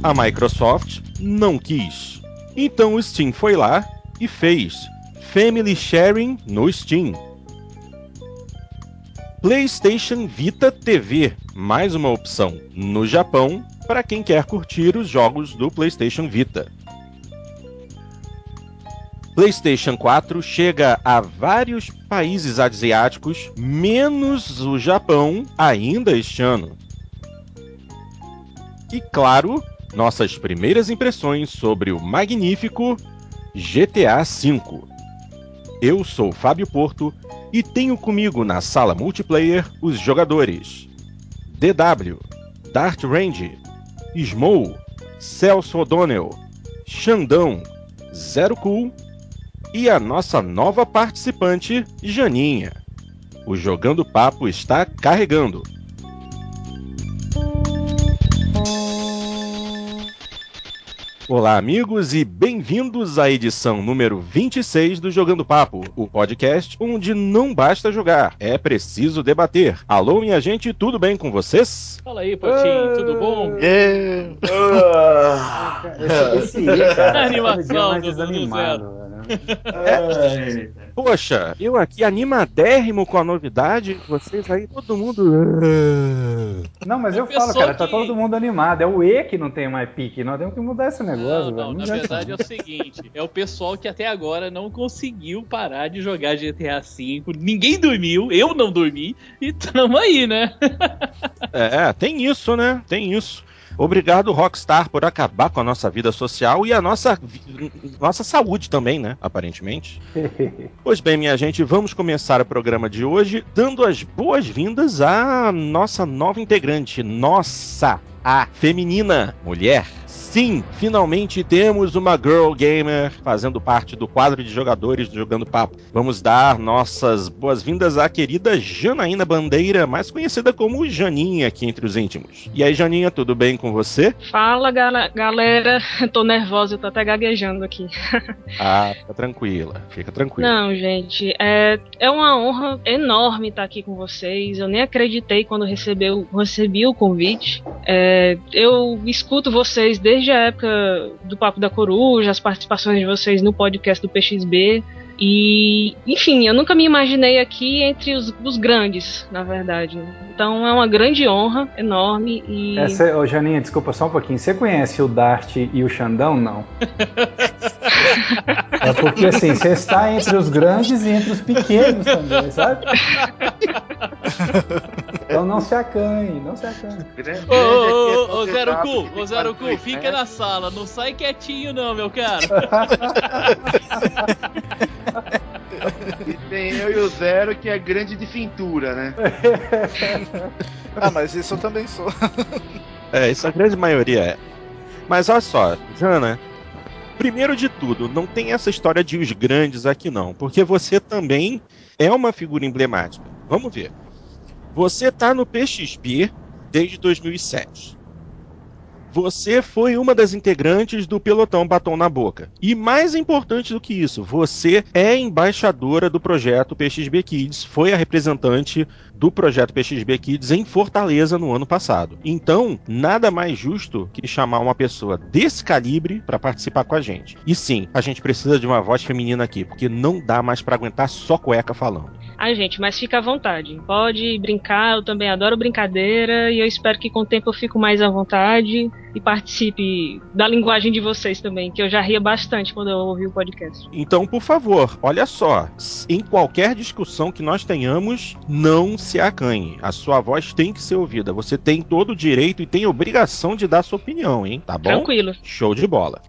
A Microsoft não quis. Então o Steam foi lá e fez Family Sharing no Steam. PlayStation Vita TV, mais uma opção no Japão para quem quer curtir os jogos do PlayStation Vita. PlayStation 4 chega a vários países asiáticos, menos o Japão, ainda este ano. E claro, nossas primeiras impressões sobre o magnífico GTA V. Eu sou Fábio Porto e tenho comigo na sala multiplayer os jogadores DW, Dart Range, Smou, Celso O'Donnell, Xandão, Zero Cool e a nossa nova participante, Janinha. O Jogando Papo está carregando. Olá, amigos, e bem-vindos à edição número 26 do Jogando Papo, o podcast onde não basta jogar, é preciso debater. Alô, minha gente, tudo bem com vocês? Fala aí, Potinho, tudo bom? É. Esse aí, cara, A animação mais do- do zero. né? Poxa, eu aqui animadérrimo com a novidade, vocês aí, todo mundo. Não, mas É eu o falo, cara, tá que- todo mundo animado. É o E que não tem mais pique. Nós temos que mudar esse negócio, Não, velho. não, na verdade é o seguinte: é o pessoal que até agora não conseguiu parar de jogar GTA V. Ninguém dormiu, eu não dormi, e tamo aí, né? É, tem isso, né? Tem isso. Obrigado, Rockstar, por acabar com a nossa vida social e a nossa, nossa saúde também, né? Aparentemente. Pois bem, minha gente, vamos começar o programa de hoje dando as boas-vindas à nossa nova integrante. Nossa, a feminina mulher. Sim, finalmente temos uma girl gamer fazendo parte do quadro de jogadores do Jogando Papo. Vamos dar nossas boas-vindas à querida Janaína Bandeira, mais conhecida como Janinha aqui entre os íntimos. E aí, Janinha, tudo bem com você? Fala gala- galera, tô nervosa, eu tô até gaguejando aqui. Ah, fica tranquila, fica tranquila. Não, gente, é, é uma honra enorme estar aqui com vocês. Eu nem acreditei quando recebeu, recebi o convite. É, eu escuto vocês desde a época do Papo da Coruja, as participações de vocês no podcast do PXB. E, enfim, eu nunca me imaginei aqui entre os, os grandes, na verdade. né? Então é uma grande honra, enorme. E Essa, ô, Janinha, desculpa só um pouquinho. Você conhece o Dart e o Xandão? Não. É porque assim, você está entre os grandes e entre os pequenos também, sabe? Então não se acanhe, não se acanhe. Ô, ô, ô, ô, Zero Cu, ô, Zero Cu, fica na sala, não sai quietinho, não, meu cara. E tem eu e o Zero que é grande de fintura, né? Ah, mas isso eu também sou. É, isso a grande maioria é. Mas olha só, Jana, primeiro de tudo, não tem essa história de os grandes aqui não, porque você também é uma figura emblemática. Vamos ver. Você tá no PXP desde 2007. Você foi uma das integrantes do pelotão Batom na Boca. E mais importante do que isso, você é embaixadora do projeto PXB Kids, foi a representante do projeto PXB Kids em Fortaleza no ano passado. Então, nada mais justo que chamar uma pessoa desse calibre para participar com a gente. E sim, a gente precisa de uma voz feminina aqui, porque não dá mais para aguentar só cueca falando. Ai, gente, mas fica à vontade. Pode brincar, eu também adoro brincadeira e eu espero que com o tempo eu fico mais à vontade e participe da linguagem de vocês também, que eu já ria bastante quando eu ouvi o podcast. Então, por favor, olha só, em qualquer discussão que nós tenhamos, não se acanhe. A sua voz tem que ser ouvida. Você tem todo o direito e tem obrigação de dar sua opinião, hein? Tá bom? Tranquilo. Show de bola.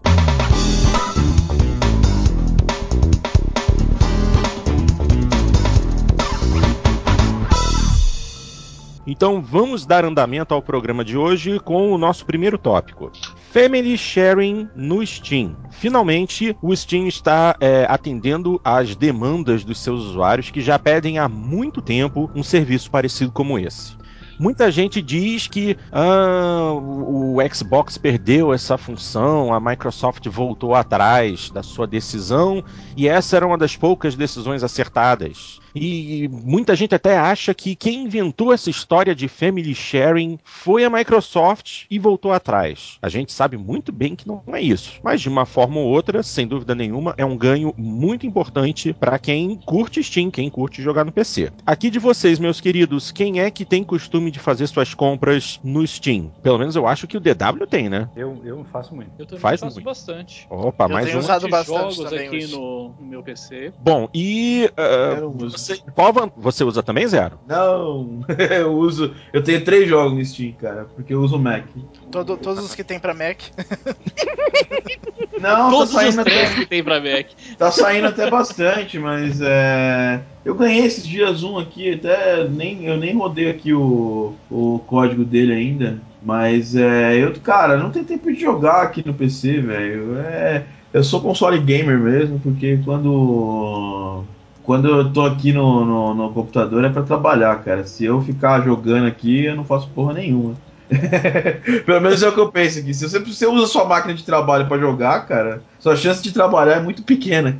Então vamos dar andamento ao programa de hoje com o nosso primeiro tópico. Family Sharing no Steam. Finalmente, o Steam está é, atendendo às demandas dos seus usuários que já pedem há muito tempo um serviço parecido como esse. Muita gente diz que ah, o, o Xbox perdeu essa função, a Microsoft voltou atrás da sua decisão e essa era uma das poucas decisões acertadas. E muita gente até acha que quem inventou essa história de family sharing foi a Microsoft e voltou atrás. A gente sabe muito bem que não é isso. Mas de uma forma ou outra, sem dúvida nenhuma, é um ganho muito importante para quem curte Steam, quem curte jogar no PC. Aqui de vocês, meus queridos, quem é que tem costume de fazer suas compras no Steam? Pelo menos eu acho que o DW tem, né? Eu, eu faço muito. Eu também Faz faço muito. bastante. Opa, Eu mais tenho um. usado bastante jogos também aqui no, no meu PC. Bom, e uso. Você, qual van- você usa também, Zero? Não, eu uso. Eu tenho três jogos no Steam, cara, porque eu uso o Mac. Todo- todos os que tem pra Mac. Não, Todos tá os até, que tem pra Mac. tá saindo até bastante, mas é. Eu ganhei esses dias um aqui, até nem, eu nem rodei aqui o, o código dele ainda. Mas é. Eu, cara, não tem tempo de jogar aqui no PC, velho. É, eu sou console gamer mesmo, porque quando. Quando eu tô aqui no, no, no computador é pra trabalhar, cara. Se eu ficar jogando aqui, eu não faço porra nenhuma. Pelo menos é o que eu penso aqui. Se você, você usa sua máquina de trabalho pra jogar, cara, sua chance de trabalhar é muito pequena.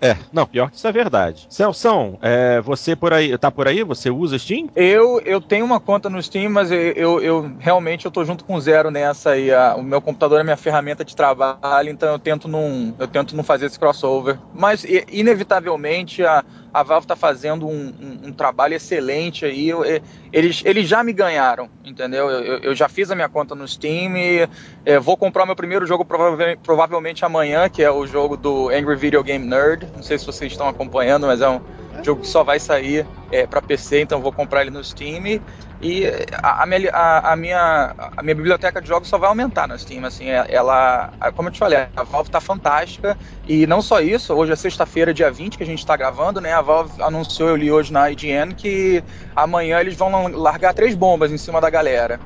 É, não, pior que isso é verdade. Celção, é, você por aí, tá por aí? Você usa Steam? Eu, eu tenho uma conta no Steam, mas eu, eu, eu- realmente eu tô junto com zero nessa aí. A- o meu computador é minha ferramenta de trabalho, então eu tento não, eu tento não fazer esse crossover. Mas inevitavelmente a, a Valve tá fazendo um, um- um trabalho excelente aí. Eu- e- eles, eles já me ganharam, entendeu? Eu, eu- já fiz a minha conta no Steam e é, vou comprar o meu primeiro jogo prova- provavelmente amanhã, que é o jogo do Angry Video Game Nerd. Não sei se vocês estão acompanhando, mas é um jogo que só vai sair é, para PC, então vou comprar ele no Steam. E a, a minha, a, a minha, a minha biblioteca de jogos só vai aumentar no Steam. Assim, é- ela, como eu te falei, a Valve tá fantástica. E não só isso, hoje é sexta-feira, dia 20, que a gente tá gravando, né? A Valve anunciou, eu li hoje na IGN, que amanhã eles vão largar três bombas em cima da galera.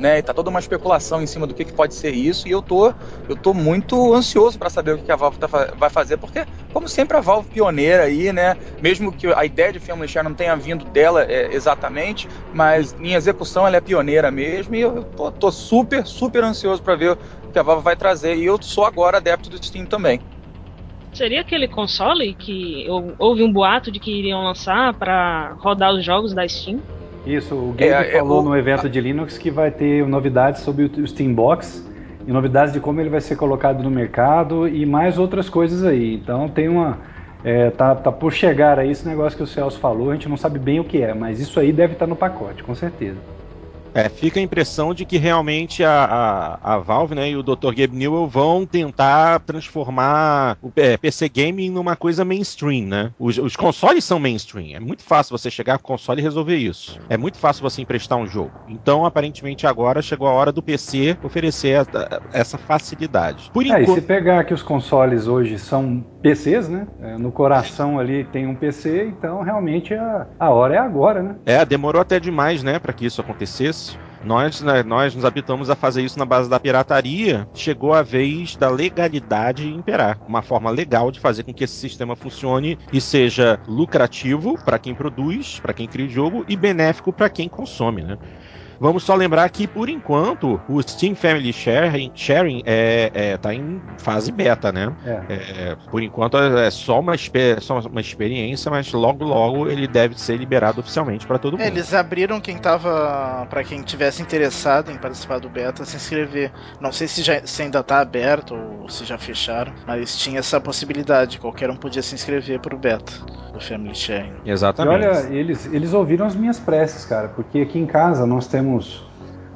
Né, e tá toda uma especulação em cima do que, que pode ser isso, e eu tô, eu tô muito ansioso para saber o que, que a Valve tá vai fazer, porque, como sempre, a Valve pioneira aí, né? Mesmo que a ideia de Family Share não tenha vindo dela é, exatamente, mas em execução ela é pioneira mesmo, e eu tô, tô super, super ansioso para ver o que a Valve vai trazer. E eu sou agora adepto do Steam também. Seria aquele console que houve um boato de que iriam lançar pra rodar os jogos da Steam? Isso, o Gabe É, é, falou o- no evento de Linux que vai ter novidades sobre o Steambox e novidades de como ele vai ser colocado no mercado e mais outras coisas aí. Então tem uma. é, tá, tá por chegar aí esse negócio que o Celso falou, a gente não sabe bem o que é, mas isso aí deve estar no pacote, com certeza. É, fica a impressão de que realmente a, a, a Valve né, e o Dr. Gabe Newell vão tentar transformar o é, PC Gaming numa coisa mainstream, né? Os, os consoles são mainstream. É muito fácil você chegar com o console e resolver isso. É muito fácil você emprestar um jogo. Então, aparentemente, agora chegou a hora do PC oferecer essa, essa facilidade. Por É, e se enquanto. pegar que os consoles hoje são PCs, né? é, no coração ali tem um PC, então realmente a, a hora é agora, né? É, demorou até demais, né, para que isso acontecesse. Nós, né, nós nos habituamos a fazer isso na base da pirataria. Chegou a vez da legalidade imperar. Uma forma legal de fazer com que esse sistema funcione e seja lucrativo para quem produz, para quem cria o jogo e benéfico para quem consome, né? Vamos só lembrar que, por enquanto, o Steam Family Sharing, sharing é, é, tá em fase beta, né? É. É, por enquanto é só uma, expe- só uma experiência, mas logo logo ele deve ser liberado oficialmente para todo mundo. É, eles abriram quem tava. Pra quem tivesse interessado em participar do beta, se inscrever. Não sei se, já, se ainda tá aberto ou se já fecharam, mas tinha essa possibilidade. Qualquer um podia se inscrever pro beta do Family Sharing. E Exatamente. olha, eles, eles ouviram as minhas preces, cara, porque aqui em casa nós temos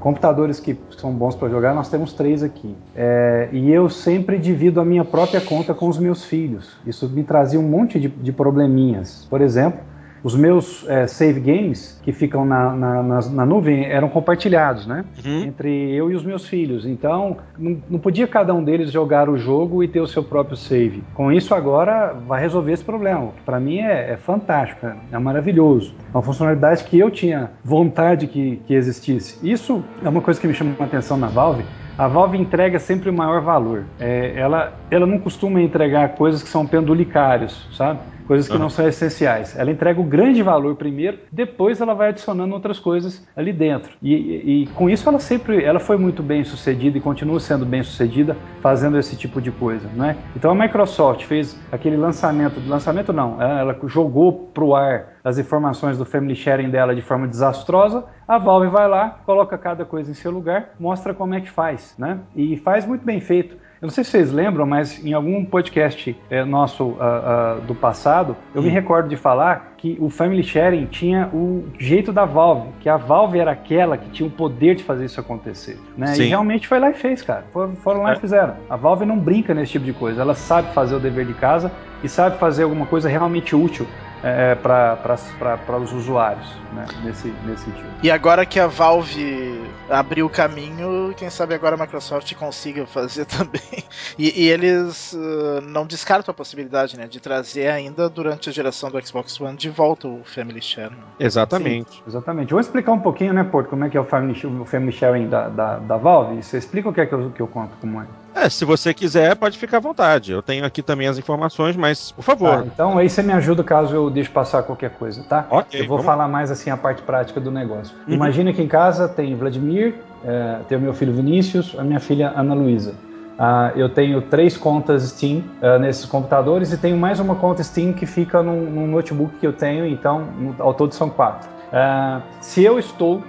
computadores que são bons para jogar, nós temos três aqui. É, e eu sempre divido a minha própria conta com os meus filhos. Isso me trazia um monte de, de probleminhas. Por exemplo, os meus é, save games que ficam na, na, na- na nuvem eram compartilhados, né? Uhum. Entre eu e os meus filhos. Então, não, não podia cada um deles jogar o jogo e ter o seu próprio save. Com isso, agora vai resolver esse problema. Para mim é, é fantástico, é, maravilhoso. É uma funcionalidade que eu tinha vontade que, que existisse. Isso é uma coisa que me chamou a atenção na Valve, A Valve entrega sempre o maior valor. É, ela, ela não costuma entregar coisas que são pendulicários, sabe? Coisas que Aham. não são essenciais. Ela entrega o grande valor primeiro, depois ela vai adicionando outras coisas ali dentro. E, e- e com isso ela sempre, ela foi muito bem sucedida e continua sendo bem sucedida fazendo esse tipo de coisa, né? Então a Microsoft fez aquele lançamento, lançamento não, ela ela jogou pro ar as informações do family sharing dela de forma desastrosa. A Valve vai lá, coloca cada coisa em seu lugar, mostra como é que faz, né? E faz muito bem feito. Eu não sei se vocês lembram, mas em algum podcast eh, nosso ah, ah, do passado, eu me recordo de falar que o Family Sharing tinha o jeito da Valve, que a Valve era aquela que tinha o poder de fazer isso acontecer. Né? E realmente foi lá e fez, cara. Foram, foram lá É. e fizeram. A Valve não brinca nesse tipo de coisa, ela sabe fazer o dever de casa e sabe fazer alguma coisa realmente útil eh, para os usuários, né? nesse, nesse sentido. E agora que a Valve abriu o caminho, quem sabe agora a Microsoft consiga fazer também. E, e eles uh, não descartam a possibilidade né, de trazer ainda durante a geração do Xbox One de volta o Family Share. né? Exatamente. Exatamente. Vou explicar um pouquinho, né, Porto, como é que é o Family, o family Sharing da, da, da Valve. Você explica o que é que eu, que eu conto como é. É, se você quiser, pode ficar à vontade. Eu tenho aqui também as informações, mas, por Tá, favor. então aí você me ajuda caso eu deixe passar qualquer coisa, tá? Ok, eu vou vamos- falar mais assim a parte prática do negócio. Uhum. Imagina que em casa tem Vladimir, eh, tem o meu filho Vinícius, a minha filha Ana Luísa. Ah, eu tenho três contas Steam ah, nesses computadores e tenho mais uma conta Steam que fica num, num notebook que eu tenho, então no- ao todo são quatro. Ah, se eu estou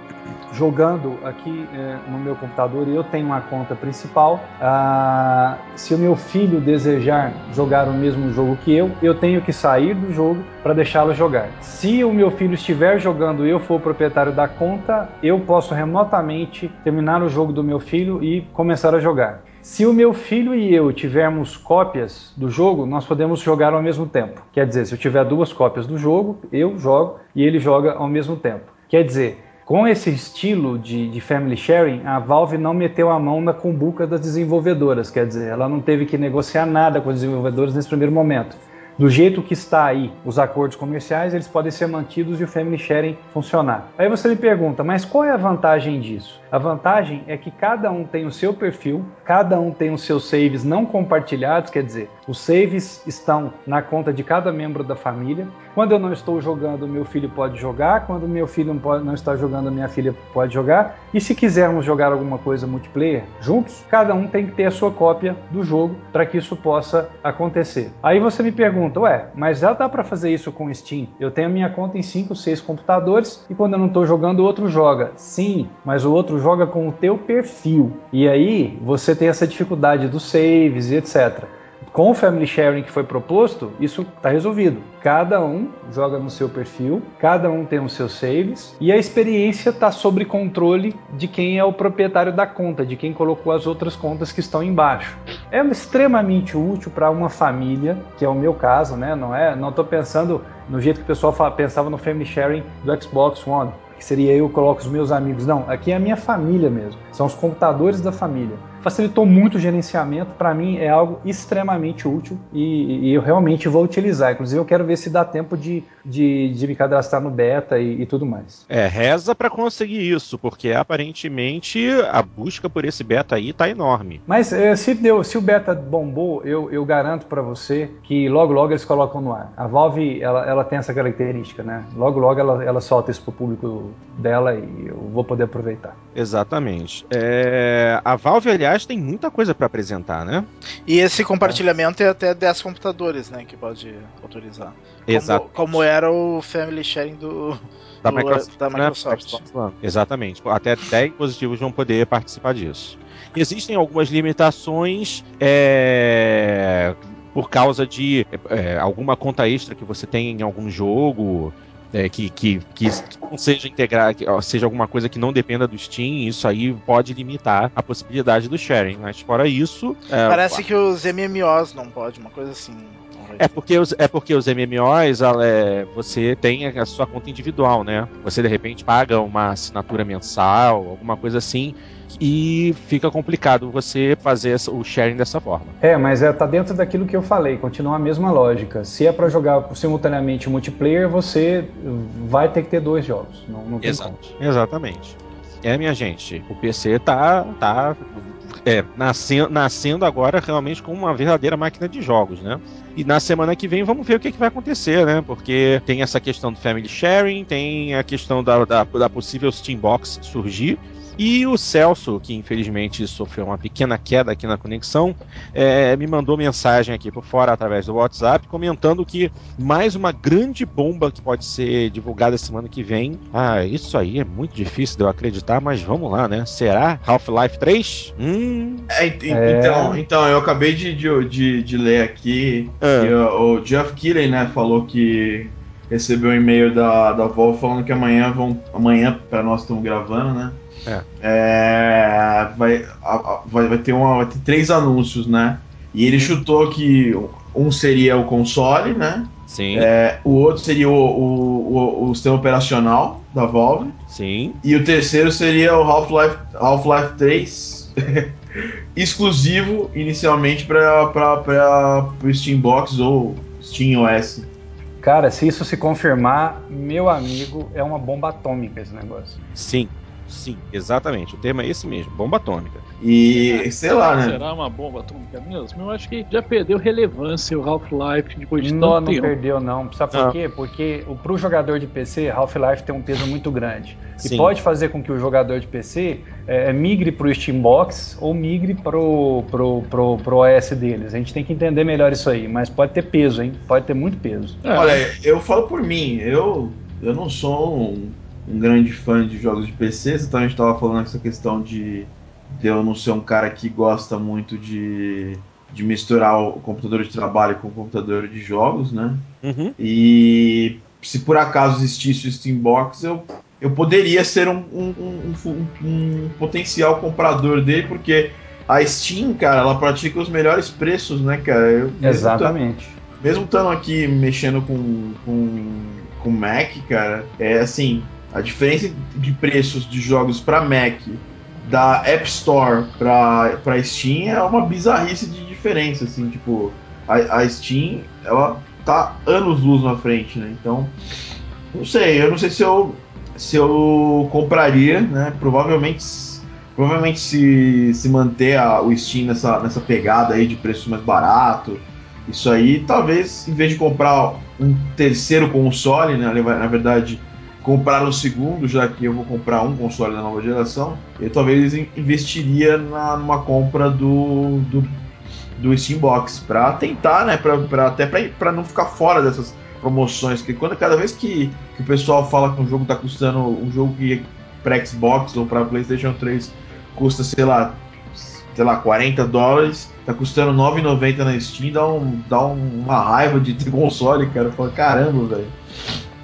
jogando aqui eh, no meu computador e eu tenho uma conta principal, ah, se o meu filho desejar jogar o mesmo jogo que eu, eu tenho que sair do jogo para deixá-lo jogar. Se o meu filho estiver jogando e eu for o proprietário da conta, eu posso remotamente terminar o jogo do meu filho e começar a jogar. Se o meu filho e eu tivermos cópias do jogo, nós podemos jogar ao mesmo tempo. Quer dizer, se eu tiver duas cópias do jogo, eu jogo e ele joga ao mesmo tempo. Quer dizer, com esse estilo de, de family sharing, a Valve não meteu a mão na cumbuca das desenvolvedoras, quer dizer, ela não teve que negociar nada com os desenvolvedores nesse primeiro momento. Do jeito que está aí os acordos comerciais, eles podem ser mantidos e o family sharing funcionar. Aí você me pergunta, mas qual é a vantagem disso? A vantagem é que cada um tem o seu perfil, cada um tem os seus saves não compartilhados, quer dizer, os saves estão na conta de cada membro da família. Quando eu não estou jogando, meu filho pode jogar. Quando meu filho não, pode, não está jogando, minha filha pode jogar. E se quisermos jogar alguma coisa multiplayer juntos, cada um tem que ter a sua cópia do jogo para que isso possa acontecer. Aí você me pergunta, ué, mas já dá para fazer isso com Steam? Eu tenho a minha conta em 5, 6 computadores e quando eu não estou jogando, o outro joga. Sim, mas o outro joga com o teu perfil. E aí você tem essa dificuldade dos saves e etc. Com o Family Sharing que foi proposto, isso está resolvido. Cada um joga no seu perfil, cada um tem os seus saves e a experiência está sob controle de quem é o proprietário da conta, de quem colocou as outras contas que estão embaixo. É extremamente útil para uma família, que é o meu caso, né? Não é? Não estou pensando no jeito que o pessoal pensava no Family Sharing do Xbox One que seria eu coloco os meus amigos. Não, aqui é a minha família mesmo. São os computadores da família. Facilitou muito o gerenciamento. Para mim é algo extremamente útil e, e eu realmente vou utilizar. Inclusive eu quero ver se dá tempo de, de, de me cadastrar no beta e, e tudo mais. É, reza pra conseguir isso, porque aparentemente a busca por esse beta aí tá enorme. Mas eh, se, deu, se o beta bombou, eu, eu garanto para você que logo logo eles colocam no ar. A Valve ela, ela tem essa característica, né? Logo logo ela, ela solta isso pro público dela e eu vou poder aproveitar. Exatamente. É, a Valve, aliás, tem muita coisa pra apresentar, né? E esse compartilhamento é até 10 computadores, né, que pode autorizar. Exato. Como, como era o Family Sharing do, Da do- Microsoft. da né? Microsoft. Exatamente. Até 10 dispositivos vão poder participar disso. Existem algumas limitações é, por causa de é, alguma conta extra que você tem em algum jogo. é, que, que, que não seja integrar, que, seja alguma coisa que não dependa do Steam, isso aí pode limitar a possibilidade do sharing. Mas fora isso. é, Parece que os MMOs não pode, uma coisa assim. É porque os, é porque os MMOs, ela é, você tem a sua conta individual, né? Você de repente paga uma assinatura mensal, alguma coisa assim, e fica complicado você fazer o sharing dessa forma. É, mas é, tá dentro daquilo que eu falei, continua a mesma lógica. Se é para jogar simultaneamente multiplayer, você vai ter que ter dois jogos. Não, não tem como. Exatamente. É, minha gente, o PC tá, tá é, nascendo, nascendo agora realmente como uma verdadeira máquina de jogos, né? E na semana que vem vamos ver o que, que vai acontecer, né? Porque tem essa questão do family sharing, tem a questão da, da, da possível Steambox surgir. E o Celso, que infelizmente sofreu uma pequena queda aqui na conexão, é, me mandou mensagem aqui por fora através do WhatsApp, comentando que mais uma grande bomba que pode ser divulgada semana que vem. Ah, isso aí é muito difícil de eu acreditar, mas vamos lá, né? Será Half-Life 3? Hum. É, ent- É. Então, então, eu acabei de, de, de, de ler aqui Ah. que o, o Jeff Keighley, né, falou que recebeu um e-mail da, da Valve falando que amanhã vão. Amanhã, pra nós estamos gravando, né? É, vai, a- a- vai, vai ter uma, vai ter três anúncios, né? E ele chutou que um seria o console, né? Sim, É, o outro seria o, o, o, o sistema operacional da Valve. sim. E o terceiro seria o Half-Life Half-Life 3, exclusivo inicialmente para o Steambox ou SteamOS. Cara, se isso se confirmar, meu amigo, é uma bomba atômica esse negócio. Sim, sim, exatamente. O termo é esse mesmo, bomba atômica. E sei lá, né? Será uma bomba atômica mesmo? Eu acho que já perdeu relevância o Half-Life depois de Não, tanto não tempo. perdeu, não. Sabe por Não. quê? Porque o- pro jogador de PC, Half-Life tem um peso muito grande. Sim. E pode fazer com que o jogador de PC é, migre pro Steambox ou migre pro, pro, pro, pro OS deles. A gente tem que entender melhor isso aí, mas pode ter peso, hein? Pode ter muito peso. É, Olha, eu falo por mim, eu, eu não sou um, um grande fã de jogos de PC, você também estava falando essa questão de, de eu não ser um cara que gosta muito de, de misturar o computador de trabalho com o computador de jogos, né? Uhum. E se por acaso existisse o Steambox, eu, eu poderia ser um, um, um- um- um potencial comprador dele, porque a Steam, cara, ela pratica os melhores preços, né, cara? Eu, Exatamente. Mesmo estando aqui mexendo com, com, com Mac, cara, é assim, a diferença de preços de jogos para Mac da App Store pra, pra Steam é uma bizarrice de diferença, assim, tipo, a, a Steam, ela tá anos luz na frente, né? Então, não sei, eu não sei se eu se eu compraria, né? Provavelmente provavelmente se, se manter a- o Steam nessa, nessa pegada aí de preço mais barato, isso aí, talvez em vez de comprar um terceiro console, né? Na verdade, comprar um segundo, já que eu vou comprar um console da nova geração, eu talvez in- investiria na, numa compra do, do, do Steambox para tentar, né, pra, pra, até para não ficar fora dessas promoções, porque quando cada vez que, que o pessoal fala que um jogo tá custando um jogo que para Xbox ou para PlayStation 3 custa, sei lá, sei lá, 40 dólares, tá custando 9,90 na Steam, dá, um, dá um- uma raiva de ter console, cara. Fala, caramba, velho.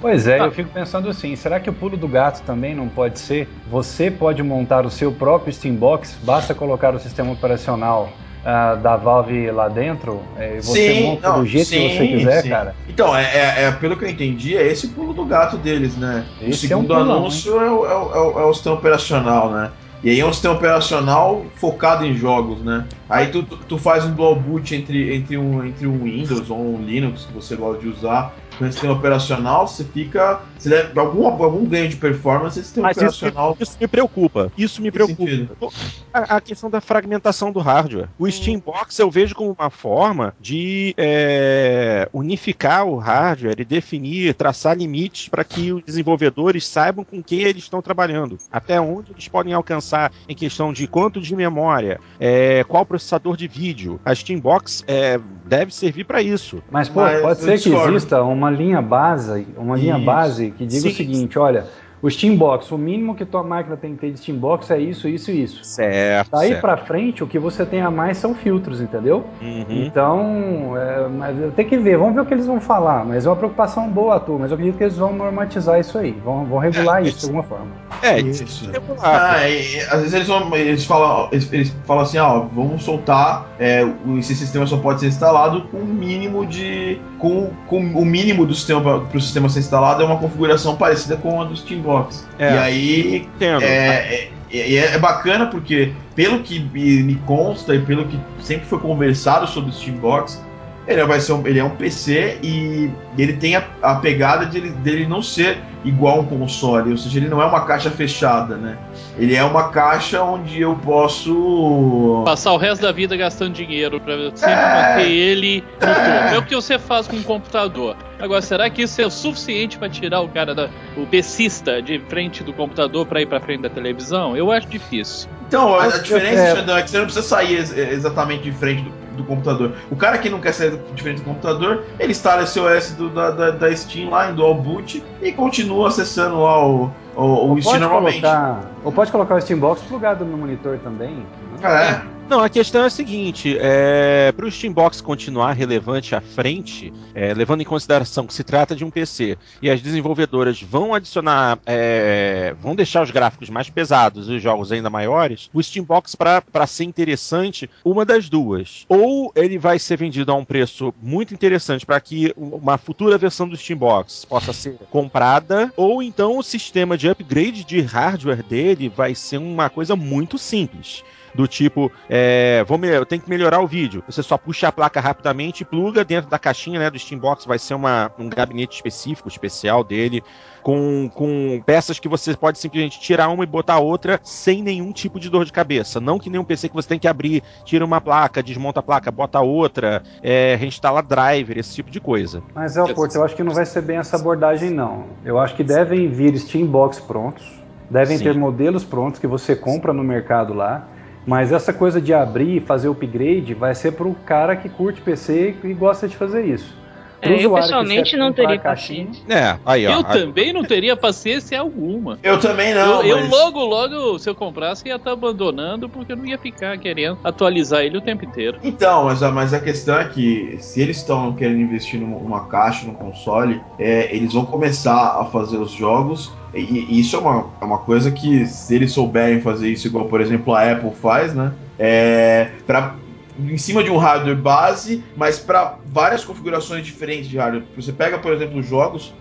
Pois é, Ah. eu fico pensando assim, será que o pulo do gato também não pode ser? Você pode montar o seu próprio Steambox, basta colocar o sistema operacional ah, da Valve lá dentro, é, e você Sim, monta não, do jeito que sim, você quiser, sim. cara. Então, é, é- é- pelo que eu entendi, é esse o pulo do gato deles, né? o Esse é um segundo pulão, anúncio é é, o, é o- é o sistema operacional, né? E aí é um sistema operacional focado em jogos, né? Aí tu, tu, faz um dual boot entre, entre, um, entre um Windows ou um Linux que você gosta de usar com esse sistema operacional, você fica. Você deve, algum, algum ganho de performance esse sistema Mas isso, operacional. isso me preocupa. Isso me Que preocupa. A, a questão da fragmentação do hardware. O Steambox eu vejo como uma forma de é, unificar o hardware e definir, traçar limites para que os desenvolvedores saibam com que eles estão trabalhando, até onde eles podem alcançar em questão de quanto de memória, é, qual processador de vídeo. A Steambox é, deve servir para isso. Mas, pô, Mas pode ser que discordo. exista uma linha base, uma linha Isso. base que diga Sim. o seguinte, olha, o Steambox, o mínimo que tua máquina tem que ter de Steambox é isso, isso e isso. Certo. Daí certo. pra frente, o que você tem a mais são filtros, entendeu? Uhum. Então, é, mas eu tenho que ver, vamos ver o que eles vão falar. Mas é uma preocupação boa, tu, mas eu acredito que eles vão normatizar isso aí, vão, vão regular É, isso de alguma forma. É, Isso. Ah, e, às vezes eles, vão, eles, falam, eles, eles falam assim, ó, vamos soltar, é, esse sistema só pode ser instalado com o mínimo de. com, com o mínimo do sistema para o sistema ser instalado é uma configuração parecida com a do Steambox. É. E aí Entendo. é, é, é- é bacana porque, pelo que me consta e pelo que sempre foi conversado sobre o Steambox, ele vai ser um, ele é um PC e ele tem a, a pegada de ele, dele não ser igual um console, ou seja, ele não é uma caixa fechada, né? Ele é uma caixa onde eu posso Passar o resto da vida gastando dinheiro pra sempre É. manter ele no topo. É o que você faz com um computador. Agora, será que isso é o suficiente pra tirar o cara, da, o PCista, de frente do computador pra ir pra frente da televisão? Eu acho difícil. Então, a, a Eu- diferença, é. Xandão, é que você não precisa sair ex- exatamente de frente do, do computador. O cara que não quer sair de frente do computador, ele instala esse OS do- da, da, da Steam lá em Dual Boot e continua acessando lá o, o, o Steam normalmente. colocar, ou pode colocar o Steambox plugado no monitor também. né? É, Não, a questão é a seguinte: é, para o Steambox continuar relevante à frente, é, levando em consideração que se trata de um PC e as desenvolvedoras vão adicionar, é, vão deixar os gráficos mais pesados e os jogos ainda maiores, o Steambox, para ser interessante, uma das duas. Ou ele vai ser vendido a um preço muito interessante para que uma futura versão do Steambox possa ser comprada, ou então o sistema de upgrade de hardware dele vai ser uma coisa muito simples do tipo, é, vou eu tenho que melhorar o vídeo. Você só puxa a placa rapidamente e pluga dentro da caixinha né, do Steambox, vai ser uma, um gabinete específico, especial dele, com, com peças que você pode simplesmente tirar uma e botar outra sem nenhum tipo de dor de cabeça. Não que nem um PC que você tem que abrir, tira uma placa, desmonta a placa, bota outra, é, reinstala driver, esse tipo de coisa. Mas, El Porto, eu acho que não vai ser bem essa abordagem, não. Eu acho que devem vir Steambox prontos, devem Sim. ter modelos prontos que você compra no mercado lá, mas essa coisa de abrir e fazer upgrade vai ser pro cara que curte PC e gosta de fazer isso. É, eu pessoalmente não teria paciência. É, aí ó. eu a- também não teria paciência alguma. eu também não. eu, eu mas- logo, logo, se eu comprasse, ia estar abandonando porque eu não ia ficar querendo atualizar ele o tempo inteiro. Então, mas a, mas a questão é que se eles estão querendo investir numa, numa caixa, num console, é, eles vão começar a fazer os jogos. E, e isso é uma, é uma coisa que, se eles souberem fazer isso, igual por exemplo a Apple faz, né? É, pra, em cima de um hardware base, mas para várias configurações diferentes de hardware. Você pega, por exemplo, jogos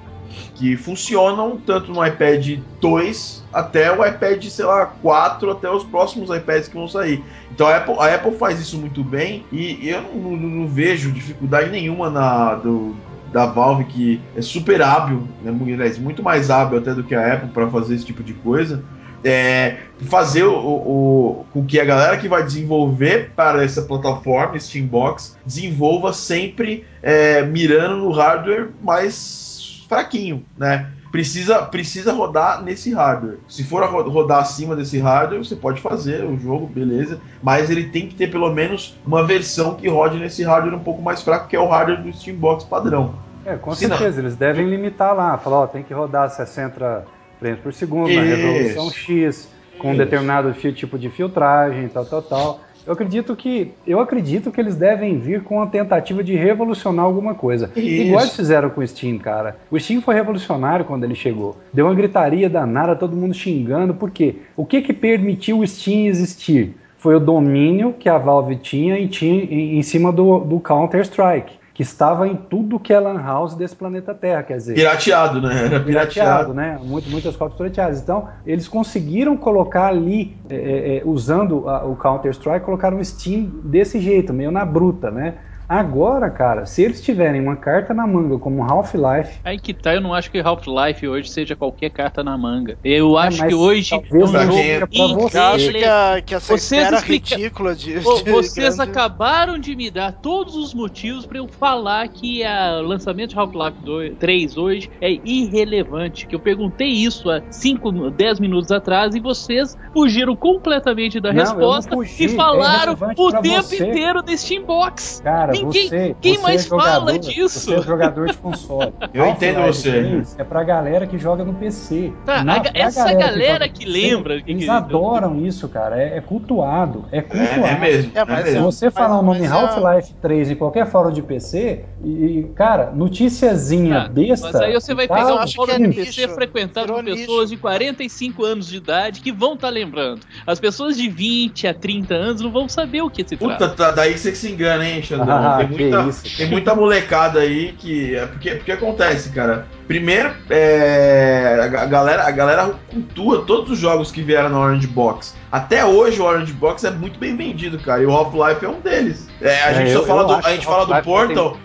que funcionam tanto no iPad 2 até o iPad, sei lá, 4, até os próximos iPads que vão sair. Então a Apple, a Apple faz isso muito bem e eu não, não- não vejo dificuldade nenhuma na, do, da Valve, que é super hábil, né, muito mais hábil até do que a Apple para fazer esse tipo de coisa. É, fazer o, o- com que a galera que vai desenvolver para essa plataforma, Steambox, desenvolva sempre é, mirando no hardware mais fraquinho, né? Precisa, precisa rodar nesse hardware. Se for rodar acima desse hardware, você pode fazer o jogo, beleza. Mas ele tem que ter pelo menos uma versão que rode nesse hardware um pouco mais fraco, que é o hardware do Steambox padrão. É, com Se não- certeza, eles devem limitar lá, falar, ó, tem que rodar 60 frames por segundo, na Isso. resolução X, com um Isso. determinado fi- tipo de filtragem, tal, tal, tal. Eu acredito que eu acredito que eles devem vir com a tentativa de revolucionar alguma coisa. Isso. Igual eles fizeram com o Steam, cara. O Steam foi revolucionário quando ele chegou. Deu uma gritaria danada, todo mundo xingando. Por quê? O que que permitiu o Steam existir? Foi o domínio que a Valve tinha em, tinha em em cima do, do Counter-Strike, que estava em tudo que é lan house desse planeta Terra, quer dizer Pirateado, né? Era pirateado, pirateado. né? Muito, muitas cópias pirateadas. Então, eles conseguiram colocar ali, é, é, é, usando a- o Counter-Strike, colocaram um Steam desse jeito, meio na bruta, né? Agora, cara, se eles tiverem uma carta na manga como Half-Life, Aí que tá, eu não acho que Half-Life hoje seja qualquer carta na manga. Eu acho mas que hoje é um jogo você. Eu acho que, a, que essa Vocês espera explica- ridícula de. Ô, de Vocês grande- acabaram de me dar todos os motivos pra eu falar que o lançamento de Half-Life 2 3 hoje é irrelevante. Que eu perguntei isso há 5, 10 minutos atrás e vocês fugiram completamente da Não, resposta fugi, e falaram é o tempo você. inteiro desse Steambox. cara, Ninguém- você, quem você mais é jogador, fala disso? Você é jogador de console. Eu entendo você. 3 É pra galera que joga no PC. Tá, Na- a essa galera no que PC, lembra que- Eles que- adoram isso, cara. É, é cultuado. É É, cultuado. é mesmo. É, É, mas Se você Mas- falar o nome Half-Life 3 em qualquer fórum de PC, e, cara, noticiazinha Tá, besta. Mas aí você vai tá, pegar um fórum que é de PC frequentado por pessoas de 45 anos de idade que vão estar lembrando. As pessoas de 20 a 30 anos não vão saber o que se trata. Puta, tá, daí você se engana, hein, Xandão? Ah, tem, muita, tem muita molecada aí que. É porque, porque acontece, cara. Primeiro, é, a, galera, a galera cultua todos os jogos que vieram na Orange Box. Até hoje o Orange Box é muito bem vendido, cara. E o Half-Life é um deles. É, a É, gente eu- só fala eu do, a gente fala do Portal.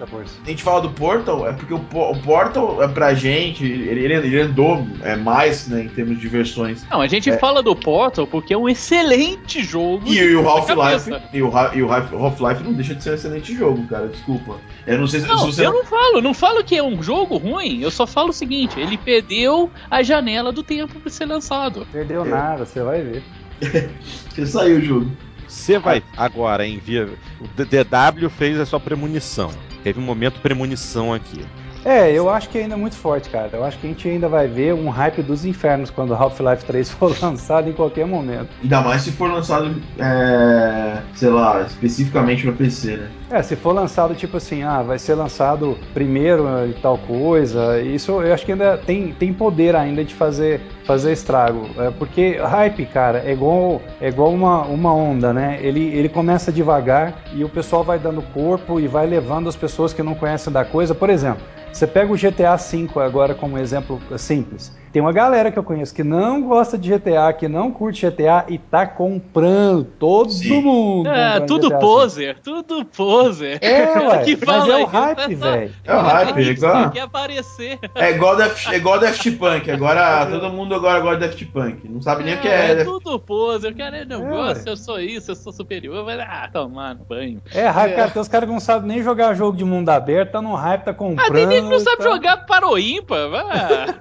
A gente fala do Portal, é porque o, o Portal é pra gente, ele, ele, ele andou é, mais, né, em termos de versões. Não, a gente fala do Portal porque é um excelente jogo. E, e o Half-Life e o, e o Half-Life não deixa de ser um excelente jogo, cara, desculpa. Eu não sei se, se Não, você eu não falo, não falo que é um jogo ruim, eu só falo o seguinte, ele perdeu a janela do tempo pra ser lançado. Perdeu É. nada, você vai ver. Você saiu o jogo. Você vai agora envia. O D- DW fez a sua premonição. Teve um momento premonição aqui. É, eu acho que ainda é muito forte, cara. Eu acho que a gente ainda vai ver um hype dos infernos quando Half-Life 3 for lançado em qualquer momento. Ainda mais se for lançado, é, sei lá, especificamente pra PC, né? É, se for lançado tipo assim, ah, vai ser lançado primeiro e tal coisa, isso eu acho que ainda tem, tem poder ainda de fazer, fazer estrago. É, porque hype, cara, é igual, é igual uma, uma onda, né? Ele, ele começa devagar e o pessoal vai dando corpo e vai levando as pessoas que não conhecem da coisa. Por exemplo, você pega o GTA V agora como exemplo simples. Tem uma galera que eu conheço que não gosta de GTA, que não curte GTA e tá comprando. Todo Sim. mundo. É, comprando tudo GTA poser, tudo poser. É, ué, Que mas fala é o hype, velho. É o hype, é igual, Quer aparecer. é igual, Daft, é igual Daft Punk. Agora todo mundo agora gosta de Daft Punk. Não sabe nem o que é. é Daft- tudo poser. O cara não É, ué. eu sou isso, eu sou superior. Vai ah, tomar no banho. É, hype, cara, tem os caras que não sabem nem jogar jogo de mundo aberto, tá no hype, tá comprando. Ah, tem gente que não sabe tá- jogar para o ímpar. Vai.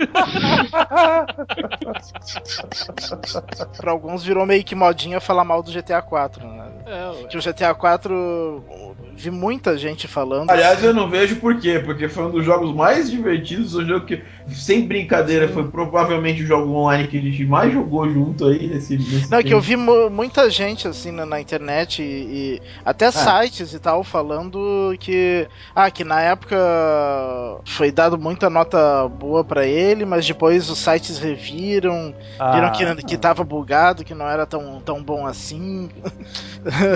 Pra alguns virou meio que modinha falar mal do GTA 4, né? É, o GTA 4 vi muita gente falando. Aliás, eu não vejo por quê, porque foi um dos jogos mais divertidos, um jogo que, sem brincadeira, foi provavelmente o jogo online que a gente mais jogou junto aí nesse. nesse Não, que eu tempo. vi mu- muita gente assim na, na internet e, e até sites e tal falando que ah, que na época foi dado muita nota boa pra ele, mas depois os sites reviram, viram Ah, que, que tava bugado, que não era tão, tão bom assim.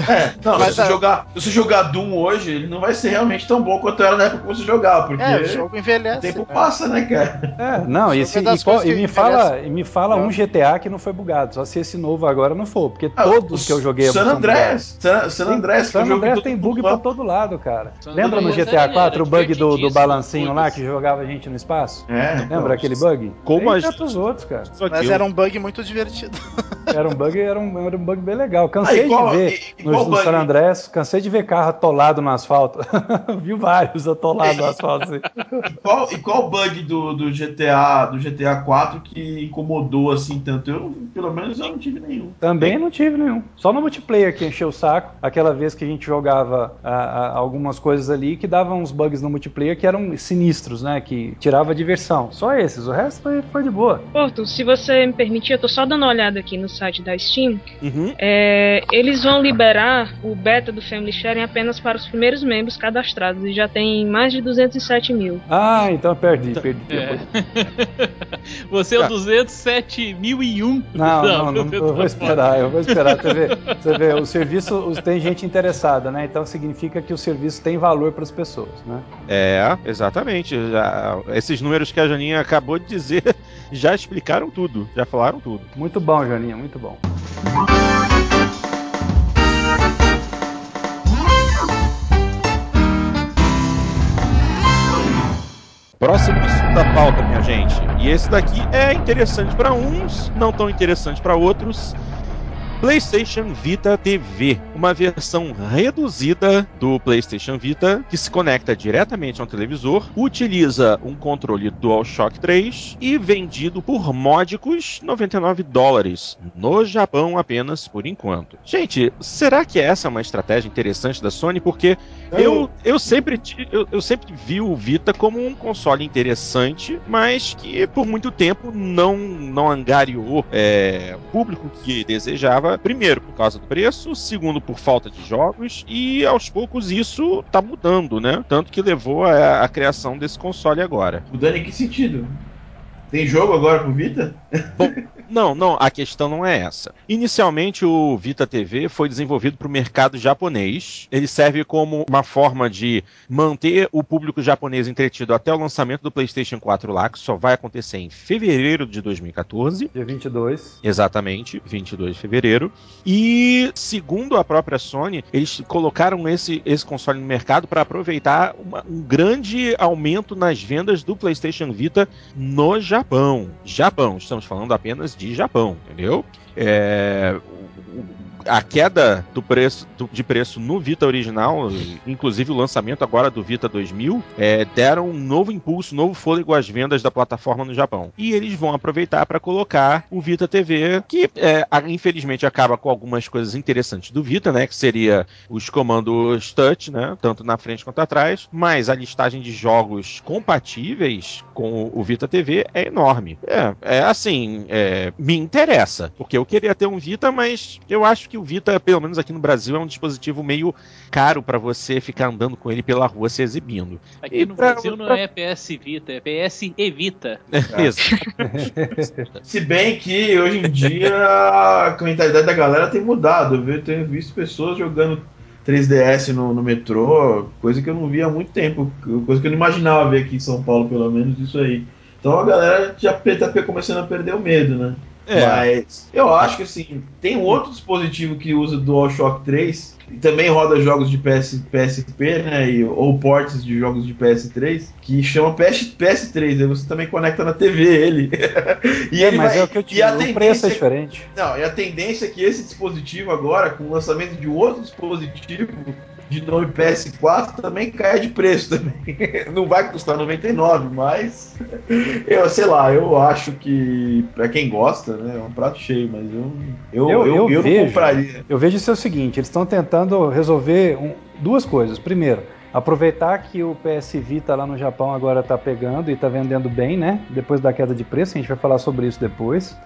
É, não, Mas se, você a- jogar, se jogar Doom hoje, ele não vai ser realmente tão bom quanto era na época que você jogava, porque É, o jogo o envelhece. tempo né? passa, né, cara? É, não, e, é e e me fala, e me fala um GTA que não foi bugado, só se esse novo agora não for, porque Ah, todos o que eu joguei San são Andreas. San, San. Andreas, é San o Andreas tem bug pra todo lado, cara. San Lembra no Andreas GTA era 4 o bug do, do balancinho lá que jogava a gente no espaço? É, Lembra aquele bug? Como a gente- outros, cara. Mas era um bug muito divertido. Era um bug, era um, era um bug bem legal. Cansei Ah, qual- de ver no, no? San Andrés, cansei de ver carro atolado no asfalto. Vi vários atolados no asfalto. assim. E qual, e qual bug do, do GTA do GTA 4 que incomodou assim tanto? Eu, pelo menos, eu não tive nenhum. Também não tive nenhum. Só no multiplayer que encheu o saco. Aquela vez que a gente jogava ah, ah, algumas coisas ali que davam uns bugs no multiplayer que eram sinistros, né? Que tirava a diversão. Só esses. O resto foi, foi de boa. Porto, se você me permitir, eu tô só dando uma olhada aqui no site da Steam. Uhum. É, eles vão liberar o beta do Family Sharing apenas para os primeiros membros cadastrados e já tem mais de 207 mil. Ah, então eu perdi, perdi. É. Você é o Tá. 207.001. Não, não, não, eu vou esperar, eu vou esperar. Você vê, você vê o serviço tem gente interessada, né? Então significa que o serviço tem valor para as pessoas, né? É, exatamente. Já- esses números que a Janinha acabou de dizer já explicaram tudo, já falaram tudo. Muito bom, Joaninha, muito bom. Próximo assunto da pauta, minha gente. E esse daqui é interessante para uns, não tão interessante para outros. PlayStation Vita TV, uma versão reduzida do PlayStation Vita que se conecta diretamente a um televisor, utiliza um controle DualShock 3 e vendido por módicos 99 dólares no Japão apenas por enquanto. Gente, será que essa é uma estratégia interessante da Sony? Porque eu, eu, sempre, eu, eu sempre vi o Vita como um console interessante, mas que por muito tempo não, não angariou é, o público que desejava. Primeiro, por causa do preço, segundo, por falta de jogos, e aos poucos isso tá mudando, né? Tanto que levou à, à criação desse console agora. Mudando em que sentido? Tem jogo agora pro Vita? Não, não, a questão não é essa. Inicialmente, o Vita TV foi desenvolvido para o mercado japonês. Ele serve como uma forma de manter o público japonês entretido até o lançamento do PlayStation 4 lá, que só vai acontecer em fevereiro de 2014. Dia 22. Exatamente, 22 de fevereiro. E, segundo a própria Sony, eles colocaram esse, esse console no mercado para aproveitar uma- um grande aumento nas vendas do PlayStation Vita no Japão. Japão, estamos falando apenas de Japão, entendeu? É, a queda do preço, do- de preço no Vita original, inclusive o lançamento agora do Vita 2000, é, deram um novo impulso, um novo fôlego às vendas da plataforma no Japão. E eles vão aproveitar para colocar o Vita TV, que é, infelizmente acaba com algumas coisas interessantes do Vita, né? Que seria os comandos touch, né? Tanto na frente quanto atrás, mas a listagem de jogos compatíveis com o Vita TV é enorme. É, é assim, é, me interessa, porque eu queria ter um Vita, mas eu acho que o Vita, pelo menos aqui no Brasil, é um dispositivo meio caro para você ficar andando com ele pela rua se exibindo. Aqui E no pra- Brasil não pra- é PS Vita, é PS Evita. Isso. Se bem que hoje em dia a mentalidade da galera tem mudado. Eu tenho visto pessoas jogando 3DS no, no metrô, coisa que eu não via há muito tempo, coisa que eu não imaginava ver aqui em São Paulo, pelo menos, isso aí. Então a galera já tá começando a perder o medo, né? É. Mas eu acho que assim, tem um outro dispositivo que usa DualShock 3 e também roda jogos de PS, PSP, né? E, ou ports de jogos de PS3, que chama PS, PS3. Aí você também conecta na TV ele. e É, ele mas vai- é o que eu te a digo, o preço é tendência- diferente. Não, e a tendência é que esse dispositivo agora, com o lançamento de outro dispositivo de nome PS4, também caia de preço também. Não vai custar 99, mas eu sei lá, eu acho que pra quem gosta, né, é um prato cheio, mas eu eu, Eu- eu, eu vejo. compraria. Eu vejo isso é o seguinte: eles estão tentando resolver um- duas coisas. Primeiro, aproveitar que o PS Vita lá no Japão agora está pegando e está vendendo bem, né? Depois da queda de preço, a gente vai falar sobre isso depois.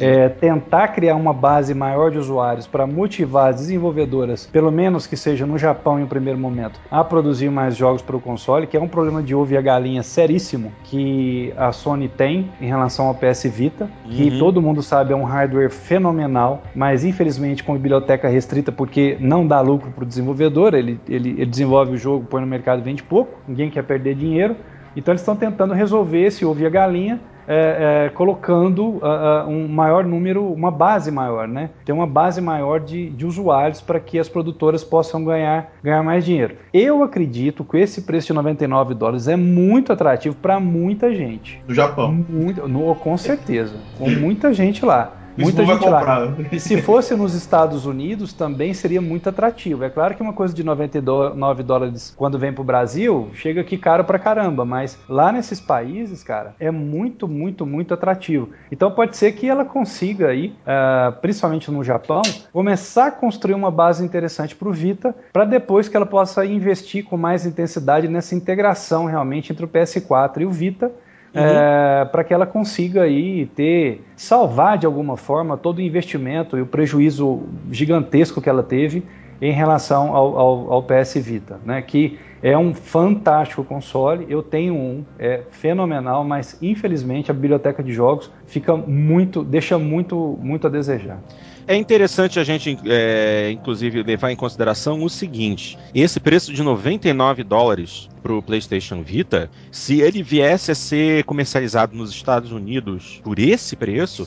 É, tentar criar uma base maior de usuários para motivar as desenvolvedoras, pelo menos que seja no Japão em um primeiro momento, a produzir mais jogos para o console, que é um problema de ovo e a galinha seríssimo que a Sony tem em relação ao PS Vita, que Uhum. todo mundo sabe é um hardware fenomenal, mas infelizmente com biblioteca restrita porque não dá lucro para o desenvolvedor, ele, ele, ele desenvolve o jogo, põe no mercado e vende pouco, ninguém quer perder dinheiro, então eles estão tentando resolver esse ovo e a galinha é, é, colocando ah, ah, um maior número, uma base maior, né? Ter uma base maior de, de usuários para que as produtoras possam ganhar, ganhar mais dinheiro. Eu acredito que esse preço de 99 dólares é muito atrativo para muita gente. No Japão. Muito, no- com certeza. Com muita gente lá. Muita gente lá. E se fosse nos Estados Unidos, também seria muito atrativo. É claro que uma coisa de 99 dólares quando vem pro Brasil, chega aqui caro pra caramba, mas lá nesses países, cara, é muito, muito, muito atrativo. Então pode ser que ela consiga aí, ah, principalmente no Japão, começar a construir uma base interessante pro Vita, para depois que ela possa investir com mais intensidade nessa integração realmente entre o PS4 e o Vita, para que ela consiga aí ter salvar de alguma forma todo o investimento e o prejuízo gigantesco que ela teve em relação ao, ao- ao PS Vita, né? Que é um fantástico console. Eu tenho um, é fenomenal, mas infelizmente a biblioteca de jogos fica muito, deixa muito, muito a desejar. É interessante a gente, é, inclusive, levar em consideração o seguinte: esse preço de 99 dólares para o PlayStation Vita, se ele viesse a ser comercializado nos Estados Unidos por esse preço,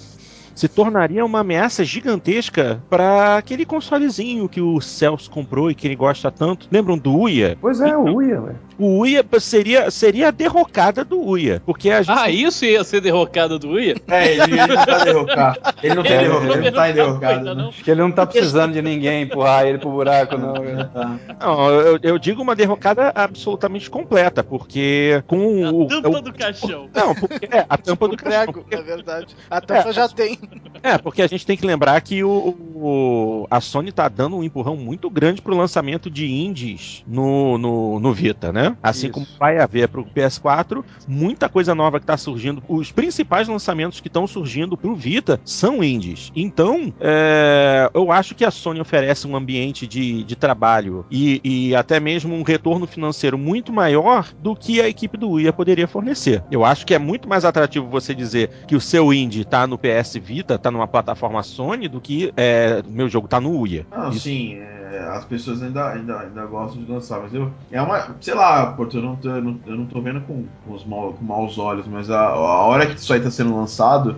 se tornaria uma ameaça gigantesca para aquele consolezinho que o Celso comprou e que ele gosta tanto. Lembram do Uia? Pois é, o Uia, velho. O Uia seria, seria a derrocada do Uia, porque a gente Ah, isso ia ser derrocada do Uia? É, ele, ele não tá derrocado. Ele não, tem É, derrocado, ele não tá derrocado. não. Né? Acho que ele não tá precisando de ninguém empurrar ele pro buraco, não. velho. Tá. Não, eu, eu digo uma derrocada absolutamente completa, porque com A o. tampa o- do caixão. Não, porque é, a tampa do O caixão. prego, na verdade. A tampa já tem. É, porque a gente tem que lembrar que o, o- a Sony tá dando um empurrão muito grande pro lançamento de indies no, no, no Vita, né? Assim Isso. como vai haver pro PS4, muita coisa nova que tá surgindo. Os principais lançamentos que estão surgindo pro Vita são indies. Então, é, eu acho que a Sony oferece um ambiente de, de trabalho e, e até mesmo um retorno financeiro muito maior do que a equipe do Uia poderia fornecer. Eu acho que é muito mais atrativo você dizer que o seu indie tá no PS Vita Vita tá numa plataforma Sony do que é, meu jogo tá no Uia. Não, Isso. sim, é, as pessoas ainda, ainda, ainda gostam de lançar, mas eu. É uma. Sei lá, Porto, eu não tô, eu não, eu não tô vendo com, com, os mal, com maus olhos, mas a, a hora que isso aí tá sendo lançado.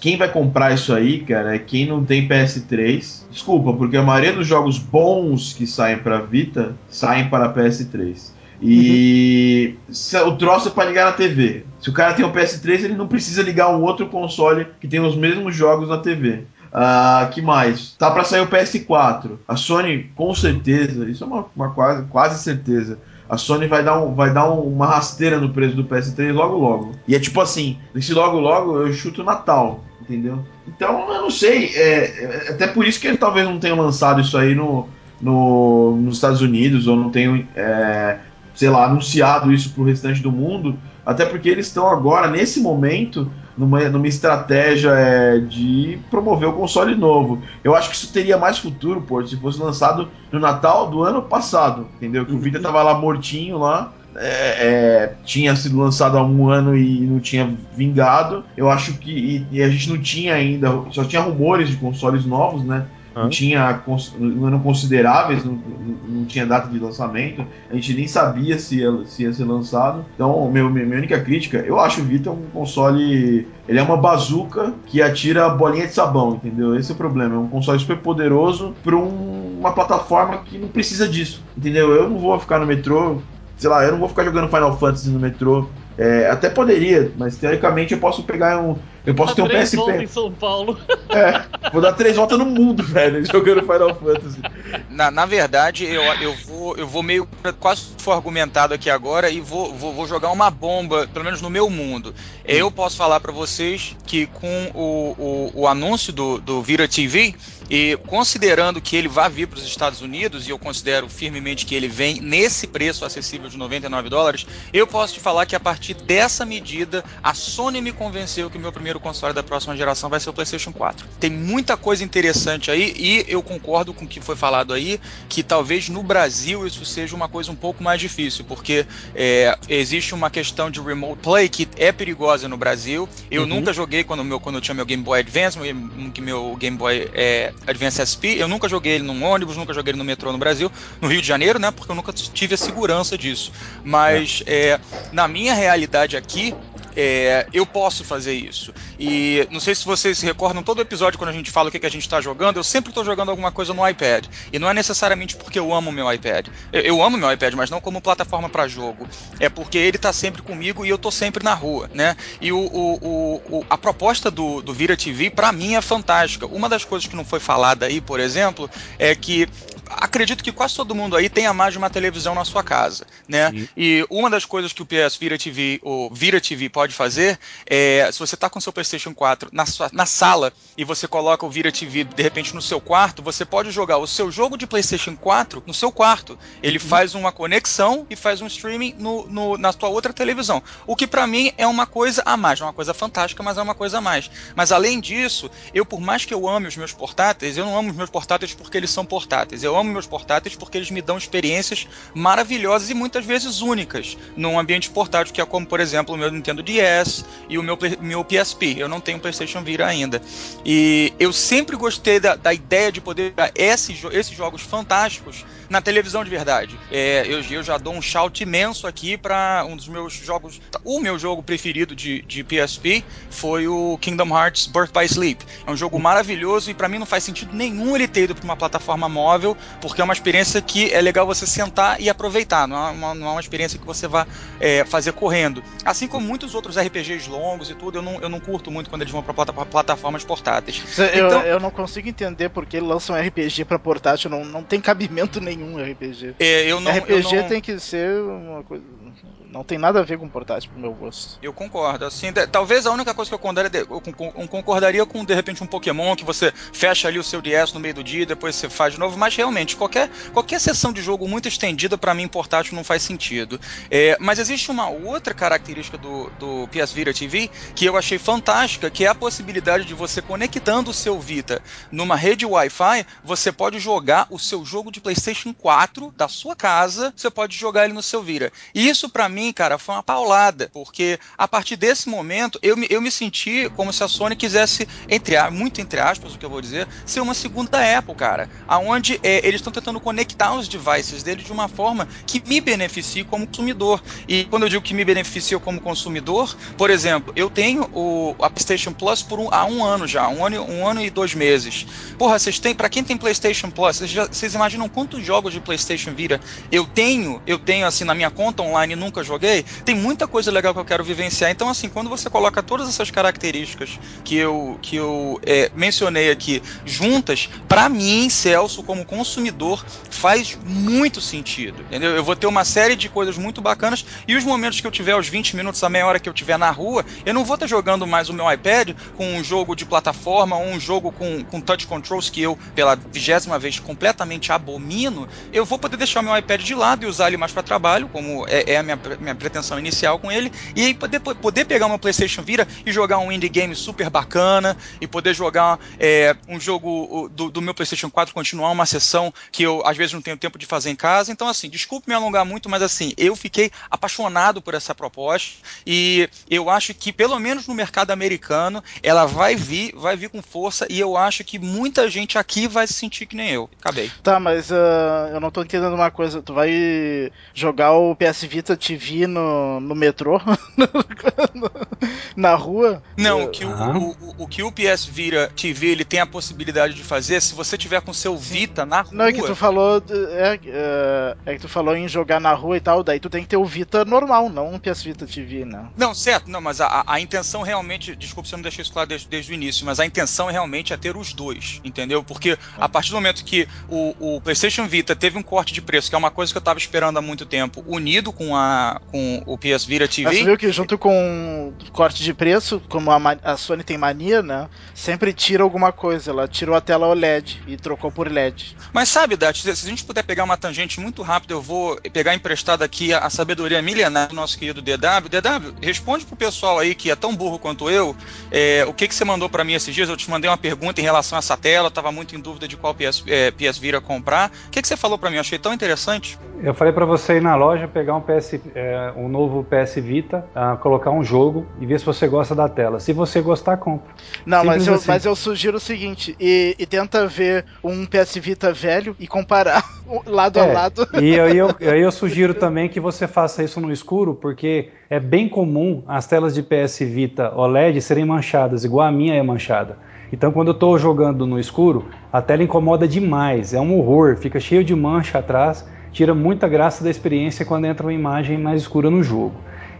Quem vai comprar isso aí, cara, é quem não tem PS3. Desculpa, porque a maioria dos jogos bons que saem para Vita saem para PS3. E se- o troço é pra ligar na TV. Se o cara tem um PS3, ele não precisa ligar um outro console que tem os mesmos jogos na TV. Ah, que mais? Tá pra sair o PS4. A Sony, com certeza, isso é uma, uma quase, quase certeza. A Sony vai dar, um, vai dar um- uma rasteira no preço do PS3 logo logo. E é tipo assim, esse logo logo eu chuto Natal, entendeu? Então eu não sei. é- é até por isso que ele talvez não tenha lançado isso aí no, no, nos Estados Unidos, ou não tenham, é, sei lá, anunciado isso pro restante do mundo. Até porque eles estão agora, nesse momento, numa, numa estratégia é, de promover o console novo. Eu acho que isso teria mais futuro, pô, se fosse lançado no Natal do ano passado, entendeu? Que o Vita tava lá mortinho lá. é, é, tinha sido lançado há um ano e não tinha vingado. Eu acho que. E, e a gente não tinha ainda. Só tinha rumores de consoles novos, né? Não tinha não eram consideráveis, não, não- tinha data de lançamento, a gente nem sabia se ia, se ia ser lançado. Então, meu, minha única crítica, eu acho o Vita um console. Ele é uma bazuca que atira bolinha de sabão, entendeu? Esse é o problema. É um console super poderoso para uma plataforma que não precisa disso, entendeu? Eu não vou ficar no metrô, sei lá, eu não vou ficar jogando Final Fantasy no metrô. É, até poderia, mas teoricamente eu posso pegar um. Eu posso ter um Três voltas PSP. em São Paulo. É, vou dar três voltas no mundo, velho, jogando Final Fantasy. Na, na verdade, eu, eu, vou, eu vou meio. Quase for argumentado aqui agora e vou, vou, vou jogar uma bomba, pelo menos no meu mundo. Eu posso falar pra vocês que com o, o, o anúncio do, do Vira TV, e considerando que ele vai vir para os Estados Unidos, e eu considero firmemente que ele vem nesse preço acessível de 99 dólares, eu posso te falar que a partir dessa medida, a Sony me convenceu que o meu primeiro console da próxima geração vai ser o PlayStation 4. Tem muita coisa interessante aí, e eu concordo com o que foi falado aí, que talvez no Brasil isso seja uma coisa um pouco mais difícil, porque é, existe uma questão de remote play que é perigosa no Brasil. Eu Uhum. nunca joguei quando, meu, quando eu tinha meu Game Boy Advance, meu, Game- meu Game Boy é, Advance SP, eu nunca joguei ele num ônibus, nunca joguei ele no metrô no Brasil, no Rio de Janeiro, né? Porque eu nunca tive a segurança disso. Mas é, na minha realidade aqui, é, eu posso fazer isso. E não sei se vocês se recordam, todo episódio quando a gente fala o que, que a gente está jogando, eu sempre estou jogando alguma coisa no iPad. E não é necessariamente porque eu amo meu iPad. Eu, eu amo meu iPad, mas não como plataforma para jogo. É porque ele está sempre comigo e eu estou sempre na rua, né? E o, o- o- a proposta do, do Vira TV, para mim, é fantástica. Uma das coisas que não foi falada aí, por exemplo, é que acredito que quase todo mundo aí tenha mais de uma televisão na sua casa, né? Sim. E uma das coisas que o PS Vira TV, ou Vira TV pode fazer é, se você está com seu PlayStation 4 na, sua, na sala e você coloca o Vira TV de repente no seu quarto, você pode jogar o seu jogo de PlayStation 4 no seu quarto. Ele faz uma conexão e faz um streaming no, no- na tua outra televisão. O que para mim é uma coisa a mais, é uma coisa fantástica, mas é uma coisa a mais. Mas além disso, eu por mais que eu ame os meus portáteis, eu não amo os meus portáteis porque eles são portáteis. Eu amo meus portáteis porque eles me dão experiências maravilhosas e muitas vezes únicas num ambiente portátil, que é como, por exemplo, o meu Nintendo DS e o meu, meu PSP. Eu não tenho PlayStation Vita ainda. E eu sempre gostei da, da ideia de poder esses, esses jogos fantásticos na televisão de verdade. É, eu, eu já dou um shout imenso aqui para um dos meus jogos. O meu jogo preferido de, de PSP foi o Kingdom Hearts Birth by Sleep. É um jogo maravilhoso e para mim não faz sentido nenhum ele ter ido para uma plataforma móvel, porque é uma experiência que é legal você sentar e aproveitar. Não é uma, não é uma experiência que você vai é, fazer correndo. Assim como muitos outros RPGs longos e tudo, eu não, eu não curto muito quando eles vão para plata, plataformas portáteis. Eu, Então- eu não consigo entender porque lançam RPG pra portátil, não, não tem cabimento nenhum RPG. É, eu não, eu RPG não- tem que ser uma coisa. Não tem nada a ver com portátil pro meu gosto. Eu concordo. Assim, de- talvez a única coisa que eu concordaria, eu con- con- concordaria com, de repente, um Pokémon que você fecha ali o seu DS no meio do dia e depois você faz de novo, mas realmente, qualquer, qualquer sessão de jogo muito estendida, para mim, portátil não faz sentido. É, mas existe uma outra característica do, do do PS Vita TV, que eu achei fantástica, que é a possibilidade de você conectando o seu Vita numa rede Wi-Fi, você pode jogar o seu jogo de PlayStation 4 da sua casa, você pode jogar ele no seu Vita. E isso para mim, cara, foi uma paulada, porque a partir desse momento eu me, eu me senti como se a Sony quisesse, entre muito entre aspas, o que eu vou dizer, ser uma segunda Apple, cara, aonde é, eles estão tentando conectar os devices dele de uma forma que me beneficie como consumidor. E quando eu digo que me beneficia como consumidor, por exemplo, eu tenho o a PlayStation Plus por um, há um ano já, um ano, um ano e dois meses. Porra, vocês têm, para quem tem PlayStation Plus, vocês, já, vocês imaginam quantos jogos de PlayStation Vita eu tenho, eu tenho assim na minha conta online nunca joguei? Tem muita coisa legal que eu quero vivenciar. Então, assim, quando você coloca todas essas características que eu, que eu é, mencionei aqui juntas, para mim, Celso, como consumidor, faz muito sentido, entendeu? Eu vou ter uma série de coisas muito bacanas e os momentos que eu tiver, os 20 minutos, a meia hora que eu tiver na rua, eu não vou estar jogando mais o meu iPad com um jogo de plataforma ou um jogo com, com touch controls que eu, pela vigésima vez, completamente abomino. Eu vou poder deixar meu iPad de lado e usar ele mais para trabalho, como é, é, a minha, minha pretensão inicial com ele, e poder, poder pegar uma PlayStation Vita e jogar um indie game super bacana e poder jogar é, um jogo do, do meu PlayStation 4, continuar uma sessão que eu às vezes não tenho tempo de fazer em casa. Então, assim, desculpe me alongar muito, mas assim, eu fiquei apaixonado por essa proposta e eu acho que, pelo menos no mercado americano, ela vai vir, vai vir com força e eu acho que muita gente aqui vai se sentir que nem eu. Acabei. Tá, mas uh, eu não tô entendendo uma coisa. Tu vai jogar o PS Vita TV no, no metrô? Na rua? Não, o que o, o, o, o, que o PS Vita TV ele tem a possibilidade de fazer, se você tiver com seu Vita na rua. Não, é que tu falou. É, é, é, que tu falou em jogar na rua e tal, daí tu tem que ter o Vita normal, não um PS Vita TV, né? Não, certo, não, mas a, a intenção realmente. Desculpa se eu não deixei isso claro desde, desde o início, mas a intenção realmente é ter os dois, entendeu? Porque a partir do momento que o, o PlayStation Vita teve um corte de preço, que é uma coisa que eu tava esperando há muito tempo, unido com, a, com o PS Vita TV. Você viu que junto com o corte de preço, como a, a Sony tem mania, né? Sempre tira alguma coisa. Ela tirou a tela OLED e trocou por LED. Mas sabe, Dati, se a gente puder pegar uma tangente muito rápida, eu vou pegar emprestado aqui a, a sabedoria milenar do nosso querido DW. DW, responde pro pessoal aí que é tão burro quanto eu, é, o que, que você mandou para mim esses dias? Eu te mandei uma pergunta em relação a essa tela, eu tava muito em dúvida de qual PS, é, PS Vira comprar. O que, que você falou para mim? Eu achei tão interessante. Eu falei para você ir na loja, pegar um PS, é, um novo PS Vita, uh, colocar um jogo e ver se você gosta da tela. Se você gostar, compra. Não, mas eu, assim. mas eu sugiro o seguinte: e, e, tenta ver um PS Vita velho e comparar lado é, a lado. E aí eu, aí eu sugiro também que você faça isso no escuro, porque é bem comum as telas de PS Vita OLED serem manchadas, igual a minha é manchada. Então, quando eu estou jogando no escuro, a tela incomoda demais, é um horror, fica cheio de mancha atrás, tira muita graça da experiência quando entra uma imagem mais escura no jogo.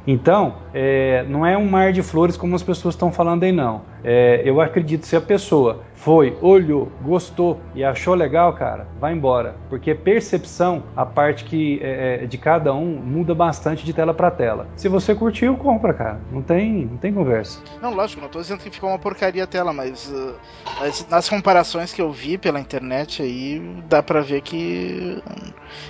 Então, é, não é um mar de flores como as pessoas estão falando aí, não. É, eu acredito se a pessoa foi, olhou, gostou e achou legal, cara, vai embora. Porque percepção, a parte que é, é de cada um, muda bastante de tela para tela. Se você curtiu, compra, cara. Não tem, não tem conversa. Não, lógico, não tô dizendo que ficou uma porcaria a tela, mas, uh, mas nas comparações que eu vi pela internet aí, dá para ver que,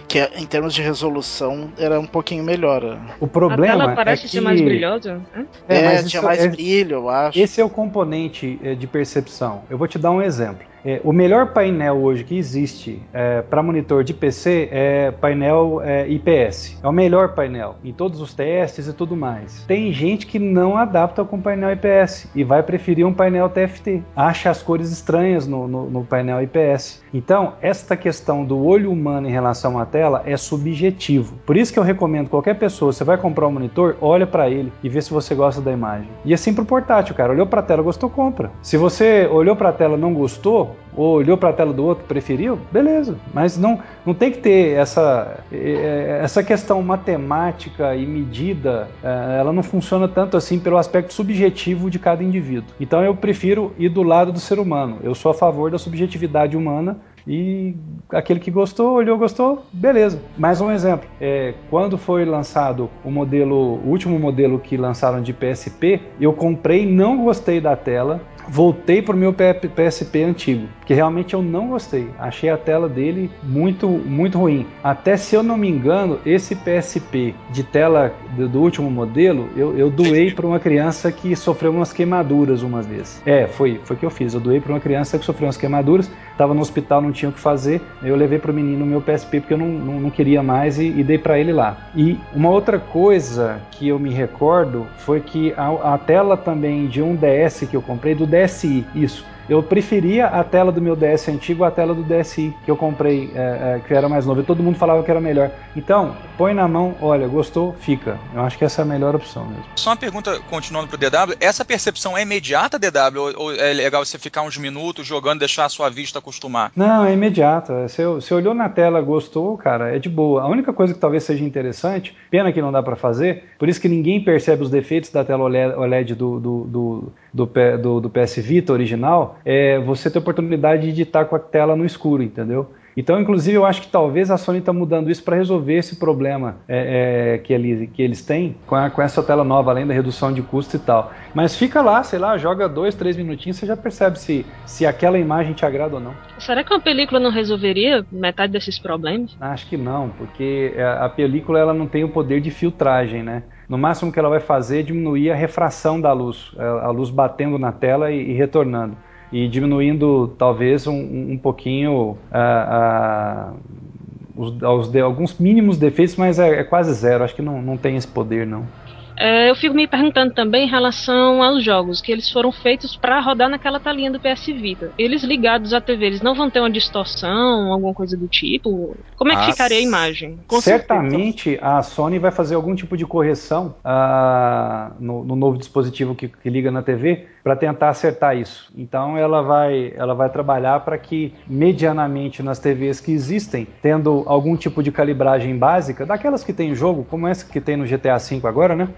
que em termos de resolução era um pouquinho melhor. O problema a tela parece é que... ser mais brilhosa. É, é tinha mais é... brilho, eu acho. Esse é o componente é, de percepção. Eu vou te dar um exemplo. É, o melhor painel hoje que existe é, para monitor de PC é painel é, IPS. É o melhor painel em todos os testes e tudo mais. Tem gente que não adapta com painel IPS e vai preferir um painel TFT. Acha as cores estranhas no, no, no painel IPS. Então, esta questão do olho humano em relação à tela é subjetivo. Por isso que eu recomendo qualquer pessoa, você vai comprar um monitor, olha para ele e vê se você gosta da imagem. E assim pro portátil, cara. Olhou para a tela, gostou, compra. Se você olhou para a tela, não gostou, ou olhou para a tela do outro, preferiu, beleza. Mas não, não tem que ter essa, essa questão matemática e medida, é, ela não funciona tanto assim pelo aspecto subjetivo de cada indivíduo. Então eu prefiro ir do lado do ser humano. Eu sou a favor da subjetividade humana e aquele que gostou, olhou, gostou, beleza. Mais um exemplo. É, quando foi lançado o modelo, o último modelo que lançaram de PSP, eu comprei, não gostei da tela, voltei pro meu PSP antigo, porque realmente eu não gostei. Achei a tela dele muito, muito ruim. Até se eu não me engano, esse PSP de tela do, do último modelo, eu, eu doei para uma criança que sofreu umas queimaduras umas vezes. É, foi, foi que eu fiz. Eu doei para uma criança que sofreu umas queimaduras, estava no hospital, não tinha o que fazer. Eu levei pro menino o meu PSP porque eu não, não, não queria mais e, e dei para ele lá. E uma outra coisa que eu me recordo foi que a, a tela também de um DS que eu comprei, do DSi, isso. Eu preferia a tela do meu DS antigo à tela do DSi que eu comprei, é, é, que era mais novo. E todo mundo falava que era melhor. Então, põe na mão, olha, gostou, fica. Eu acho que essa é a melhor opção mesmo. Só uma pergunta, continuando pro DW, essa percepção é imediata, DW, ou, ou é legal você ficar uns minutos jogando, deixar a sua vista acostumar? Não, é imediato. Você, você olhou na tela, gostou, cara, é de boa. A única coisa que talvez seja interessante, pena que não dá para fazer, por isso que ninguém percebe os defeitos da tela OLED do, do, do, do- do PS Vita original, é você ter a oportunidade de editar com a tela no escuro, entendeu? Então, inclusive, eu acho que talvez a Sony está mudando isso para resolver esse problema é, é, que, ele- que eles têm com, a- com essa tela nova, além da redução de custo e tal. Mas fica lá, sei lá, joga dois, três minutinhos, você já percebe se, se aquela imagem te agrada ou não. Será que uma película não resolveria metade desses problemas? Acho que não, porque é, a película ela não tem o poder de filtragem, né? No máximo que ela vai fazer é diminuir a refração da luz, a luz batendo na tela e, e retornando. E diminuindo talvez um, um pouquinho ah, ah, os, os de- alguns mínimos defeitos, mas é, é quase zero. Acho que não, não tem esse poder, não. É, eu fico me perguntando também em relação aos jogos, que eles foram feitos para rodar naquela telinha do PS Vita. Eles ligados à TV, eles não vão ter uma distorção, alguma coisa do tipo? Como é que Ah, ficaria a imagem? Com Certamente a Sony vai fazer algum tipo de correção ah, no, no novo dispositivo que, que liga na TV para tentar acertar isso. Então ela vai, ela vai trabalhar para que medianamente nas TVs que existem, tendo algum tipo de calibragem básica, daquelas que tem jogo, como essa que tem no GTA V agora, né?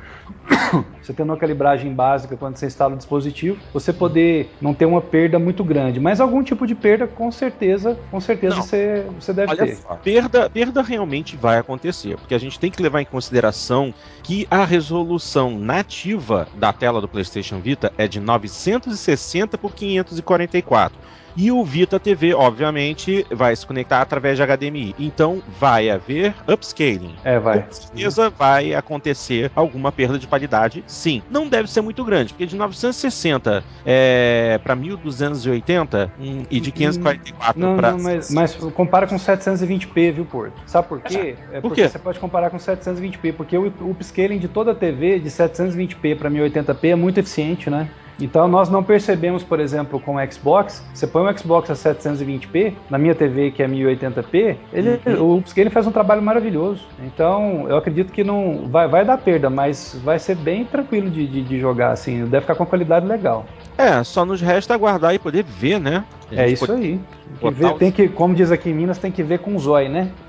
Você tendo uma calibragem básica quando você instala o dispositivo, você poder não ter uma perda muito grande, mas algum tipo de perda com certeza, com certeza Não. você, você deve Olha ter. perda, perda realmente vai acontecer, porque a gente tem que levar em consideração que a resolução nativa da tela do PlayStation Vita é de 960 por 544. E o Vita TV, obviamente, vai se conectar através de HDMI. Então vai haver upscaling. É, vai. Com certeza vai acontecer alguma perda de qualidade, sim. Não deve ser muito grande, porque de 960 é, para 1280 hum, e de 544 Não, para não, mas, mas compara com 720p, viu, Porto? Sabe por quê? É Por porque quê? você pode comparar com 720p, porque o, o upscaling de toda a TV de 720p para 1080p é muito eficiente, né? Então nós não percebemos, por exemplo, com o Xbox, você põe um Xbox a 720p, na minha TV que é 1080p, ele, o upscaling faz um trabalho maravilhoso. Então eu acredito que não vai, vai dar perda, mas vai ser bem tranquilo de, de, de jogar, assim, deve ficar com qualidade legal. É, só nos resta aguardar e poder ver, né? É isso pode- aí. Tem que, ver, tem que, como diz aqui em Minas, tem que ver com o zóio, né?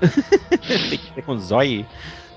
Tem que ver com zóio.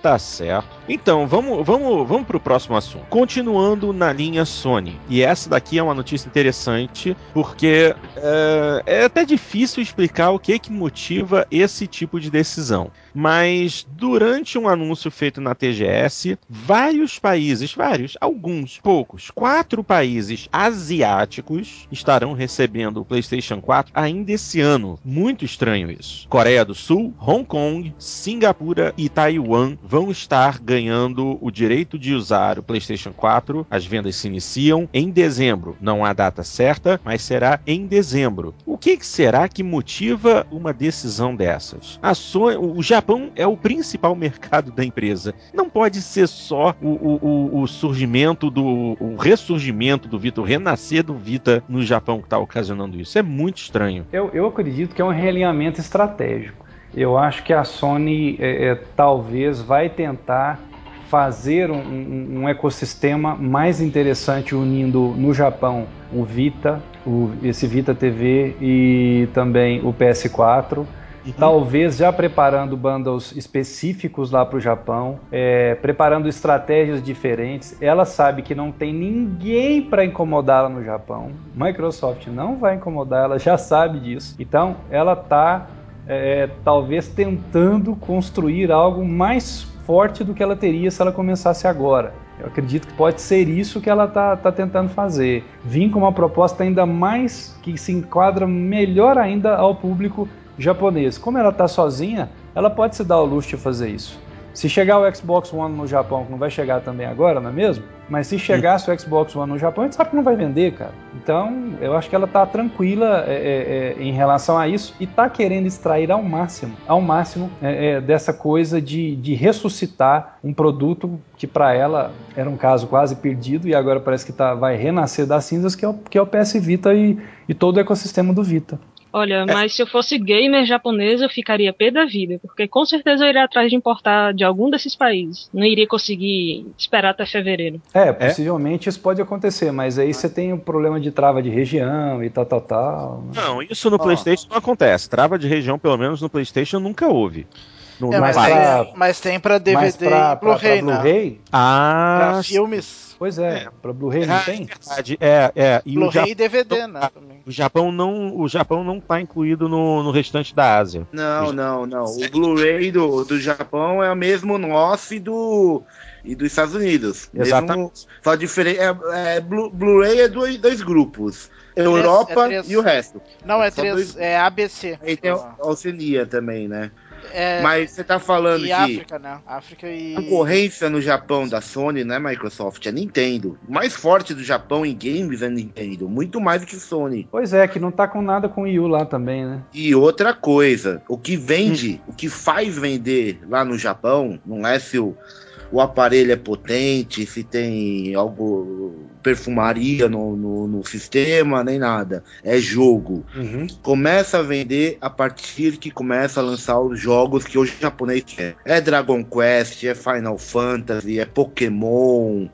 Tá certo. Então, vamos, vamos, vamos pro próximo assunto. Continuando na linha Sony. E essa daqui é uma notícia interessante, porque é, é até difícil explicar o que que motiva esse tipo de decisão. Mas durante um anúncio feito na TGS, vários países, vários, alguns, poucos, quatro países asiáticos estarão recebendo o PlayStation 4 ainda esse ano. Muito estranho isso. Coreia do Sul, Hong Kong, Singapura e Taiwan vão estar ganhando o direito de usar o PlayStation 4. As vendas se iniciam em dezembro. Não há data certa, mas será em dezembro. O que será que motiva uma decisão dessas? A o Japão é o principal mercado da empresa. Não pode ser só o, o- o- o surgimento do. o ressurgimento do Vita, o renascer do Vita no Japão que está ocasionando isso. É muito estranho. Eu, eu acredito que é um realinhamento estratégico. Eu acho que a Sony é, é, talvez vai tentar fazer um, um- um ecossistema mais interessante unindo no Japão o Vita, o- esse Vita TV e também o PS4. Talvez já preparando bundles específicos lá para o Japão, é, preparando estratégias diferentes. Ela sabe que não tem ninguém para incomodá-la no Japão. Microsoft não vai incomodar, ela já sabe disso. Então, ela está talvez tentando construir algo mais forte do que ela teria se ela começasse agora. Eu acredito que pode ser isso que ela está tá tentando fazer. Vir com uma proposta ainda mais que se enquadra melhor ainda ao público japonês. Como ela está sozinha, ela pode se dar o luxo de fazer isso. Se chegar o Xbox One no Japão, que não vai chegar também agora, não é mesmo? Mas se chegasse o Xbox One no Japão, a gente sabe que não vai vender, cara. Então, eu acho que ela tá tranquila é, é, é, em relação a isso e tá querendo extrair ao máximo, ao máximo é, é, dessa coisa de, de ressuscitar um produto que para ela era um caso quase perdido e agora parece que tá, vai renascer das cinzas, que é o, que é o PS Vita e, e todo o ecossistema do Vita. Olha, mas se eu fosse gamer japonês, eu ficaria pé da vida, porque com certeza eu iria atrás de importar de algum desses países. Não iria conseguir esperar até fevereiro. É, possivelmente isso pode acontecer, mas aí você tem o problema de trava de região e tal, tal, tal. né? Não, isso no PlayStation não acontece. Trava de região, pelo menos no PlayStation, nunca houve. No, É, mas, pra- tem, mas tem pra DVD Mas pra, e Blu-ray, né? Blu-ray, Ah, Pra filmes, pois é, É. pra Blu-ray não ah, tem? verdade. É, é. E o, Blu-ray e DVD, né? Também. o Japão não, o Japão não tá incluído no, no restante da Ásia. Não, não, não. O Blu-ray do, do Japão é o mesmo nosso e do e dos Estados Unidos. Mesmo, Exatamente. só diferente. É, é, Blu- Blu-ray é dois, dois grupos. Europa é três. e o resto. Não, é três, dois- é ABC. Aí tem a Oceania também, né? É, Mas você tá falando e de África, né? África e. concorrência no Japão da Sony, né, Microsoft? É Nintendo. O mais forte do Japão em games é Nintendo. Muito mais do que Sony. Pois é, que não tá com nada com o Wii U lá também, né? E outra coisa, o que vende, o que faz vender lá no Japão, não é se o, o aparelho é potente, se tem algo, perfumaria no, no, no sistema, nem nada. É jogo. Começa a vender a partir que começa a lançar os jogos que hoje o japonês quer. É Dragon Quest, é Final Fantasy, é Pokémon.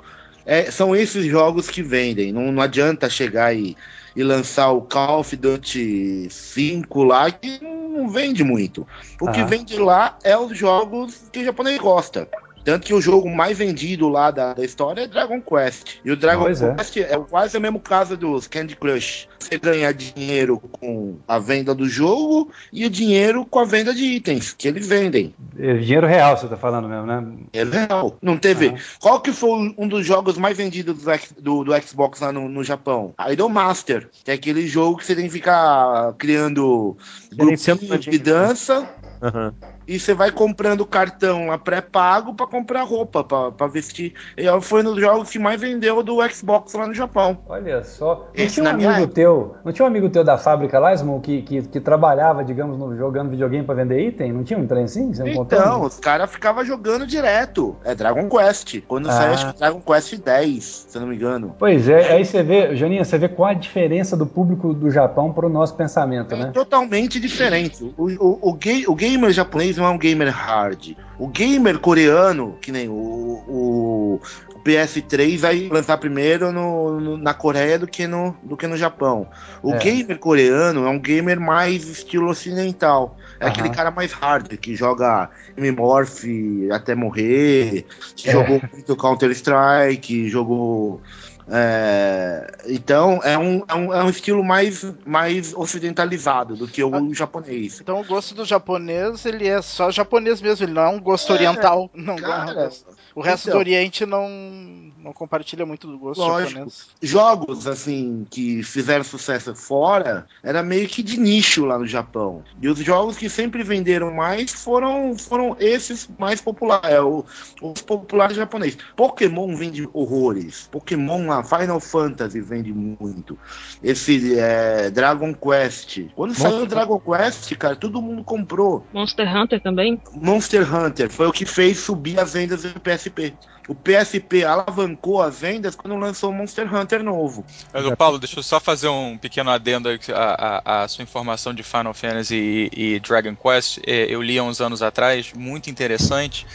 É, são esses jogos que vendem. Não, não adianta chegar e, e lançar o Call of Duty 5 lá, que não vende muito. O que Ah. vende lá é os jogos que o japonês gosta. Tanto que o jogo mais vendido lá da, da história é Dragon Quest. E o Dragon Pois é. Quest é. quase o mesmo caso dos Candy Crush. Você ganha dinheiro com a venda do jogo e o dinheiro com a venda de itens que eles vendem. É dinheiro real, você tá falando mesmo, né? É real. Não teve. Ah. Qual que foi um dos jogos mais vendidos do, do- do Xbox lá no, no Japão? Idol Master. Que é aquele jogo que você tem que ficar criando grupinhos de dança Aham. e você vai comprando cartão lá pré-pago pra comprar roupa, pra pra vestir. E foi um dos jogos que mais vendeu do Xbox lá no Japão. Olha só. Não Esse tinha um minha amigo época. teu, não tinha um amigo teu da fábrica lá, Ismo, que, que, que trabalhava, digamos, no, jogando videogame pra vender item? Não tinha um trem assim? Você não contou? Então, os caras ficavam jogando direto. É Dragon Quest. Quando Ah. saiu, acho que Dragon Quest 10, se eu não me engano. Pois é, aí você vê, Janinha, você vê qual a diferença do público do Japão pro nosso pensamento, É né? totalmente diferente. O, o, o, ga- o gamer japonês não é um gamer hard. O gamer coreano, que nem o, o, o PS3, vai lançar primeiro no, no- na Coreia do que no, do que no Japão. O É. gamer coreano é um gamer mais estilo ocidental. É Aham. aquele cara mais hard, que joga M-Morph até morrer, que É. jogou muito Counter-Strike, jogou. É, então é um, é, um, é um estilo mais, mais ocidentalizado do que o Ah. japonês. Então o gosto do japonês, ele é só japonês mesmo, ele não é um gosto oriental. Não, Cara, o resto então. do Oriente não, não compartilha muito do gosto Lógico. japonês. jogos assim que fizeram sucesso fora era meio que de nicho lá no Japão. E os jogos que sempre venderam mais foram, foram esses mais populares, é, os populares japoneses. Pokémon vende horrores. Pokémon lá, Final Fantasy vende muito. Esse é, Dragon Quest. Quando saiu o Dragon Quest, cara, todo mundo comprou. Monster Hunter também. Monster Hunter foi o que fez subir as vendas do PSP. O PSP alavancou as vendas quando lançou o Monster Hunter novo. Mas, Paulo, deixa eu só fazer um pequeno adendo aí à, à- à sua informação de Final Fantasy e, e Dragon Quest. É, eu li há uns anos atrás, muito interessante,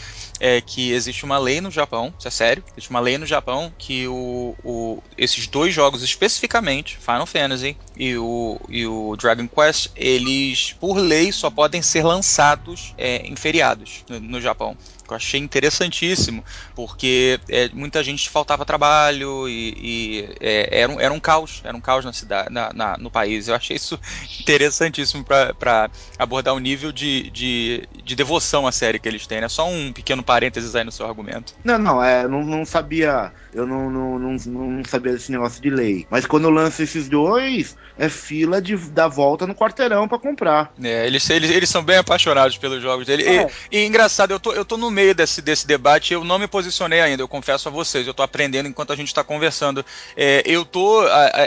é que existe uma lei no Japão, isso é sério, existe uma lei no Japão que o, o- esses dois jogos especificamente, Final Fantasy e o, e o Dragon Quest, eles, por lei, só podem ser lançados é, em feriados no, no Japão. Que eu achei interessantíssimo, porque é, muita gente faltava trabalho e, e é, era, um, era um caos, era um caos na cidade, na, na, no país. Eu achei isso interessantíssimo para abordar o nível de, de, de, devoção à série que eles têm. É só um pequeno parênteses aí no seu argumento. Não, não, é, não, não sabia, eu não, não, não, não sabia desse negócio de lei. Mas quando eu lanço esses dois, é fila de dar volta no quarteirão para comprar. É, eles, eles, eles são bem apaixonados pelos jogos dele. É. E, e, engraçado, eu tô, eu tô no meio desse, desse debate, eu não me posicionei ainda, eu confesso a vocês, eu tô aprendendo enquanto a gente tá conversando. É, eu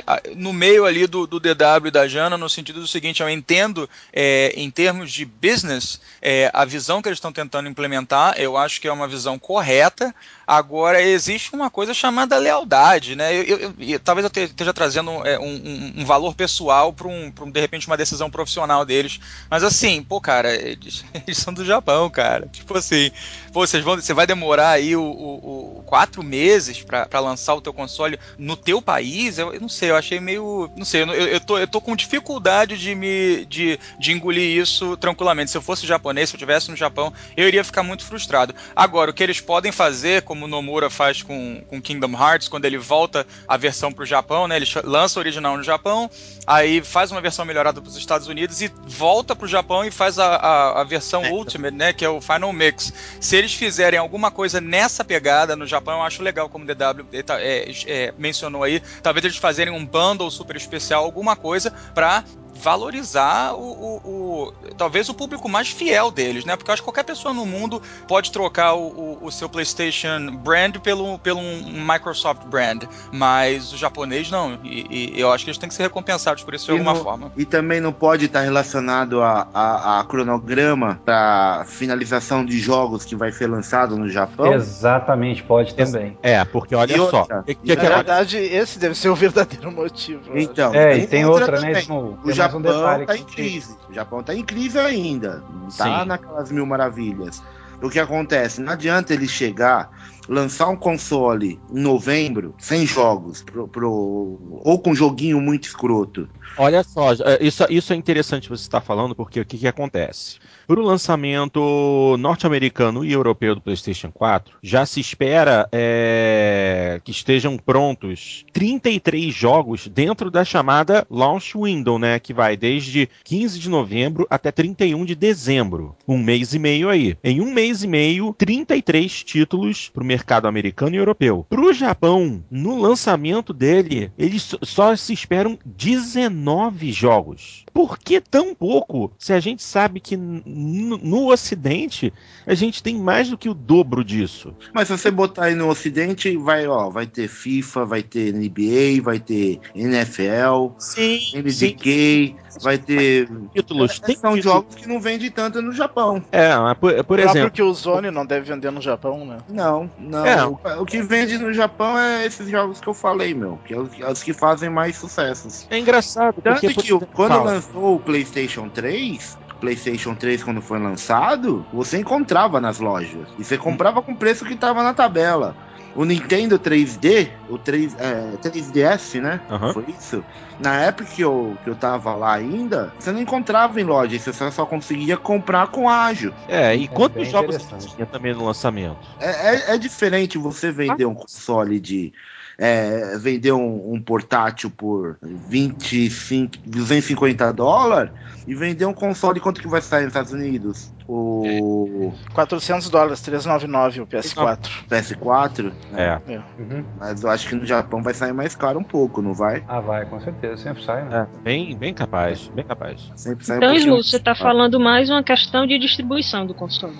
a, no meio ali do, do DW da Jana, no sentido do seguinte, eu entendo é, em termos de business, é, a visão que eles estão tentando implementar, eu acho que é uma visão correta, Agora, existe uma coisa chamada lealdade, né? Eu, eu, eu talvez eu esteja trazendo é, um, um, valor pessoal para, um, de repente, uma decisão profissional deles. Mas assim, pô, cara, eles, eles são do Japão, cara. Tipo assim, pô, vocês vão, você vai demorar aí o, o, o quatro meses para lançar o teu console no teu país? Eu, eu, não sei, eu achei meio. Não sei, eu, eu, tô, eu tô com dificuldade de me de, de engolir isso tranquilamente. Se eu fosse japonês, se eu estivesse no Japão, eu iria ficar muito frustrado. Agora, o que eles podem fazer, como como o Nomura faz com, com Kingdom Hearts, quando ele volta a versão para o Japão, né? Ele lança o original no Japão, aí faz uma versão melhorada para os Estados Unidos e volta para o Japão e faz a, a, a versão é. Ultimate, né? Que é o Final Mix. Se eles fizerem alguma coisa nessa pegada no Japão, eu acho legal, como o DW é, é, mencionou aí. Talvez eles fazerem um bundle super especial, alguma coisa para valorizar o, o, o, talvez o público mais fiel deles, né? Porque eu acho que qualquer pessoa no mundo pode trocar o, o, seu PlayStation brand pelo, pelo um Microsoft brand, mas o japonês não. E, e eu acho que eles têm que ser recompensados por isso de e alguma no, forma. E também não pode estar relacionado a, a, a cronograma para finalização de jogos que vai ser lançado no Japão? Exatamente, pode também. É, porque olha e só. Que, que, na verdade, esse deve ser o verdadeiro motivo. Então, é, e tem outra, outra né? O Japão um tá em crise. O Japão tá em crise ainda. Tá Sim. naquelas mil maravilhas. O que acontece? Não adianta ele chegar, lançar um console em novembro, sem jogos, pro, pro, ou com um joguinho muito escroto. Olha só, é, isso, isso é interessante você estar falando, porque o que, que acontece? Para o lançamento norte-americano e europeu do PlayStation 4, já se espera é, que estejam prontos 33 jogos dentro da chamada Launch Window, né? Que vai desde 15 de novembro até 31 de dezembro. Um mês e meio aí. Em um mês e meio, 33 títulos para o americano e europeu. Para o Japão, no lançamento dele, eles só se esperam 19 jogos. Por que tão pouco? Se a gente sabe que no, Ocidente a gente tem mais do que o dobro disso. Mas se você botar aí no Ocidente, vai, ó, vai ter FIFA, vai ter NBA, vai ter NFL, sim, MDK, sim. vai ter títulos. É, são títulos. jogos que não vendem tanto no Japão. É, mas por, por exemplo. porque o Zone não deve vender no Japão, né? Não, não. É. O, o, que vende no Japão é esses jogos que eu falei, meu, que é os, que fazem mais sucessos. É engraçado. Tanto porque, que quando fala. lançou o PlayStation 3, PlayStation 3 quando foi lançado, você encontrava nas lojas. E você comprava com o preço que estava na tabela. O Nintendo 3D, o 3, é, 3DS, né? Uhum. Foi isso. Na época que eu, que eu tava lá ainda, você não encontrava em loja, você só conseguia comprar com ágil. É, e é quantos jogos tinha também no lançamento? É, é, é diferente você vender um console de é, vender um, um, portátil por 25, 250 dólares e vender um console quanto que vai sair nos Estados Unidos? O 400 dólares, 399 o PS4. PS4? É. é. Uhum. Mas eu acho que no Japão vai sair mais caro um pouco, não vai? Ah, vai, com certeza, sempre sai, né? É, bem, bem capaz, bem capaz. Sempre sai então, um Slu, você tá falando mais uma questão de distribuição do console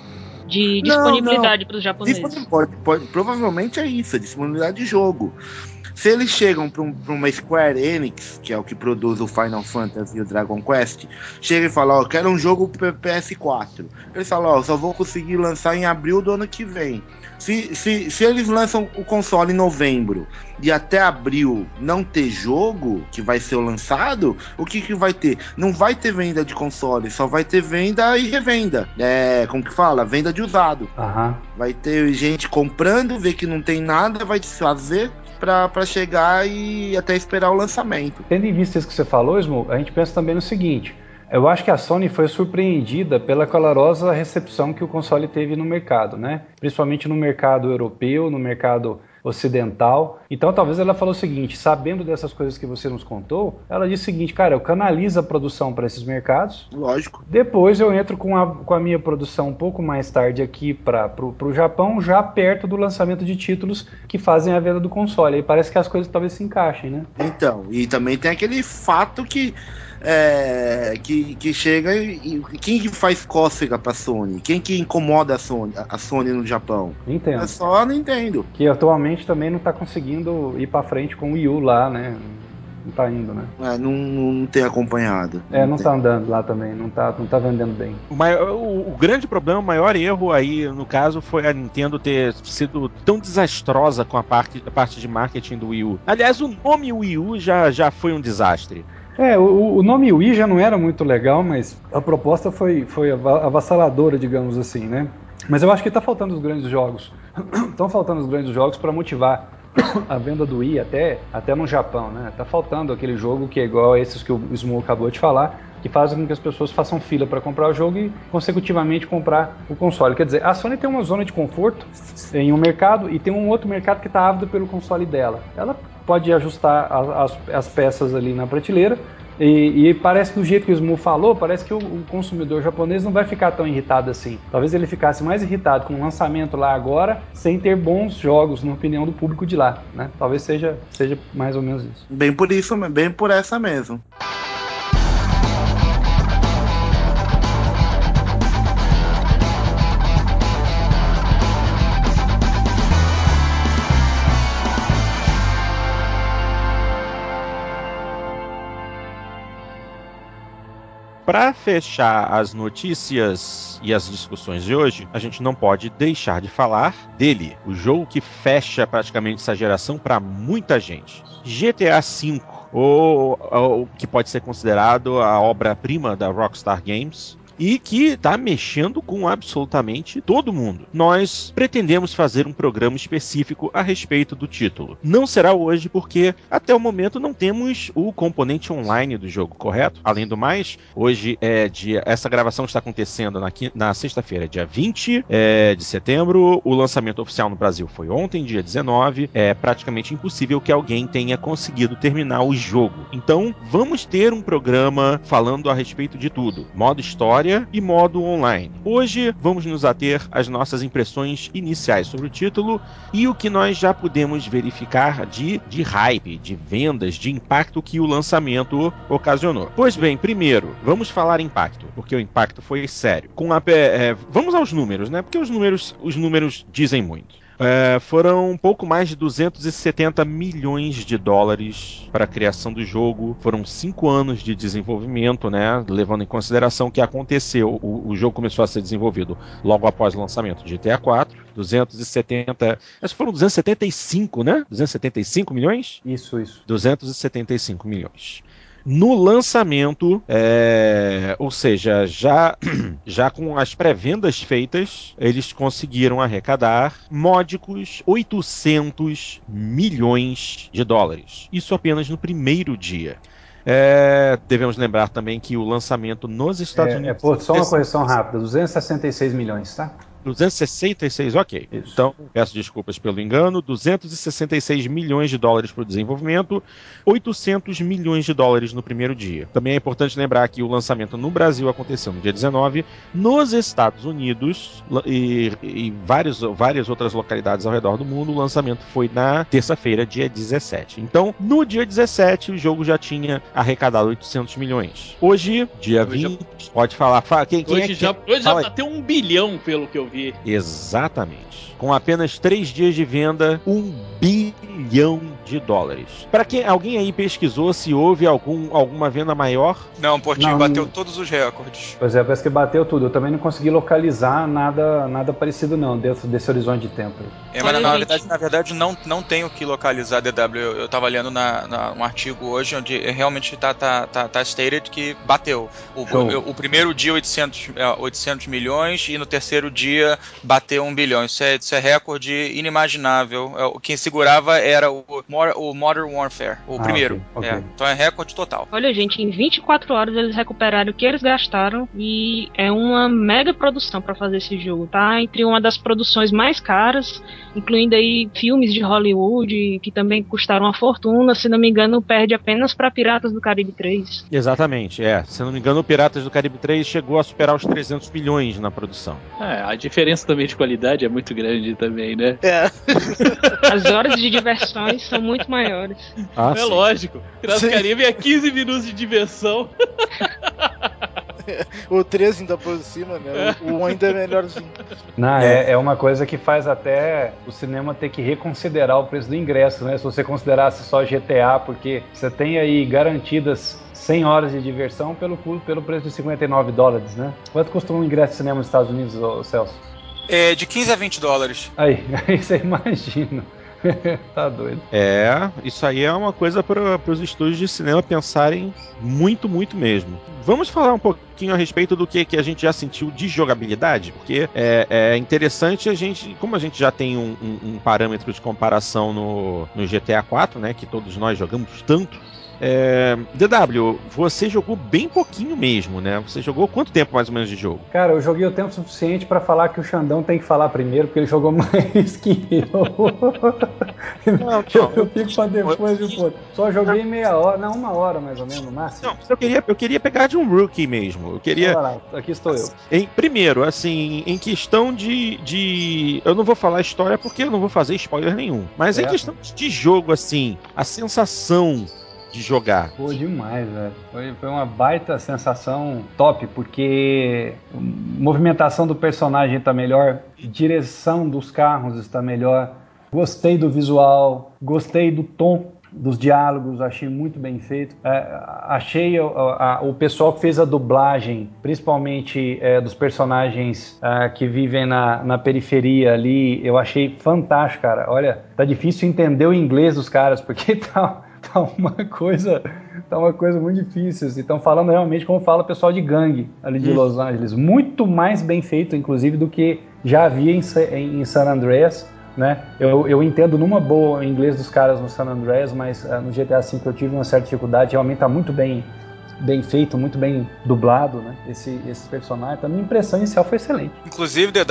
de disponibilidade para os japoneses. Pode, pode, provavelmente é isso, a disponibilidade de jogo. Se eles chegam para um, uma Square Enix, que é o que produz o Final Fantasy e o Dragon Quest, chega e fala, ó, quero um jogo pro PS4. Eles falam, ó, só vou conseguir lançar em abril do ano que vem. Se, se, se eles lançam o console em novembro e até abril não ter jogo que vai ser lançado, o que, que vai ter? Não vai ter venda de console, só vai ter venda e revenda. É, como que fala? Venda de usado. Uhum. Vai ter gente comprando, ver que não tem nada, vai desfazer para chegar e até esperar o lançamento. Tendo em vista isso que você falou, Ismo, a gente pensa também no seguinte: Eu acho que a Sony foi surpreendida pela calorosa recepção que o console teve no mercado, né? Principalmente no mercado europeu, no mercado ocidental. Então talvez ela falou o seguinte, sabendo dessas coisas que você nos contou, ela disse o seguinte, cara, eu canalizo a produção para esses mercados. Lógico. Depois eu entro com a, com a minha produção um pouco mais tarde aqui para o Japão, já perto do lançamento de títulos que fazem a venda do console. Aí parece que as coisas talvez se encaixem, né? Então, e também tem aquele fato que é, que, que chega e quem que faz cócega pra Sony? Quem que incomoda a Sony, a Sony no Japão? Entendo. É só a Nintendo. Que atualmente também não tá conseguindo ir para frente com o Wii U lá, né? Não tá indo, né? É, não, não tem acompanhado. É, não tem. tá andando lá também, não tá, não tá vendendo bem. O, maior- o- o grande problema, o maior erro aí, no caso, foi a Nintendo ter sido tão desastrosa com a parte, a parte de marketing do Wii U. Aliás, o nome Wii U já, já foi um desastre. É, o, o nome Wii já não era muito legal, mas a proposta foi, foi ava- avassaladora, digamos assim, né? Mas eu acho que tá faltando os grandes jogos. Estão faltando os grandes jogos para motivar a venda do Wii até, até no Japão, né? Tá faltando aquele jogo que é igual a esses que o Smoo acabou de falar, que fazem com que as pessoas façam fila para comprar o jogo e consecutivamente comprar o console. Quer dizer, a Sony tem uma zona de conforto em um mercado e tem um outro mercado que está ávido pelo console dela. Ela pode ajustar as, as peças ali na prateleira e, e parece que do jeito que o Smoo falou, parece que o, o consumidor japonês não vai ficar tão irritado assim. Talvez ele ficasse mais irritado com o lançamento lá agora, sem ter bons jogos, na opinião do público de lá. Né? Talvez seja, seja mais ou menos isso. Bem por isso, bem por essa mesmo. Para fechar as notícias e as discussões de hoje, a gente não pode deixar de falar dele, o jogo que fecha praticamente essa geração para muita gente. GTA V, ou, ou que pode ser considerado a obra-prima da Rockstar Games, e que está mexendo com absolutamente todo mundo. Nós pretendemos fazer um programa específico a respeito do título. Não será hoje porque até o momento não temos o componente online do jogo, correto? Além do mais, hoje é dia. Essa gravação está acontecendo na, na sexta-feira, dia 20 é, de setembro. O lançamento oficial no Brasil foi ontem, dia 19. É praticamente impossível que alguém tenha conseguido terminar o jogo. Então, vamos ter um programa falando a respeito de tudo: modo história e modo online. Hoje vamos nos ater às nossas impressões iniciais sobre o título e o que nós já pudemos verificar de, de hype, de vendas, de impacto que o lançamento ocasionou. Pois bem, primeiro, vamos falar impacto, porque o impacto foi sério. Com a, é, vamos aos números, né? Porque os números, os números dizem muito. É, foram um pouco mais de 270 milhões de dólares para a criação do jogo. Foram cinco anos de desenvolvimento, né? Levando em consideração que aconteceu, o, o jogo começou a ser desenvolvido logo após o lançamento de GTA 4. 270, acho que foram 275, né? 275 milhões? Isso, isso. 275 milhões. No lançamento, é, ou seja, já, já com as pré-vendas feitas, eles conseguiram arrecadar módicos 800 milhões de dólares. Isso apenas no primeiro dia. É, devemos lembrar também que o lançamento nos Estados É, é, Unidos. pô, só uma correção rápida: 266 milhões, tá? 266, ok. Isso. Então, peço desculpas pelo engano. 266 milhões de dólares para o desenvolvimento, 800 milhões de dólares no primeiro dia. Também é importante lembrar que o lançamento no Brasil aconteceu no dia 19, nos Estados Unidos e, e vários, várias outras localidades ao redor do mundo, o lançamento foi na terça-feira, dia 17. Então, no dia 17, o jogo já tinha arrecadado 800 milhões. Hoje, dia Hoje 20, pode falar. Fa- quem, quem é Hoje que- já, hoje já fala bateu um bilhão, pelo que eu Exatamente. Com apenas três dias de venda, um bilhão de dólares. Para quem alguém aí pesquisou se houve algum, alguma venda maior? Não, Portinho Não, bateu não- todos os recordes. Pois é, parece que bateu tudo. Eu também não consegui localizar nada, nada parecido não dentro desse horizonte de tempo. É, mas Olha, na, verdade, na verdade não, não tenho que localizar a DW. Eu, eu tava lendo na, na- um artigo hoje onde realmente tá, tá, tá, tá stated que bateu. O, o, o primeiro dia 800, é, 800 milhões e no terceiro dia bater um bilhão. Isso é, isso é recorde inimaginável. É, o- Quem segurava era o, o Modern Warfare, o Ah, primeiro. ok, ok. É, então é recorde total. Olha, gente, em 24 horas eles recuperaram o que eles gastaram e é uma mega produção pra fazer esse jogo, tá? Entre uma das produções mais caras, incluindo aí filmes de Hollywood que também custaram uma fortuna, se não me engano, perde apenas pra Piratas do Caribe 3. Exatamente, é. Se não me engano, o Piratas do Caribe 3 chegou a superar os 300 milhões na produção. É, a diferença também de qualidade é muito grande também, né? É, As horas de diversões são muito maiores. Ah, é sim. lógico. Piratas do Sim. Caribe é 15 minutos de diversão. o 3 ainda por cima, né? O 1 ainda é melhorzinho. Não, é, é uma coisa que faz até o cinema ter que reconsiderar o preço do ingresso, né? Se você considerasse só GTA, porque você tem aí garantidas 100 horas de diversão pelo, pelo preço de 59 dólares, né? Quanto custa um ingresso de cinema nos Estados Unidos, Celso? É de 15 a 20 dólares. Aí, aí você imagina. tá doido. É, isso aí é uma coisa para os estúdios de cinema pensarem muito, muito mesmo. Vamos falar um pouquinho a respeito do que, que a gente já sentiu de jogabilidade, porque é, é interessante a gente, como a gente já tem um, um- um parâmetro de comparação no, no GTA 4, né, que todos nós jogamos tanto. É, DW, você jogou bem pouquinho mesmo, né? Você jogou quanto tempo mais ou menos de jogo? Cara, eu joguei o tempo suficiente pra falar que o Xandão tem que falar primeiro, porque ele jogou mais que eu. Não, eu, eu fico pra depois, viu, pô? Só joguei meia hora, não, uma hora mais ou menos, no máximo. Não, eu queria, eu queria pegar de um rookie mesmo. Eu queria. Lá, aqui estou eu. Em, primeiro, assim, em questão de, de. Eu não vou falar história porque eu não vou fazer spoiler nenhum. Mas em Certo. questão de jogo, assim, a sensação de jogar. Pô, demais, velho. Foi, foi uma baita sensação top, porque movimentação do personagem tá melhor, direção dos carros está melhor. Gostei do visual, gostei do tom dos diálogos, achei muito bem feito. É, achei o, a- o pessoal que fez a dublagem, principalmente é, dos personagens ah, que vivem na, na periferia ali, eu achei fantástico, cara. Olha, tá difícil entender o inglês dos caras, porque tá, tá uma coisa tá uma coisa muito difícil. assim. Estão falando realmente como fala o pessoal de gangue ali de Hum. Los Angeles. Muito mais bem feito, inclusive, do que já havia em, em- San Andreas. Né? Eu, eu entendo numa boa o inglês dos caras no San Andreas, mas ah, no GTA V eu tive uma certa dificuldade. Realmente está muito bem, bem feito, muito bem dublado, né? Esse, esse personagem. Então, a minha impressão inicial foi excelente. Inclusive, DW,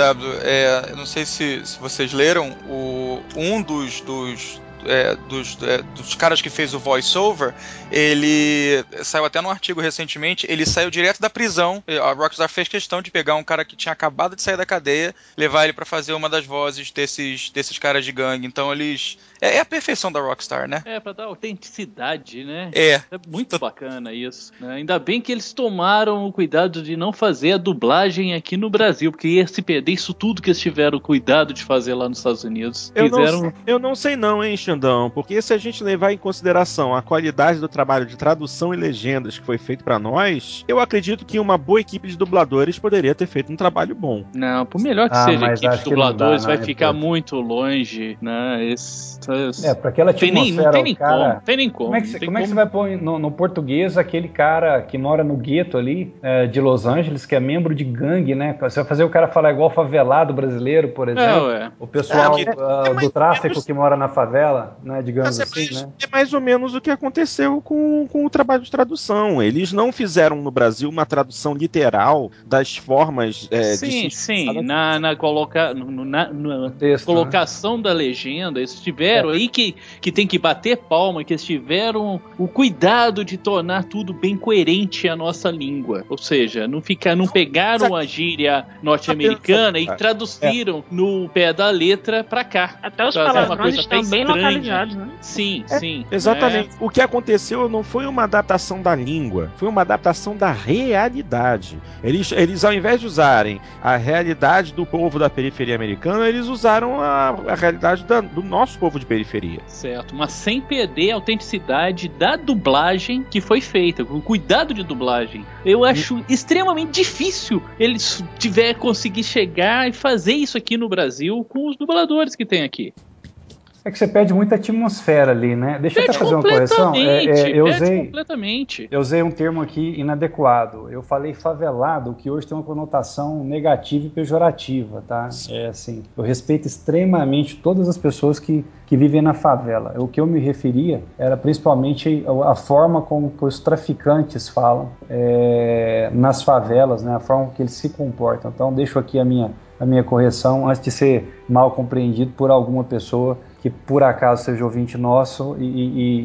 é, eu não sei se, se vocês leram, o, um dos, dos, é, dos, é, dos caras que fez o voiceover, ele saiu até num artigo recentemente, ele saiu direto da prisão. A Rockstar fez questão de pegar um cara que tinha acabado de sair da cadeia, levar ele pra fazer uma das vozes desses, desses caras de gangue. Então eles. É, é a perfeição da Rockstar, né? É, pra dar autenticidade, né? É. É muito bacana isso. né? Ainda bem que eles tomaram o cuidado de não fazer a dublagem aqui no Brasil, porque ia se perder isso tudo que eles tiveram o cuidado de fazer lá nos Estados Unidos. Eu Fizeram. não, eu não sei não, hein, Xandão, porque se a gente levar em consideração a qualidade do trabalho de tradução e legendas que foi feito pra nós, eu acredito que uma boa equipe de dubladores poderia ter feito um trabalho bom. Não, por melhor que Ah, seja equipe de não dá, dubladores, vai não, ficar pô. muito longe, né? Esse, esse- É, para aquela tem nem, não tem nem cara... como, tem nem como. Como é que, você, tem como é que você vai pôr no, no português aquele cara que mora no gueto ali é, de Los Angeles, que é membro de gangue, né? Você vai fazer o cara falar igual favelado brasileiro, por É, exemplo. ué. O pessoal É, ah, é do tráfico menos- que mora na favela, né? Digamos Mas é, assim, mais, né? é mais ou menos o que aconteceu com, com o trabalho de tradução. Eles não fizeram no Brasil uma tradução literal das formas é, sim, de sim. Na, na, coloca, na, na Texto, né? colocação da legenda, eles tiveram aí que, que tem que bater palma, que eles tiveram o cuidado de tornar tudo bem coerente à nossa língua. Ou seja, não ficar, não pegaram a gíria norte-americana e traduziram no pé da letra pra cá. Até os Trazer uma palavrões estão bem estranha. Né? Sim, É, sim. Exatamente. O que aconteceu não foi uma adaptação da língua, foi uma adaptação da realidade. Eles, eles ao invés de usarem a realidade do povo da periferia americana, eles usaram a, a realidade da- do nosso povo de periferia. Certo, mas sem perder a autenticidade da dublagem que foi feita, com o cuidado de dublagem. Eu acho extremamente difícil eles tiver conseguir chegar e fazer isso aqui no Brasil com os dubladores que tem aqui. É que você perde muita atmosfera ali, né? Deixa eu até Perde fazer uma correção. É, é, eu, perde usei, completamente. eu usei um termo aqui inadequado. Eu falei favelado, que hoje tem uma conotação negativa e pejorativa, tá? É assim, eu respeito extremamente todas as pessoas que, que vivem na favela. O que eu me referia era principalmente a, a forma como os traficantes falam é, nas favelas, né? A forma que eles se comportam. Então, deixo aqui a minha a minha correção antes de ser mal compreendido por alguma pessoa que por acaso seja ouvinte nosso e,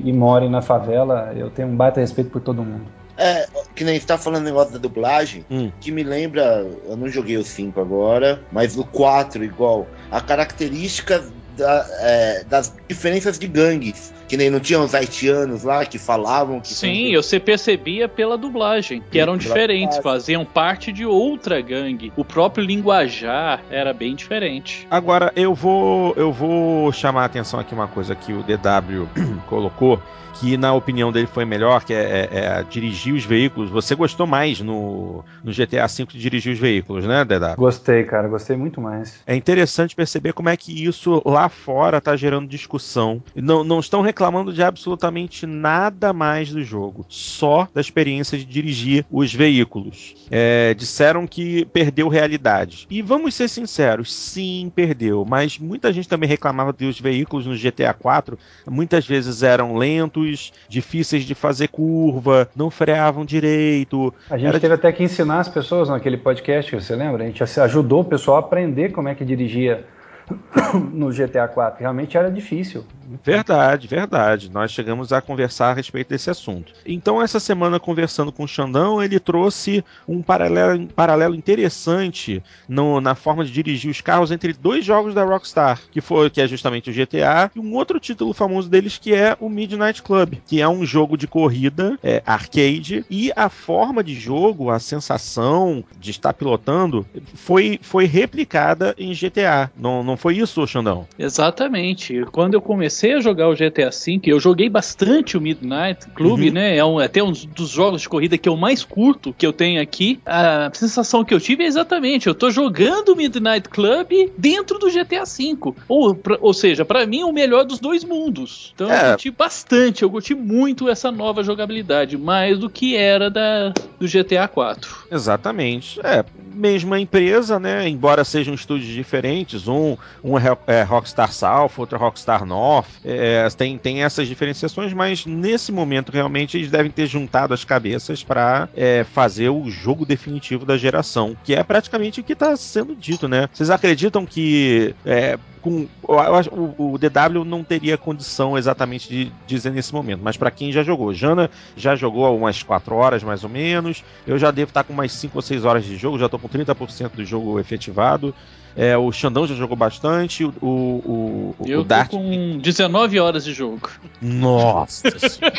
e, e more na favela. Eu tenho um baita respeito por todo mundo. É, que nem você tá falando negócio da dublagem, Hum. que me lembra, eu não joguei o 5 agora, mas o 4 igual, a característica da- é, das diferenças de gangues. Que nem não tinham os haitianos lá que falavam que Sim, você percebia pela dublagem, que eram Pela diferentes, dublagem. faziam parte de outra gangue. O próprio linguajar era bem diferente. Agora eu vou eu vou chamar a atenção aqui uma coisa que o DW colocou que na opinião dele foi melhor, que é, é- é dirigir os veículos. Você gostou mais no, no GTA V de dirigir os veículos, né, DW? Gostei, cara, gostei muito mais. É interessante perceber como é que isso lá fora está gerando discussão. Não, não estão reclamando de absolutamente nada mais do jogo, só da experiência de dirigir os veículos. É, disseram que perdeu realidade. E vamos ser sinceros, sim, perdeu. Mas muita gente também reclamava que os veículos no GTA 4 muitas vezes eram lentos, difíceis de fazer curva, não freavam direito. A gente Era teve até que ensinar as pessoas naquele podcast, você lembra? A gente ajudou o pessoal a aprender como é que dirigia no GTA 4. Realmente era difícil. Verdade, verdade. Nós chegamos a conversar a respeito desse assunto. Então, essa semana, conversando com o Xandão, ele trouxe um paralelo, paralelo interessante no- na forma de dirigir os carros entre dois jogos da Rockstar, que foi que é justamente o GTA, e um outro título famoso deles que é o Midnight Club, que é um jogo de corrida é, arcade, e a forma de jogo, a sensação de estar pilotando, foi, foi replicada em GTA. Não, não foi isso, Xandão? Exatamente. Quando eu comecei a jogar o GTA V, eu joguei bastante o Midnight Club, Uhum. né? É um, até um dos jogos de corrida que eu mais curto que eu tenho aqui. A sensação que eu tive é exatamente, eu tô jogando o Midnight Club dentro do GTA V. Ou, pra- ou seja, pra mim o melhor dos dois mundos. Então É. eu curti bastante, eu curti muito essa nova jogabilidade, mais do que era da, do GTA 4. Exatamente. É, mesma empresa, né? Embora sejam estúdios diferentes, um, um é, é Rockstar South, outro é Rockstar North, é, tem, tem essas diferenciações, mas nesse momento realmente eles devem ter juntado as cabeças para fazer o jogo definitivo da geração, que é praticamente o que está sendo dito, né? Vocês acreditam que é, com, o, o DW não teria condição exatamente de dizer nesse momento, mas para quem já jogou, Jana já jogou umas 4 horas mais ou menos, eu já devo estar com umas 5 ou 6 horas de jogo, já estou com 30% do jogo efetivado. É, o Xandão já jogou bastante, o, o, o, Eu o tô Dart. com 19 horas de jogo. Nossa!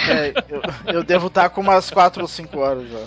É, eu, eu devo estar com umas 4 ou 5 horas já.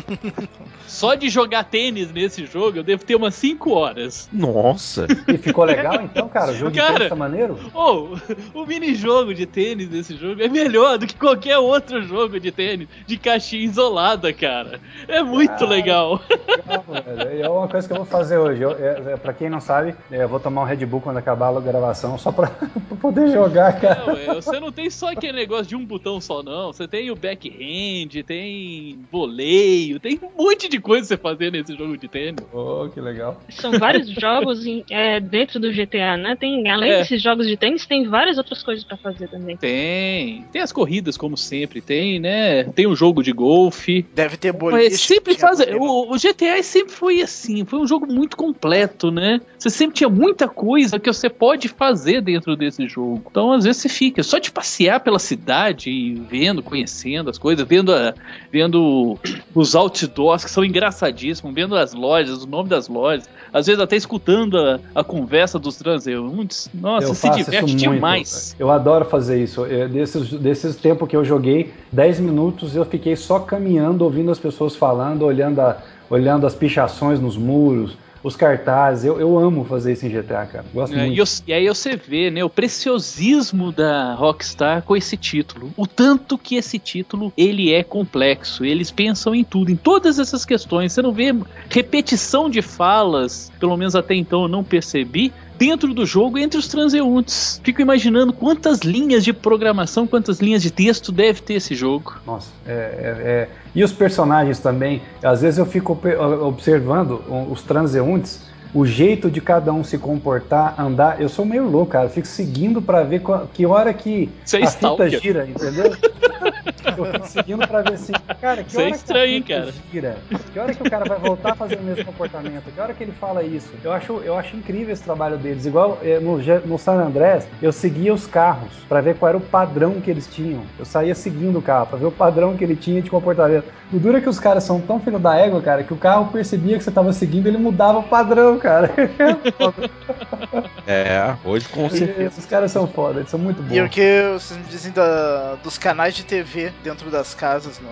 Só de jogar tênis nesse jogo, eu devo ter umas 5 horas. Nossa! E ficou legal então, cara? O jogo de Cara. tênis tá maneiro? Oh, o mini-jogo de tênis desse jogo é melhor do que qualquer outro jogo de tênis de caixinha isolada, cara. É muito Cara. legal. Legal. É uma coisa que eu vou fazer hoje. Eu, é, é, pra quem não sabe, é, eu vou tomar um Red Bull quando acabar a gravação, só pra, pra poder jogar, cara. Não, é, você não tem só aquele negócio de um botão só, não. Você tem o backhand, tem voleio, tem um monte de coisa pra você fazer nesse jogo de tênis. Oh, que legal. São vários jogos em- é, dentro do GTA, né? Tem, além É. desses jogos de tênis, tem várias outras coisas pra fazer também. Tem. Tem as corridas, como sempre, tem, né? Tem o jogo de golfe. Deve ter boliche. Mas sempre faz. O, o GTA sempre foi assim, foi um jogo muito completo, né? Você sempre tinha muita coisa que você pode fazer dentro desse jogo. Então, às vezes, você fica só de passear pela cidade e vendo, conhecendo as coisas, vendo, a- vendo os outdoors que são engraçadíssimos, vendo as lojas, o nome das lojas, às vezes até escutando a, a conversa dos transeuntes. Nossa, eu se diverte demais. Eu adoro fazer isso. Desses, desses tempos que eu joguei, 10 minutos eu fiquei só caminhando, ouvindo as pessoas falando, olhando, a- olhando as pichações nos muros, os cartazes. Eu, eu amo fazer isso em GTA, cara. Gosto É, muito. e, eu- e aí você vê né, o preciosismo da Rockstar com esse título. O tanto que esse título ele é complexo. Eles pensam em tudo, em todas essas questões. Você não vê repetição de falas, pelo menos até então eu não percebi, dentro do jogo entre os transeuntes. Fico imaginando quantas linhas de programação, quantas linhas de texto deve ter esse jogo. Nossa, é, é, é... e os personagens também. Às vezes eu fico observando os transeuntes o jeito de cada um se comportar, andar. Eu sou meio louco, cara. Eu fico seguindo para ver qual, que hora que Você a fita gira, entendeu? eu fico seguindo para ver assim, cara, que Você é hora estranho, que a cara. gira? Que hora que o cara vai voltar a fazer o mesmo comportamento? Que hora que ele fala isso? Eu acho, eu acho incrível esse trabalho deles. Igual eh, no, no San Andrés, eu seguia os carros para ver qual era o padrão que eles tinham. Eu saía seguindo o carro para ver o padrão que ele tinha de comportamento. O duro é que os caras são tão filho da égua, cara, que o carro percebia que você tava seguindo, ele mudava o padrão, cara. é, hoje com certeza. Os caras são foda, eles são muito bons. E o que vocês me dizem da, dos canais de TV dentro das casas? No...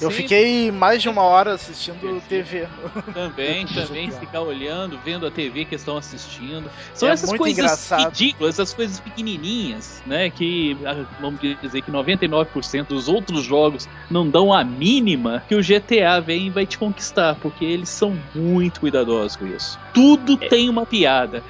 Eu fiquei mais de uma hora assistindo TV. Também, também ficar olhando, vendo a TV que estão assistindo. São É essas muito coisas engraçado. ridículas, essas coisas pequenininhas, né? Que ah, vamos dizer que 99% dos outros jogos não dão a mínima que o GTA vem e vai te conquistar, porque eles são muito cuidadosos com isso. Tudo tem uma piada.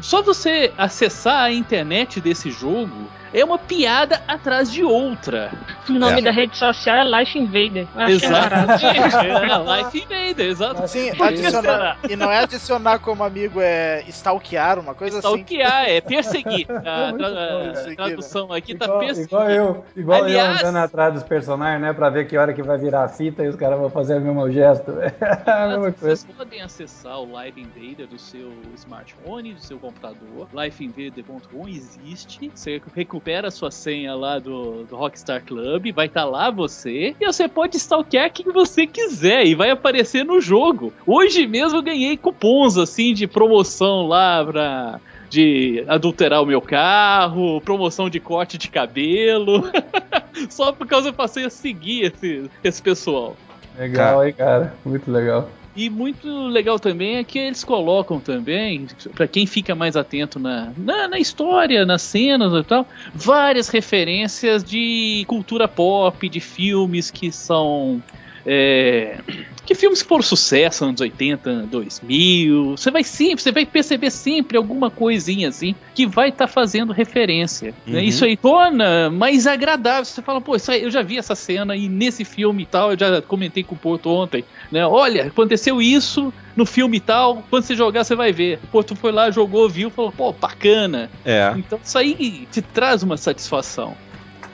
Só você acessar a internet desse jogo é uma piada atrás de outra. O nome É. da rede social é Life Invader. É Exato. barato. É, Life Invader, exato. Sim, Pode adicionar. E não é adicionar como amigo, é stalkear, uma coisa assim. Stalkear, é perseguir. A, tra- a tradução aqui tá Igual, perseguir. igual eu, igual Aliás- eu andando atrás dos personagens, né? Pra ver que hora que vai virar a fita e os caras vão fazer o mesmo gesto. É a mesma Vocês coisa. podem acessar o Live Invader do seu smartphone, do seu computador. Lifeinvader.com existe. Você recupera a sua senha lá do, do Rockstar Club, vai estar lá você. E você pode stalkear quem você quiser e vai aparecer no jogo. Hoje mesmo eu ganhei cupons assim de promoção lá pra. De adulterar o meu carro, promoção de corte de cabelo. Só por causa eu passei a seguir esse, esse pessoal. Legal, hein, cara? Muito legal. E muito legal também é que eles colocam também, pra quem fica mais atento na, na, na história, nas cenas e tal, várias referências de cultura pop, de filmes que são. É, que filmes foram sucesso anos 80, 2000. Você vai sempre, você vai perceber sempre alguma coisinha assim que vai estar fazendo referência. né? Uhum. Isso aí torna mais agradável. Você fala, pô, isso aí, eu já vi essa cena e nesse filme e tal, eu já comentei com o Porto ontem né? Olha, aconteceu isso no filme e tal, quando você jogar você vai ver. Pô, tu foi lá, jogou, viu, falou, pô, bacana. É. Então isso aí te traz uma satisfação.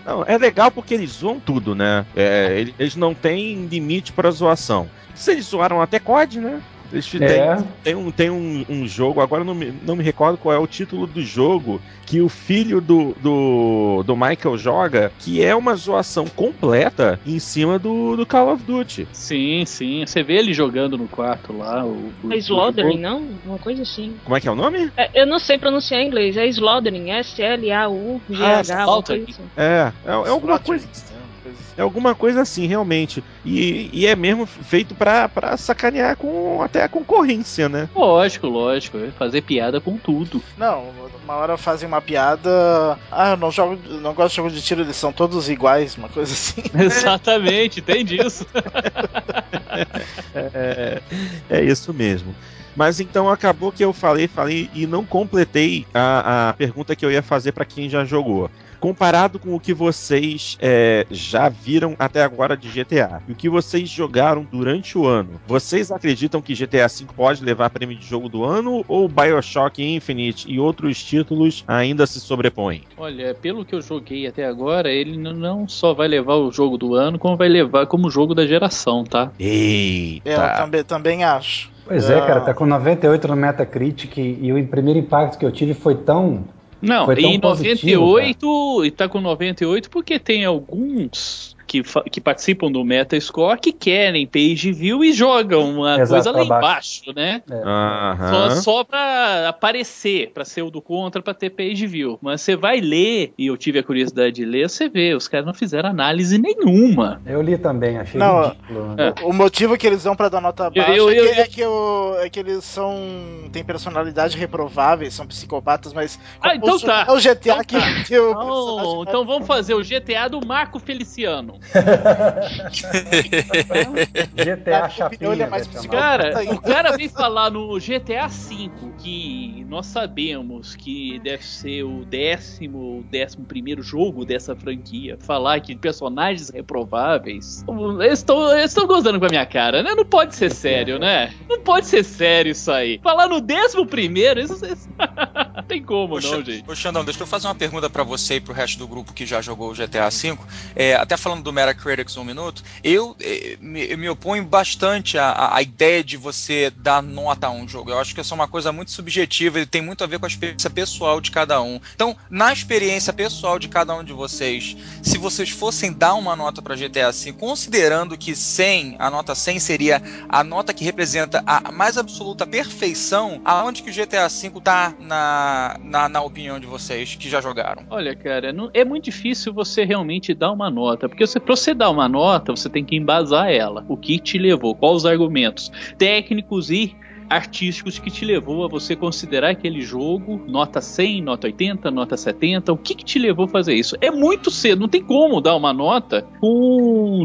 Não, é legal porque eles zoam tudo, né? É, ele- eles não têm limite pra zoação. Se eles zoaram até COD, né? Eles fi- É. tem, tem um, tem um, um jogo, agora eu não me, não me recordo qual é o título do jogo, que o filho do, do, do Michael joga, que é uma zoação completa em cima do, do Call of Duty. Sim, sim. Você vê ele jogando no quarto lá. O, o, É Slaughtering, não? Uma coisa assim. Como é que é o nome? É, eu não sei pronunciar em inglês. É Slaughtering. S-L-A-U-G-H. Ah, alguma coisa assim. É, é, é alguma coisa. É alguma coisa assim, realmente. E, e é mesmo feito pra, pra sacanear com até a concorrência, né? Lógico, lógico. é Fazer piada com tudo. Não, uma hora fazem uma piada. Ah, eu não jogo, não gosto de jogo de tiro, eles são todos iguais, uma coisa assim. Exatamente, tem disso. É, é isso mesmo. Mas então acabou que eu falei, falei e não completei a, a pergunta que eu ia fazer pra quem já jogou. Comparado com o que vocês é, já viram até agora de GTA e o que vocês jogaram durante o ano, vocês acreditam que GTA V pode levar prêmio de jogo do ano ou Bioshock Infinite e outros títulos ainda se sobrepõem? Olha, pelo que eu joguei até agora, ele não só vai levar o jogo do ano, como vai levar como jogo da geração, tá? Eita! É, Eu também, também acho. Pois é, Ah. cara, tá com 98 no Metacritic e o primeiro impacto que eu tive foi tão. Não, em positivo, 98, e tá com 98 porque tem alguns que, que participam do Metascore que querem page view e jogam uma Exato, coisa lá embaixo, né? Só, Aham. só pra aparecer, pra ser o do contra, pra ter page view. Mas você vai ler, e eu tive a curiosidade de ler, você vê, os caras não fizeram análise nenhuma. Eu li também, achei Não, ridículo. né? É. O motivo que eles dão pra dar nota baixa eu- é, que, eu- é, que o- é que eles são. têm personalidade reprováveis, são psicopatas, mas. Ah, então tá. É o GTA Então que, tá. que o Então, então vamos fazer o GTA do Marco Feliciano. GTA Chapinha. é. Cara, o cara vem falar no GTA V que nós sabemos que deve ser o décimo ou décimo primeiro jogo dessa franquia. Falar que personagens reprováveis. Eles estão gozando com a minha cara, né? Não pode ser sério, né? Não pode ser sério isso aí. Falar no décimo primeiro, isso, isso... não tem como, Ô, não, gente. Ô, Xandão, deixa eu fazer uma pergunta pra você e pro resto do grupo que já jogou o GTA V. É, até falando do Metacritics um minuto, eu eh, eu me oponho bastante à, à- ideia de você dar nota a um jogo. Eu acho que isso é uma coisa muito subjetiva e tem muito a ver com a experiência pessoal de cada um. Então, na experiência pessoal de cada um de vocês, se vocês fossem dar uma nota pra GTA V, considerando que 100, a nota 100 seria a nota que representa a mais absoluta perfeição, aonde que o GTA V tá na, na, na opinião de vocês que já jogaram? Olha, cara, não- é muito difícil você realmente dar uma nota, porque você, pra você dar uma nota, você tem que embasar ela. O que te levou, quais os argumentos técnicos e artísticos que te levou a você considerar aquele jogo nota 100, nota 80, nota 70, o que, que te levou a fazer isso? É muito cedo, não tem como dar uma nota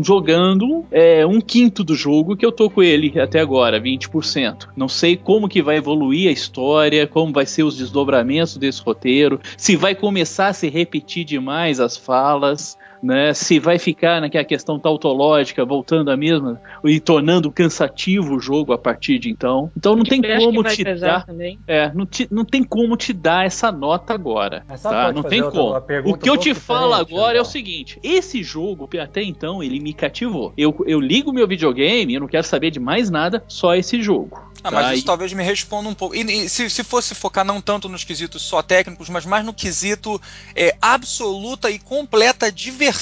jogando é, um quinto do jogo que eu tô com ele até agora, 20%. Não sei como que vai evoluir a história, como vai ser os desdobramentos desse roteiro, se vai começar a se repetir demais as falas, né? Se vai ficar naquela questão tautológica, voltando à mesma e tornando cansativo o jogo a partir de então. Então não tem como te dar, é, não, te- não tem como te dar essa nota agora. Sabe Tá? pode Não tem como. O que eu te falo agora é o seguinte: esse jogo, até então, ele me cativou. Eu, eu ligo meu videogame, eu não quero saber de mais nada, só esse jogo. Ah, tá? mas isso E- talvez me responda um pouco. E, e se, se fosse focar não tanto nos quesitos só técnicos, mas mais no quesito é, absoluta e completa diversão.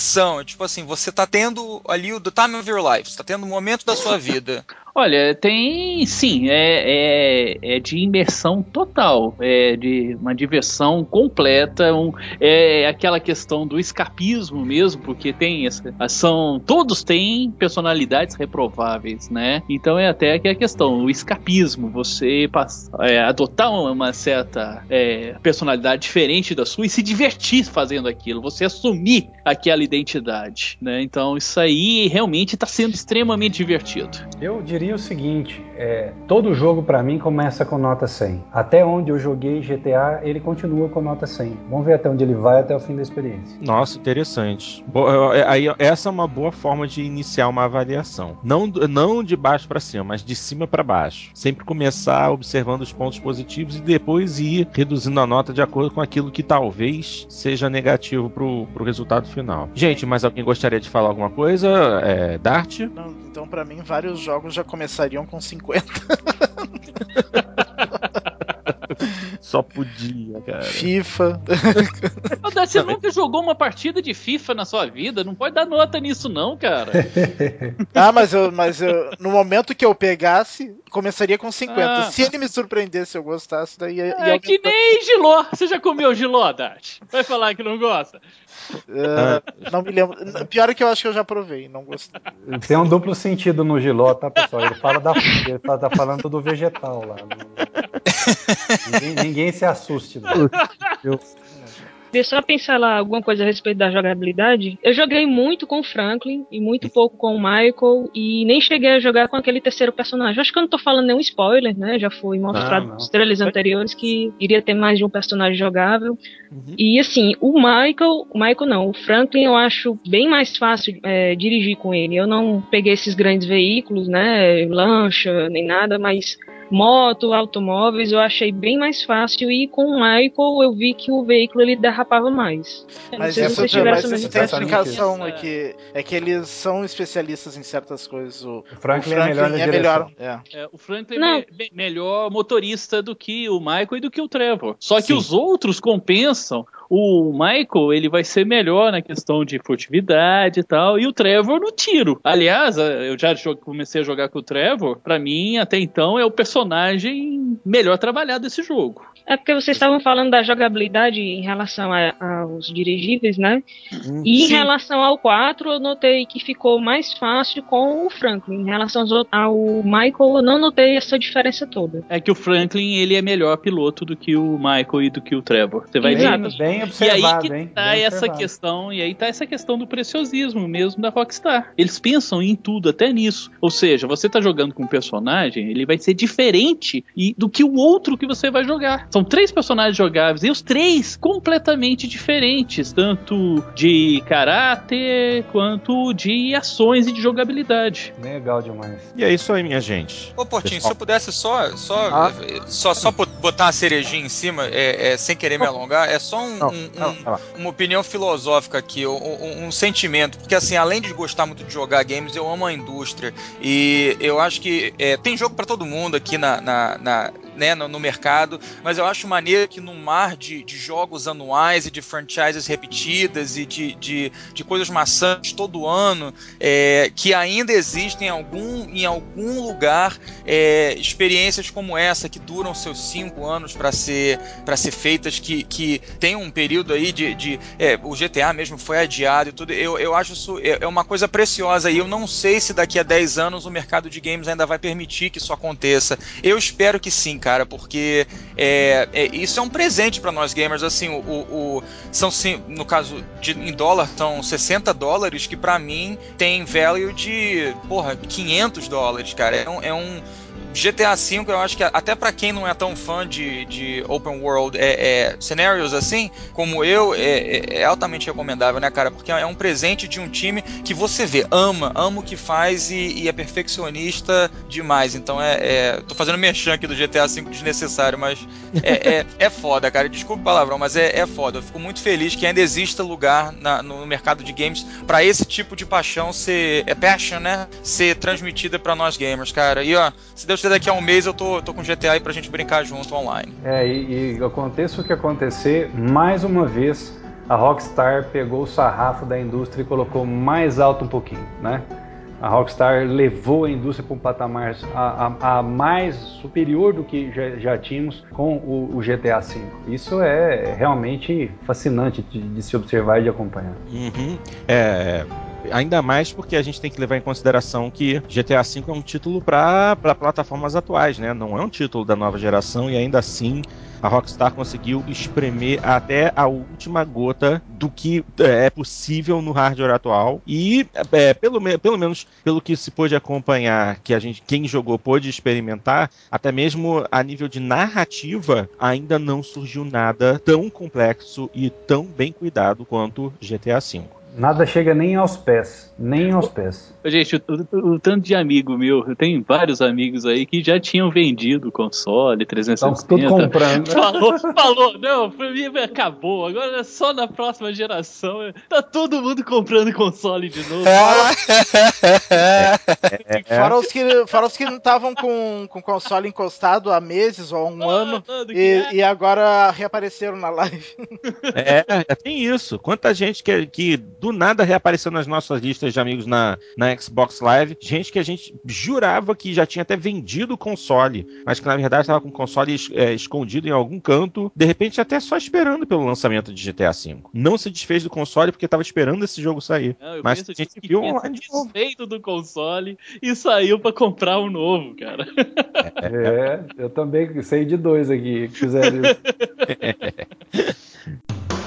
Tipo assim, você tá tendo ali o the time of your life, você tá tendo o momento da sua vida. Olha, tem sim, é, é, é de imersão total, é de uma diversão completa, um, é aquela questão do escapismo mesmo, porque tem essa são todos têm personalidades reprováveis, né? Então é até que a questão, o escapismo, você passa, é, adotar uma, certa é, personalidade diferente da sua e se divertir fazendo aquilo, você assumir aquela identidade, né? Então isso aí realmente está sendo extremamente divertido. Eu diria o seguinte: é, todo jogo pra mim começa com nota 100. Até onde eu joguei GTA, ele continua com nota 100. Vamos ver até onde ele vai até o fim da experiência. Nossa, interessante. Bo- é, Aí, essa é uma boa forma de iniciar uma avaliação. Não, não de baixo para cima, mas de cima para baixo. Sempre começar observando os pontos positivos e depois ir reduzindo a nota de acordo com aquilo que talvez seja negativo pro, pro resultado final. Gente, mais alguém gostaria de falar alguma coisa? É, Dart? Não, então, pra mim, vários jogos já começariam com 50. Só podia, cara. FIFA. Você nunca jogou uma partida de FIFA na sua vida? Não pode dar nota nisso, não, cara. Ah, mas eu, mas eu, no momento que eu pegasse, começaria com 50. Ah. Se ele me surpreendesse, eu gostasse, daí ia, ia É que nem giló. Você já comeu giló, Dart? Vai falar que não gosta? Ah, não me lembro. Pior é que eu acho que eu já provei, não gostei. Tem um duplo sentido no Giló, tá, pessoal? Ele fala da ele tá, tá falando do vegetal lá. Ninguém, ninguém se assuste. Não. Deixa eu só pensar lá alguma coisa a respeito da jogabilidade. Eu joguei muito com o Franklin e muito pouco com o Michael e nem cheguei a jogar com aquele terceiro personagem. Acho que eu não tô falando nenhum spoiler, né? Já foi mostrado não. nos trailers anteriores que iria ter mais de um personagem jogável. Uhum. E assim, o Michael, o Michael não, o Franklin eu acho bem mais fácil é, dirigir com ele. Eu não peguei esses grandes veículos, né? Lancha, nem nada, mas moto, automóveis, eu achei bem mais fácil. E com o Michael eu vi que o veículo ele derrapava mais. Eu não Mas sei se essa, vocês tiveram mas essa tem explicação, é que, é que eles são especialistas em certas coisas. O, O Franklin, é melhor é melhor. É. É, o Franklin Não. é me- melhor motorista do que o Michael e do que o Trevor. Só que Sim. os outros compensam. O Michael ele vai ser melhor na questão de furtividade e tal, e o Trevor no tiro. Aliás, eh, eu já comecei a jogar com o Trevor. Pra mim, até então, é o personagem melhor trabalhado desse jogo. É porque vocês estavam falando da jogabilidade em relação a- aos dirigíveis, né? E em Sim. relação ao 4, eu notei que ficou mais fácil com o Franklin. Em relação aos outros- ao Michael, eu não notei essa diferença toda. É que o Franklin ele é melhor piloto do que o Michael e do que o Trevor. Você vai Exato. ver. Bem, bem Bem e aí observado, que tá Bem essa observado. questão, e aí tá essa questão do preciosismo mesmo da Rockstar. Eles pensam em tudo, até nisso. Ou seja, você tá jogando com um personagem, ele vai ser diferente e- do que o outro que você vai jogar. São três personagens jogáveis, e os três completamente diferentes, tanto de caráter quanto de ações e de jogabilidade. Legal demais. E é isso aí, minha gente. Ô, Portinho, Pessoal. se eu pudesse só, só, Ah. só, só bot- botar uma cerejinha em cima, é, é, sem querer me alongar, é só um- um- um, uma opinião filosófica aqui, um, um- sentimento, porque assim, além de gostar muito de jogar games, eu amo a indústria. E eu acho que é, tem jogo pra todo mundo aqui na, na- na- né, no, no mercado, mas eu acho maneiro que no mar de, de jogos anuais e de franchises repetidas e de, de, de coisas maçantes todo ano, é, que ainda existem em algum, em algum lugar é, experiências como essa que duram seus cinco anos para ser ser feitas que, que tem um período aí de, de é, o GTA mesmo foi adiado e tudo. Eu, eu acho isso é, é uma coisa preciosa e eu não sei se daqui a 10 anos o mercado de games ainda vai permitir que isso aconteça. Eu espero que sim cara porque é, é, isso é um presente para nós gamers assim o, o- são no caso de, em dólar são 60 dólares que para mim tem value de porra 500 dólares cara. É um, é um GTA V, eu acho que até pra quem não é tão fã de, de open world é, é, scenarios assim, como eu, é, é- é altamente recomendável, né, cara? Porque é um presente de um time que você vê, ama, ama o que faz e, e é perfeccionista demais. Então é, é- Tô fazendo merchan aqui do GTA V desnecessário, mas é, é, é foda, cara. Desculpa o palavrão, mas é, é foda. Eu fico muito feliz que ainda exista lugar na- no mercado de games pra esse tipo de paixão ser. É passion, né? Ser transmitida pra nós gamers, cara. E ó, se Deus daqui a um mês eu tô, tô com GTA aí pra gente brincar junto online. É, e, e aconteça o que acontecer, mais uma vez a Rockstar pegou o sarrafo da indústria e colocou mais alto um pouquinho, né? A Rockstar levou a indústria para um patamar a, a- a mais superior do que já, já tínhamos com o, o GTA V. Isso é realmente fascinante de, de se observar e de acompanhar. Uhum. É, ainda mais porque a gente tem que levar em consideração que GTA V é um título para plataformas atuais, né? Não é um título da nova geração e ainda assim a Rockstar conseguiu espremer até a última gota do que é possível no hardware atual e é, pelo, pelo menos pelo que se pôde acompanhar, que a gente quem jogou pôde experimentar, até mesmo a nível de narrativa ainda não surgiu nada tão complexo e tão bem cuidado quanto GTA V. Nada chega nem aos pés, nem aos pés. Gente, o, o- o tanto de amigo meu, eu tenho vários amigos aí que já tinham vendido o console Estão 360. tudo comprando. Falou, falou, não, pra mim acabou, agora é só na próxima geração. Tá todo mundo comprando console de novo. E Fora os que, fora os que não estavam com, com o console encostado há meses ou há um ano Falando que é. e, e agora reapareceram na live. É, é, tem isso. Quanta gente que, que do nada reapareceu nas nossas listas de amigos na, na Xbox Live. Gente que a gente jurava que já tinha até vendido o console, mas que na verdade estava com o console é, escondido em algum canto, de repente até só esperando pelo lançamento de GTA V. Não se desfez do console porque estava esperando esse jogo sair. Não, eu Mas a gente que viu online de novo. desfeito do console e saiu pra comprar um novo, cara. É, eu também sei de dois aqui que fizeram isso.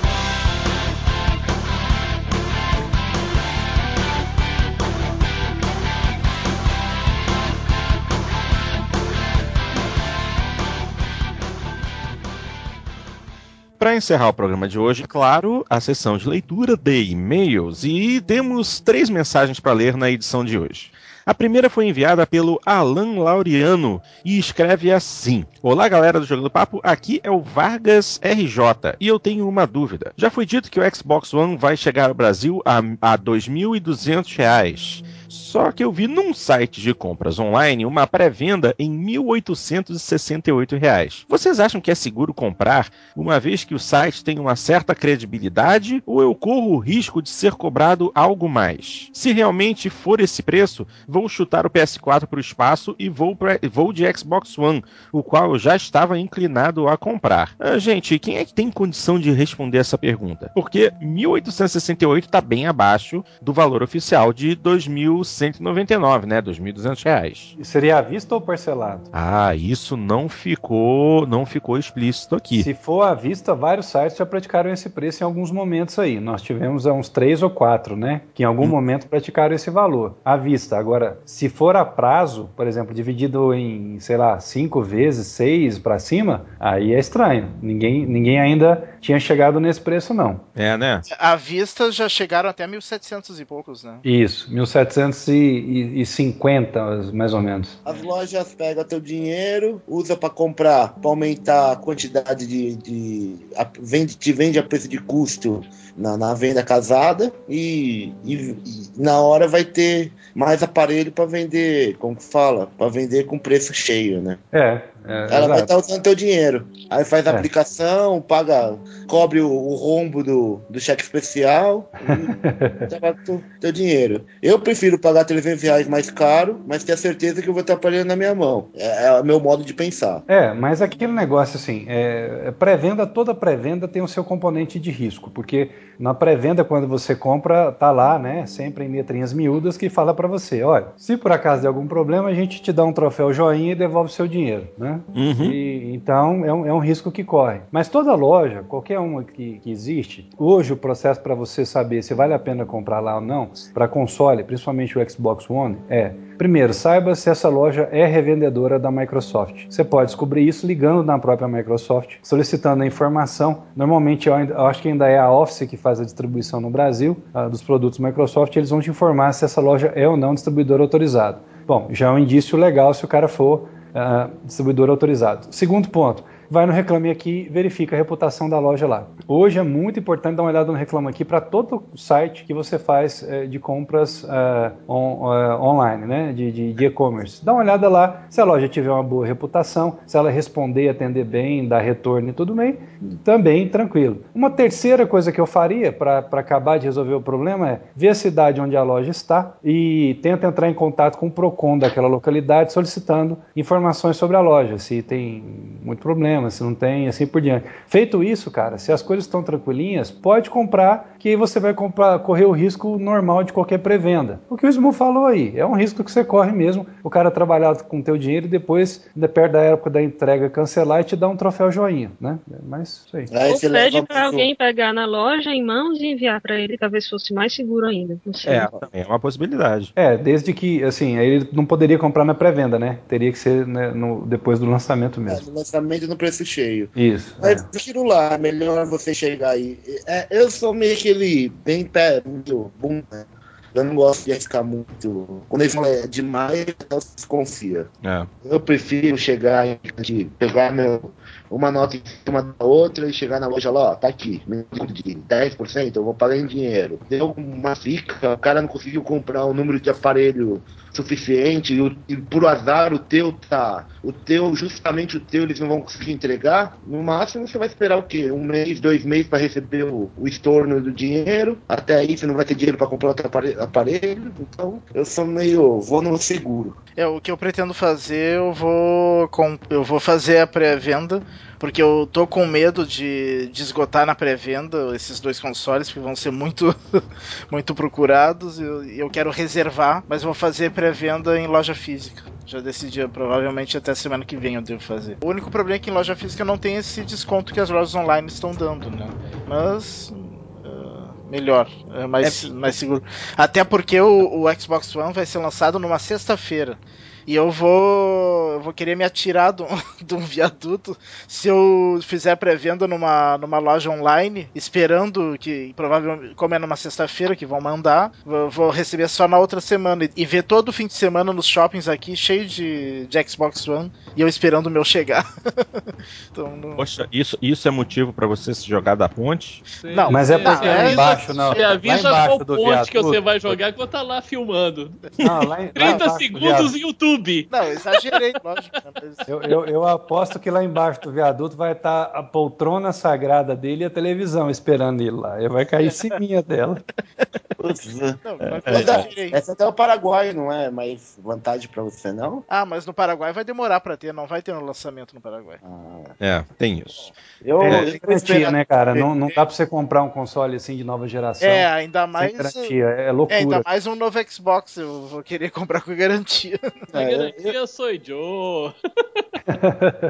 Para encerrar o programa de hoje, claro, a sessão de leitura de e-mails e temos três mensagens para ler na edição de hoje. A primeira foi enviada pelo Alan Laureano e escreve assim: Olá, galera do Jogando Papo, aqui é o Vargas RJ e eu tenho uma dúvida. Já foi dito que o Xbox One vai chegar ao Brasil a, a 2.200 reais. Só que eu vi num site de compras online uma pré-venda em 1.868 reais. Vocês acham que é seguro comprar, uma vez que o site tem uma certa credibilidade, ou eu corro o risco de ser cobrado algo mais? Se realmente for esse preço, vou chutar o PS4 para o espaço e vou, pra, vou de Xbox One, o qual eu já estava inclinado a comprar. Ah, gente, quem é que tem condição de responder essa pergunta? Porque 1.868 está bem abaixo do valor oficial de 2.100 199, né? 2.200 reais. Seria à vista ou parcelado? Ah, isso não ficou, não ficou explícito aqui. Se for à vista, vários sites já praticaram esse preço em alguns momentos aí. Nós tivemos uns três ou quatro, né? Que em algum hum. momento praticaram esse valor à vista. Agora, se for a prazo, por exemplo, dividido em, sei lá, cinco vezes, seis para cima, aí é estranho. Ninguém, ninguém ainda tinha chegado nesse preço, não. É, né? À vista já chegaram até 1.700 e poucos, né? Isso, 1.750, mais ou menos. As lojas pegam teu dinheiro, usa para comprar, para aumentar a quantidade de. de a, vende, te vende a preço de custo na, na venda casada e, e, e, na hora vai ter mais aparelho para vender, como fala, para vender com preço cheio, né? É, é, ela exato. vai estar tá usando teu dinheiro. Aí faz a é. aplicação, paga, cobre o, o, rombo do, do cheque especial e paga teu, teu dinheiro. Eu prefiro pagar 300 reais mais caro, mas ter a certeza que eu vou estar aparelho na minha mão. É, é, o meu modo de pensar. É, mas aquele negócio assim, é, é, pré-venda, toda pré-venda tem o seu componente de risco, porque na pré-venda, quando você compra, tá lá, né, sempre em letrinhas miúdas que fala para você, olha, se por acaso der algum problema, a gente te dá um troféu joinha e devolve o seu dinheiro, né? Uhum. E, então é um, é um, risco que corre. Mas toda loja, qualquer uma que, que existe, hoje o processo para você saber se vale a pena comprar lá ou não, para console, principalmente o Xbox One, é Primeiro, saiba se essa loja é revendedora da Microsoft. Você pode descobrir isso ligando na própria Microsoft, solicitando a informação. Normalmente, eu, eu acho que ainda é a Office que faz a distribuição no Brasil uh, dos produtos Microsoft. Eles vão te informar se essa loja é ou não distribuidor autorizado. Bom, já é um indício legal se o cara for uh, distribuidor autorizado. Segundo ponto, vai no Reclame Aqui verifica a reputação da loja lá. Hoje é muito importante dar uma olhada no Reclame Aqui para todo site que você faz é, de compras é, on, é, online, né? de e-commerce. Dá uma olhada lá, se a loja tiver uma boa reputação, se ela responder, atender bem, dar retorno e tudo bem, também tranquilo. Uma terceira coisa que eu faria para acabar de resolver o problema é ver a cidade onde a loja está e tenta entrar em contato com o PROCON daquela localidade solicitando informações sobre a loja, se tem muito problema problema, se não tem, assim por diante. Feito isso, cara, se as coisas estão tranquilinhas, pode comprar, que aí você vai comprar, correr o risco normal de qualquer pré-venda. O que o Smu falou aí, é um risco que você corre mesmo, o cara trabalhar com o teu dinheiro e depois, perto da época da entrega, cancelar e te dar um troféu joinha, né? Mas isso aí. aí Ou pede para alguém pegar na loja em mãos e enviar para ele, talvez fosse mais seguro ainda. É, é uma possibilidade. É, desde que, assim, ele não poderia comprar na pré-venda, né? Teria que ser né, no, depois do lançamento mesmo. É, no lançamento no preço cheio. Isso. Mas é. prefiro lá, melhor você chegar aí. É, eu sou meio aquele bem pé, muito bom, né? Eu não gosto de arriscar muito. Quando eles falam é demais, eu desconfia. É. Eu prefiro chegar de pegar meu, uma nota em cima da outra e chegar na loja lá, ó, tá aqui, de 10%, eu vou pagar em dinheiro. Deu uma fica, o cara não conseguiu comprar o um número de aparelho suficiente e, e, por azar o teu tá, o teu, justamente o teu eles não vão conseguir entregar, no máximo você vai esperar o quê? Um mês, dois meses para receber o, o, estorno do dinheiro, até aí você não vai ter dinheiro para comprar outro aparelho, então eu sou meio, vou no seguro. É, o que eu pretendo fazer, eu vou, eu vou fazer a pré-venda porque eu tô com medo de, de esgotar na pré-venda esses dois consoles, que vão ser muito, muito procurados. E eu, eu, quero reservar, mas vou fazer pré-venda em loja física. Já decidi, provavelmente até semana que vem eu devo fazer. O único problema é que em loja física não tem esse desconto que as lojas online estão dando, né? Mas uh, melhor, é mais, é... mais seguro. Até porque o, o Xbox One vai ser lançado numa sexta-feira. E eu vou. Eu vou querer me atirar de um, de um viaduto se eu fizer pré-venda numa, numa loja online, esperando que, provavelmente, como é numa sexta-feira que vão mandar, vou, vou, receber só na outra semana. E ver todo o fim de semana nos shoppings aqui cheio de, de Xbox One e eu esperando o meu chegar. então, não... Poxa, isso, isso é motivo para você se jogar da ponte? Sim, não, mas é porque é, lá embaixo, não. Você avisa qual ponte que você vai jogar quando tá lá filmando. Não, lá, 30 lá segundos em YouTube. YouTube. Não, exagerei, lógico. Né, eu, eu, eu, aposto que lá embaixo do viaduto vai estar a poltrona sagrada dele e a televisão esperando ele lá. Ele vai cair em cima dela. Não, mas essa, preferei. essa até é o Paraguai, não é? Mas vantagem pra você, não? Ah, mas no Paraguai vai demorar pra ter, não vai ter no lançamento no Paraguai. Ah, É, tem isso. eu, É, eu garantia, né, cara? Não, não dá pra você comprar um console assim de nova geração É, ainda mais. garantia. É É, loucura. ainda mais um novo Xbox, eu vou querer comprar com garantia. A É, eu, garantia sou Joe.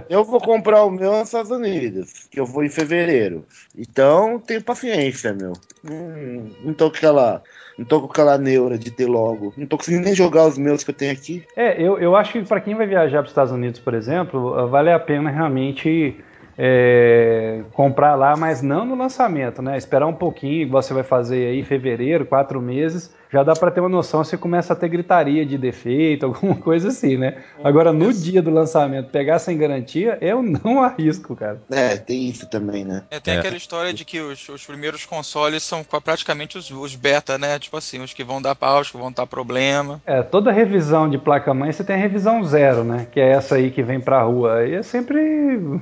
eu vou comprar o meu nos Estados Unidos, que eu vou em fevereiro. Então, tenho paciência, meu. Hum, não tô com aquela. Não tô com aquela neura de ter logo. Não tô conseguindo nem jogar os meus que eu tenho aqui. É, eu, eu acho que para quem vai viajar para os Estados Unidos, por exemplo, vale a pena realmente é, comprar lá, mas não no lançamento, né? Esperar um pouquinho, igual você vai fazer aí em fevereiro, quatro meses, já dá para ter uma noção se começa a ter gritaria de defeito, alguma coisa assim, né? Agora, no dia do lançamento, pegar sem garantia, eu não arrisco, cara. É, tem isso também, né? É, tem É. aquela história de que os, os primeiros consoles são praticamente os, os beta, né? Tipo assim, os que vão dar pau, os que vão dar problema. É, toda revisão de placa-mãe você tem a revisão zero, né? Que é essa aí que vem pra rua. Aí é sempre.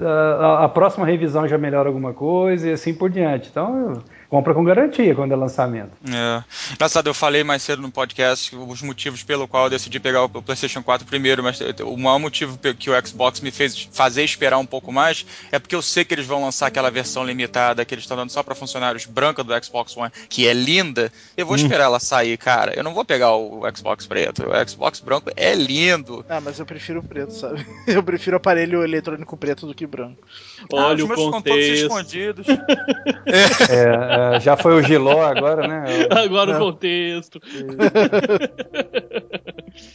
A, a próxima revisão já melhora alguma coisa e assim por diante. Então, compra com garantia quando é lançamento. É. Engraçado, eu falei mais cedo no podcast os motivos pelo qual eu decidi pegar o PlayStation 4 primeiro, mas o maior motivo que o Xbox me fez fazer esperar um pouco mais é porque eu sei que eles vão lançar aquela versão limitada que eles estão dando só para funcionários branca do Xbox One, que é linda. Eu vou esperar ela sair, cara. Eu não vou pegar o Xbox preto. O Xbox branco é lindo. Ah, mas eu prefiro o preto, sabe? Eu prefiro aparelho eletrônico preto do que branco. Olha Ah, o os meus estão todos contexto. escondidos. É, é, já foi o Giló agora, né? Agora o contexto.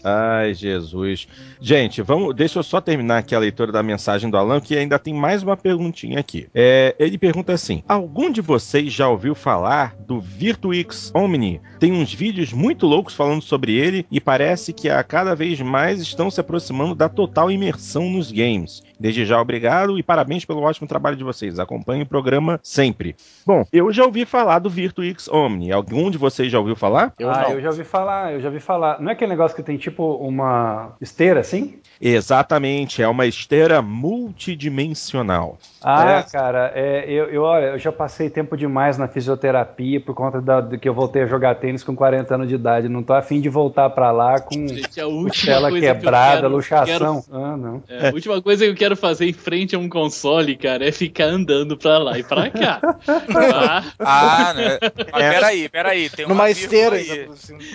Ai, Jesus. Gente, vamos, deixa eu só terminar aqui a leitura da mensagem do Alan, que ainda tem mais uma perguntinha aqui. É, ele pergunta assim: Algum de vocês já ouviu falar do Virtuix Omni? Tem uns vídeos muito loucos falando sobre ele e parece que a cada vez mais estão se aproximando da total imersão nos games. Desde já, obrigado e parabéns pelo ótimo trabalho de vocês. Acompanhe o programa sempre. Bom, eu já ouvi falar do Virtuix Omni. Algum de vocês já ouviu falar? Eu ah, não. eu já ouvi falar, eu já ouvi falar. Não é aquele negócio que tem tipo uma esteira assim? Exatamente, é uma esteira multidimensional. Ah, É. cara, é, eu, eu, olha, eu já passei tempo demais na fisioterapia por conta da, de que eu voltei a jogar tênis com 40 anos de idade. Não tô afim de voltar pra lá com Gente, a última costela coisa que quebrada, quero- luxação. Ah, não. É, a última coisa que eu quero fazer em frente a um console, cara, é ficar andando pra lá e pra cá. Ah, Ah, né? Mas peraí, peraí. Tem uma Numa esteira, aí. tem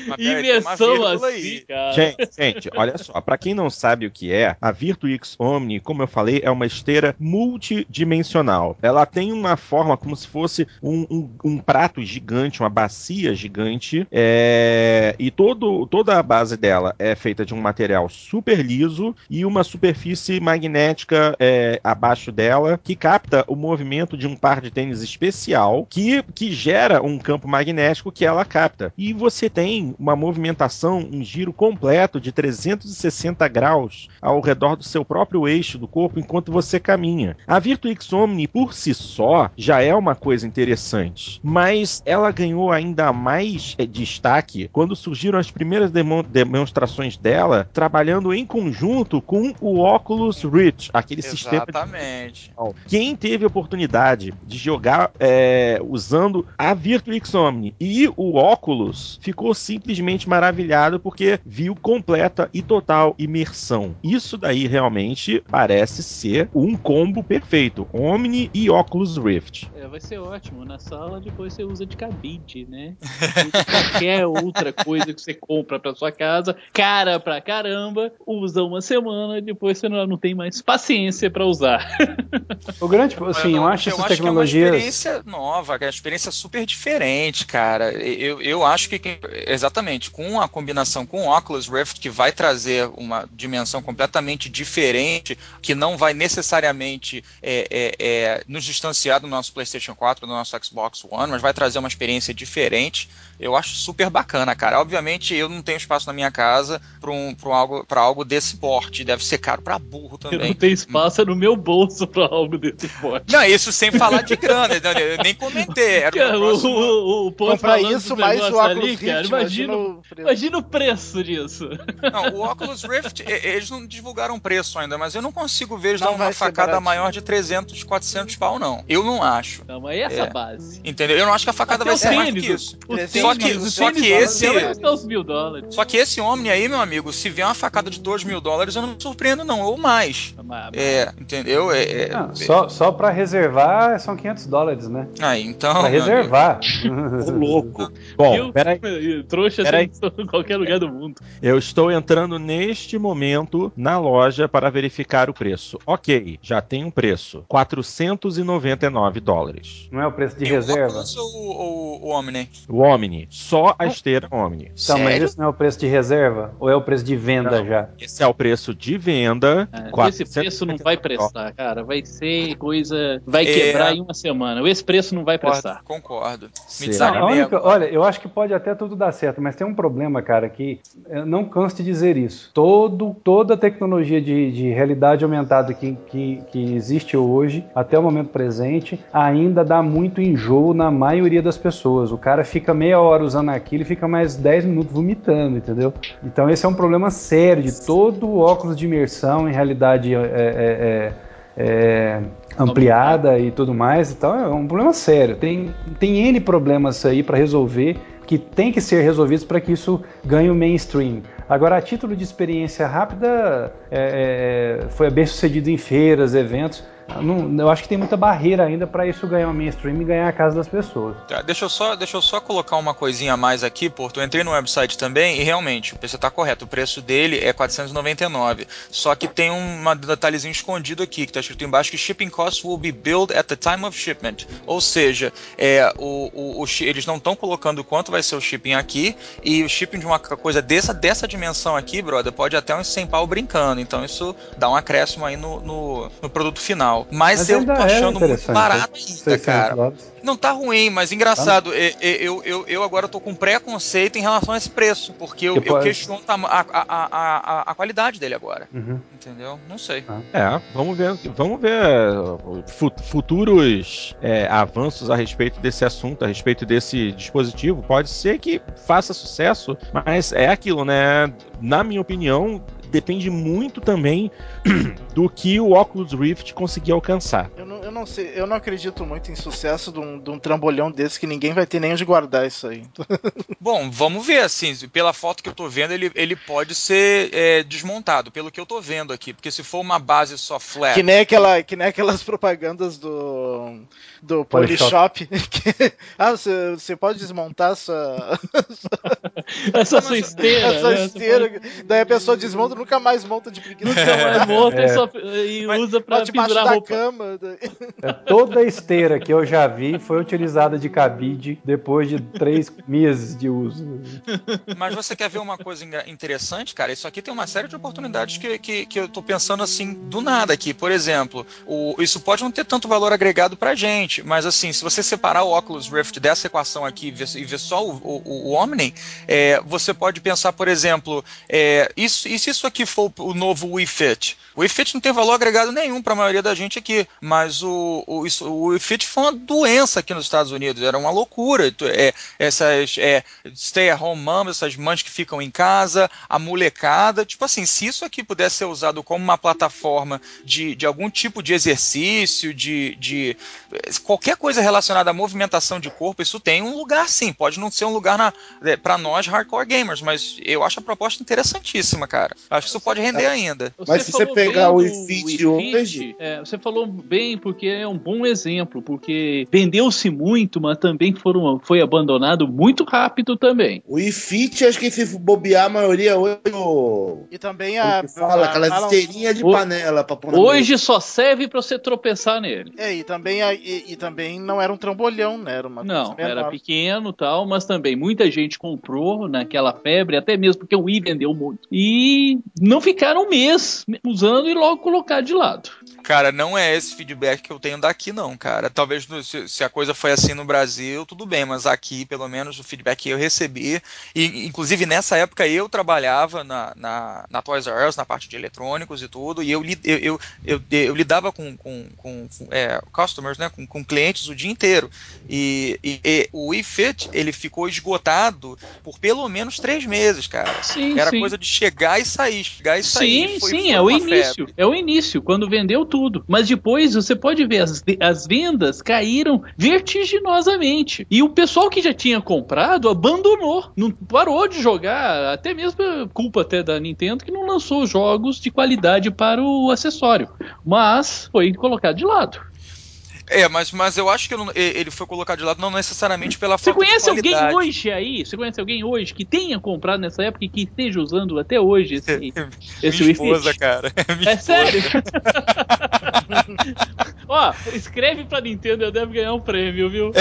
uma imersão assim, aí. cara. Gente, gente, olha só, pra quem não sabe o que é, a Virtuix Omni, como eu falei, é uma esteira multidimensional. Ela tem uma forma como se fosse um, um- um prato gigante, uma bacia gigante, é, e todo, toda a base dela é feita de um material super liso e uma superfície magnética é, abaixo dela que capta o movimento de um par de tênis especial que, que gera um campo magnético que ela capta. E você tem uma movimentação, um giro completo de 360 graus ao redor do seu próprio eixo do corpo enquanto você caminha. A Virtuix Omni por si só já é uma coisa interessante, mas ela ganhou ainda mais eh, destaque quando surgiram as primeiras demo- demonstrações dela trabalhando em conjunto com o Oculus Rift, aquele sistema de Exatamente. quem teve a oportunidade de jogar é, usando a Virtuix Omni e o óculos ficou simplesmente maravilhado porque viu completa e total imersão. Isso daí realmente parece ser um combo perfeito, Omni e Oculus Rift. É, vai ser ótimo. Na sala depois você usa de cabide, né? Qualquer outra coisa que você compra pra sua casa, cara pra caramba, usa uma semana e depois você não, não tem mais paciência pra usar. O grande, assim, eu, não- acho essas que é uma tecnologias. experiência nova, que é experiência super diferente, cara. Eu, eu acho que, exatamente, com a combinação com o Oculus Rift, que vai trazer uma dimensão completamente diferente, que não vai necessariamente é, é, é, nos distanciar do nosso PlayStation 4, do nosso Xbox One, mas vai trazer uma experiência diferente. Eu acho super bacana, cara. Obviamente, eu não tenho espaço na minha casa para um, pra um algo, pra algo desse porte. Deve ser caro pra burro Eu também. não tenho espaço no meu bolso pra algo desse porte. Não, isso sem falar de grana, eu nem comentei. Era o Cara, o, próximo... o, o Ponto Comprar isso mais o Oculus ali, cara, Rift, imagina, imagina o preço. imagina o preço disso. Não, o Oculus Rift, eles não divulgaram o preço ainda, mas eu não consigo ver eles dando uma facada baratinho. maior de 300, 400 pau, não. Eu não acho. Não, mas essa É. base. Entendeu? Eu não acho que a facada Até vai ser mais do tênis, que isso. Os Só tênis, que- só tênis que esse-. Só que esse Omni aí, meu amigo, se vier uma facada de 2 mil dólares, eu não me surpreendo, não, ou mais. Mas- É, entendeu? É, é- Ah, só, só pra reservar são 500 dólares, né? Ah, então. Pra meu amigo. reservar. Ô, louco. Bom, Viu? peraí. Trouxa Peraí. em qualquer lugar do mundo. Eu estou entrando neste momento na loja para verificar o preço. Ok, já tem um preço: 499 dólares. Não é o preço de Tem o reserva? Ou o, o Omni? O Omni, só a esteira Omni. Então, mas esse não é o preço de reserva? Ou é o preço de venda Não. já? Esse é o preço de venda. É, esse preço não vai 499 prestar, cara. Vai ser coisa. Vai É. quebrar em uma semana. Esse preço não vai prestar. Concordo. Será? Me Não, a desanimei única- olha, eu acho que pode até tudo dar certo, mas tem um problema, cara, que eu não canso de dizer isso. Todo, toda a tecnologia de, de realidade aumentada que, que, que existe hoje, até o momento presente, ainda dá muito enjoo na maioria das pessoas. O cara fica meia hora usando aquilo e fica mais 10 minutos vomitando, entendeu? Então esse é um problema sério de todo o óculos de imersão em realidade é, é, é, é, ampliada e tudo mais. Então é um problema sério. Tem, tem N problemas aí para resolver que tem que ser resolvidos para que isso ganhe o mainstream. Agora, a título de experiência rápida, é, é, foi bem sucedido em feiras, eventos. Não- eu acho que tem muita barreira ainda para isso ganhar o mainstream e ganhar a casa das pessoas. Tá, deixa, eu só, deixa eu só colocar uma coisinha a mais aqui, Porto. Eu entrei no website também e realmente, o preço tá correto. O preço dele é 499. Só que tem um detalhezinho escondido aqui, que tá escrito embaixo que shipping costs will be billed at the time of shipment. Ou seja, é, o, o- o eles não estão colocando quanto vai ser o shipping aqui, e o shipping de uma coisa dessa, dessa dimensão aqui, brother, pode até uns 100 pau brincando. Então isso dá um acréscimo aí no, no, no produto final. Mas, Mas eu tô é achando muito interessante, barato ainda, 600 cara. dólares. Não tá ruim, mas engraçado, e- eu, eu, eu agora tô com preconceito em relação a esse preço, porque eu, eu pode- questiono a, a, a, a, a qualidade dele agora, Uhum. entendeu? Não sei. É, vamos ver, vamos ver fu- futuros é, avanços a respeito desse assunto, a respeito desse dispositivo. Pode ser que faça sucesso, mas é aquilo, né? Na minha opinião, depende muito também do que o Oculus Rift conseguir alcançar. Eu não, eu não sei, eu não acredito muito em sucesso de um, de um trambolhão desse que ninguém vai ter nem onde guardar isso aí. Bom, vamos ver, assim, pela foto que eu tô vendo, ele, ele pode ser é, desmontado, pelo que eu tô vendo aqui, porque se for uma base só flat... Que nem, aquela, que nem aquelas propagandas do, do Polishop. Que- ah, você, você pode desmontar sua, Essa sua esteira. essa né? esteira. Daí a pessoa desmonta nunca mais monta de preguiça. Nunca mais monta É. e, só, e Mas usa pra pendurar da roupa. cama. daí- É, Toda a esteira que eu já vi foi utilizada de cabide depois de três meses de uso. Mas você quer ver uma coisa interessante, cara? Isso aqui tem uma série de oportunidades que, que, que eu tô pensando assim, do nada aqui. Por exemplo, o, isso pode não ter tanto valor agregado pra gente, mas assim, se você separar o Oculus Rift dessa equação aqui e ver, e ver só o, o, o Omni, é, você pode pensar, por exemplo, é, isso, e se isso aqui for o novo Wii Fit? O Wii Fit não tem valor agregado nenhum para a maioria da gente aqui, mas o, o, isso, o foi uma doença aqui nos Estados Unidos, era uma loucura. Tu- É, essas é, stay at home mom, essas mães que ficam em casa, a molecada, tipo assim, se isso aqui pudesse ser usado como uma plataforma de, de algum tipo de exercício, de, de qualquer coisa relacionada à movimentação de corpo, isso tem um lugar sim. Pode não ser um lugar é, para nós hardcore gamers, mas eu acho a proposta interessantíssima, cara. Acho que isso pode render ainda. Mas se você pegar o do Wii Fit Wii hoje- é, você falou bem porque é um bom exemplo, porque vendeu-se muito, mas também foram, foi abandonado muito rápido também. O iFit, acho que se bobear a maioria hoje, o. E também a. fala, a- aquelas a- esteirinhas de O- panela pra pôr Hoje só serve pra você tropeçar nele. É, e também, a- e, e também não era um trambolhão, né? Era uma Não, coisa era menor. pequeno tal, mas também muita gente comprou naquela febre, até mesmo porque o Wii vendeu muito. E não ficaram um mês usando e logo colocar de lado. Cara, não é esse feedback que eu tenho daqui, não, cara. Talvez se, a coisa foi assim no Brasil, tudo bem, mas aqui, pelo menos, o feedback que eu recebi, e inclusive nessa época eu trabalhava na, na, na Toys R Us, na parte de eletrônicos e tudo, e eu, eu, eu, eu, eu lidava com, com, com é, customers, né, com, com clientes o dia inteiro. E, e, e o Wii Fit, ele ficou esgotado por pelo menos três meses, cara. Sim, Era sim. coisa de chegar e sair, Sim, foi, sim, foi é o início. febre. É o início, quando vendeu tudo. Mas depois você pode ver, as, as vendas caíram vertiginosamente. E o pessoal que já tinha comprado abandonou. Não parou de jogar, até mesmo culpa até da Nintendo que não lançou jogos de qualidade para o acessório. Mas foi colocado de lado. É, mas, mas eu acho que eu não- ele foi colocado de lado não necessariamente pela Você conhece alguém hoje aí? Você conhece alguém hoje que tenha comprado nessa época e que esteja usando até hoje esse, esse Minha Wii esposa, cara. Minha É esposa. sério? Ó, escreve pra Nintendo, eu devo ganhar um prêmio, viu?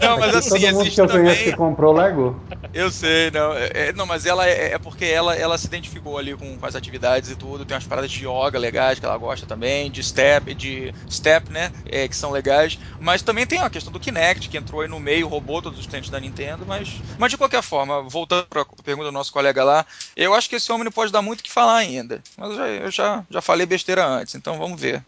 Não, mas assim, Todo mundo existe que eu conheço também. que comprou Lego. Eu sei, não. É, é- não, mas ela é, é porque ela, ela se identificou ali com, com as atividades e tudo. Tem umas paradas de yoga legais que ela gosta também, de step, de step, né? é, que são legais. Mas também tem a questão do Kinect, que entrou aí no meio, roubou todos os clientes da Nintendo. Mas, mas de qualquer forma, voltando para a pergunta do nosso colega lá, eu acho que esse homem não pode dar muito o que falar ainda. Mas eu já, eu já, já falei besteira antes, então vamos ver.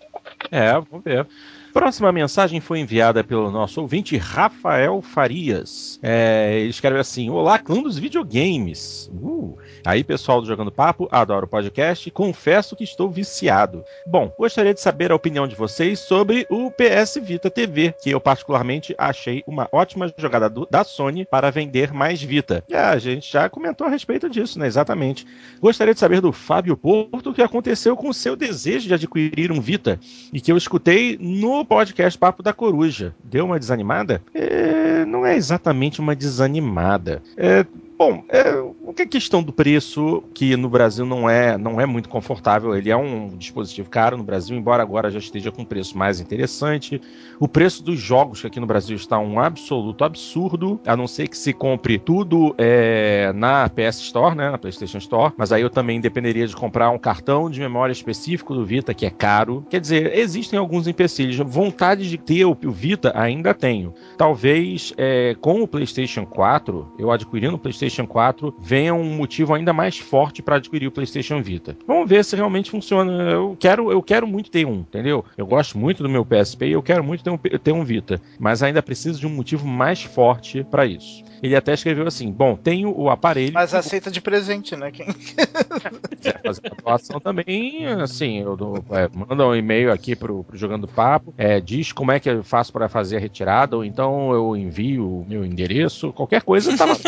É, vamos ver. Próxima mensagem foi enviada pelo nosso ouvinte Rafael Farias. É, ele escreve assim: Olá, clã dos videogames. Uh, aí, pessoal do Jogando Papo, adoro o podcast. Confesso que estou viciado. Bom, gostaria de saber a opinião de vocês sobre o PS Vita TV, que eu particularmente achei uma ótima jogada do- da Sony para vender mais Vita. E a gente já comentou a respeito disso, né? Exatamente. Gostaria de saber do Fábio Porto o que aconteceu com o seu desejo de adquirir um Vita e que eu escutei no podcast Papo da Coruja. Deu uma desanimada? É, não é exatamente uma desanimada. É, bom, é, o que é questão do preço, que no Brasil não é, não é muito confortável. Ele é um dispositivo caro no Brasil, embora agora já esteja com um preço mais interessante. O preço dos jogos, que aqui no Brasil está um absoluto absurdo, a não ser que se compre tudo é, na PS Store, né, na PlayStation Store. Mas aí eu também dependeria de comprar um cartão de memória específico do Vita, que é caro. Quer dizer, existem alguns empecilhos. Vontade de ter o, Vita ainda tenho. Talvez é, com o PlayStation 4, eu adquirindo o PlayStation 4, venha um motivo ainda mais forte para adquirir o PlayStation Vita. Vamos ver se realmente funciona. Eu quero, eu quero muito ter um, entendeu? Eu gosto muito do meu PSP e eu quero muito ter um, ter um Vita, mas ainda preciso de um motivo mais forte para isso. Ele até escreveu assim: Bom, tenho o aparelho. Mas aceita de presente, né? Quem... quiser fazer a doação também, assim, eu dou, é, manda um e-mail aqui pro, pro Jogando Papo, é, diz como é que eu faço para fazer a retirada, ou então eu envio o meu endereço, qualquer coisa, tá lá.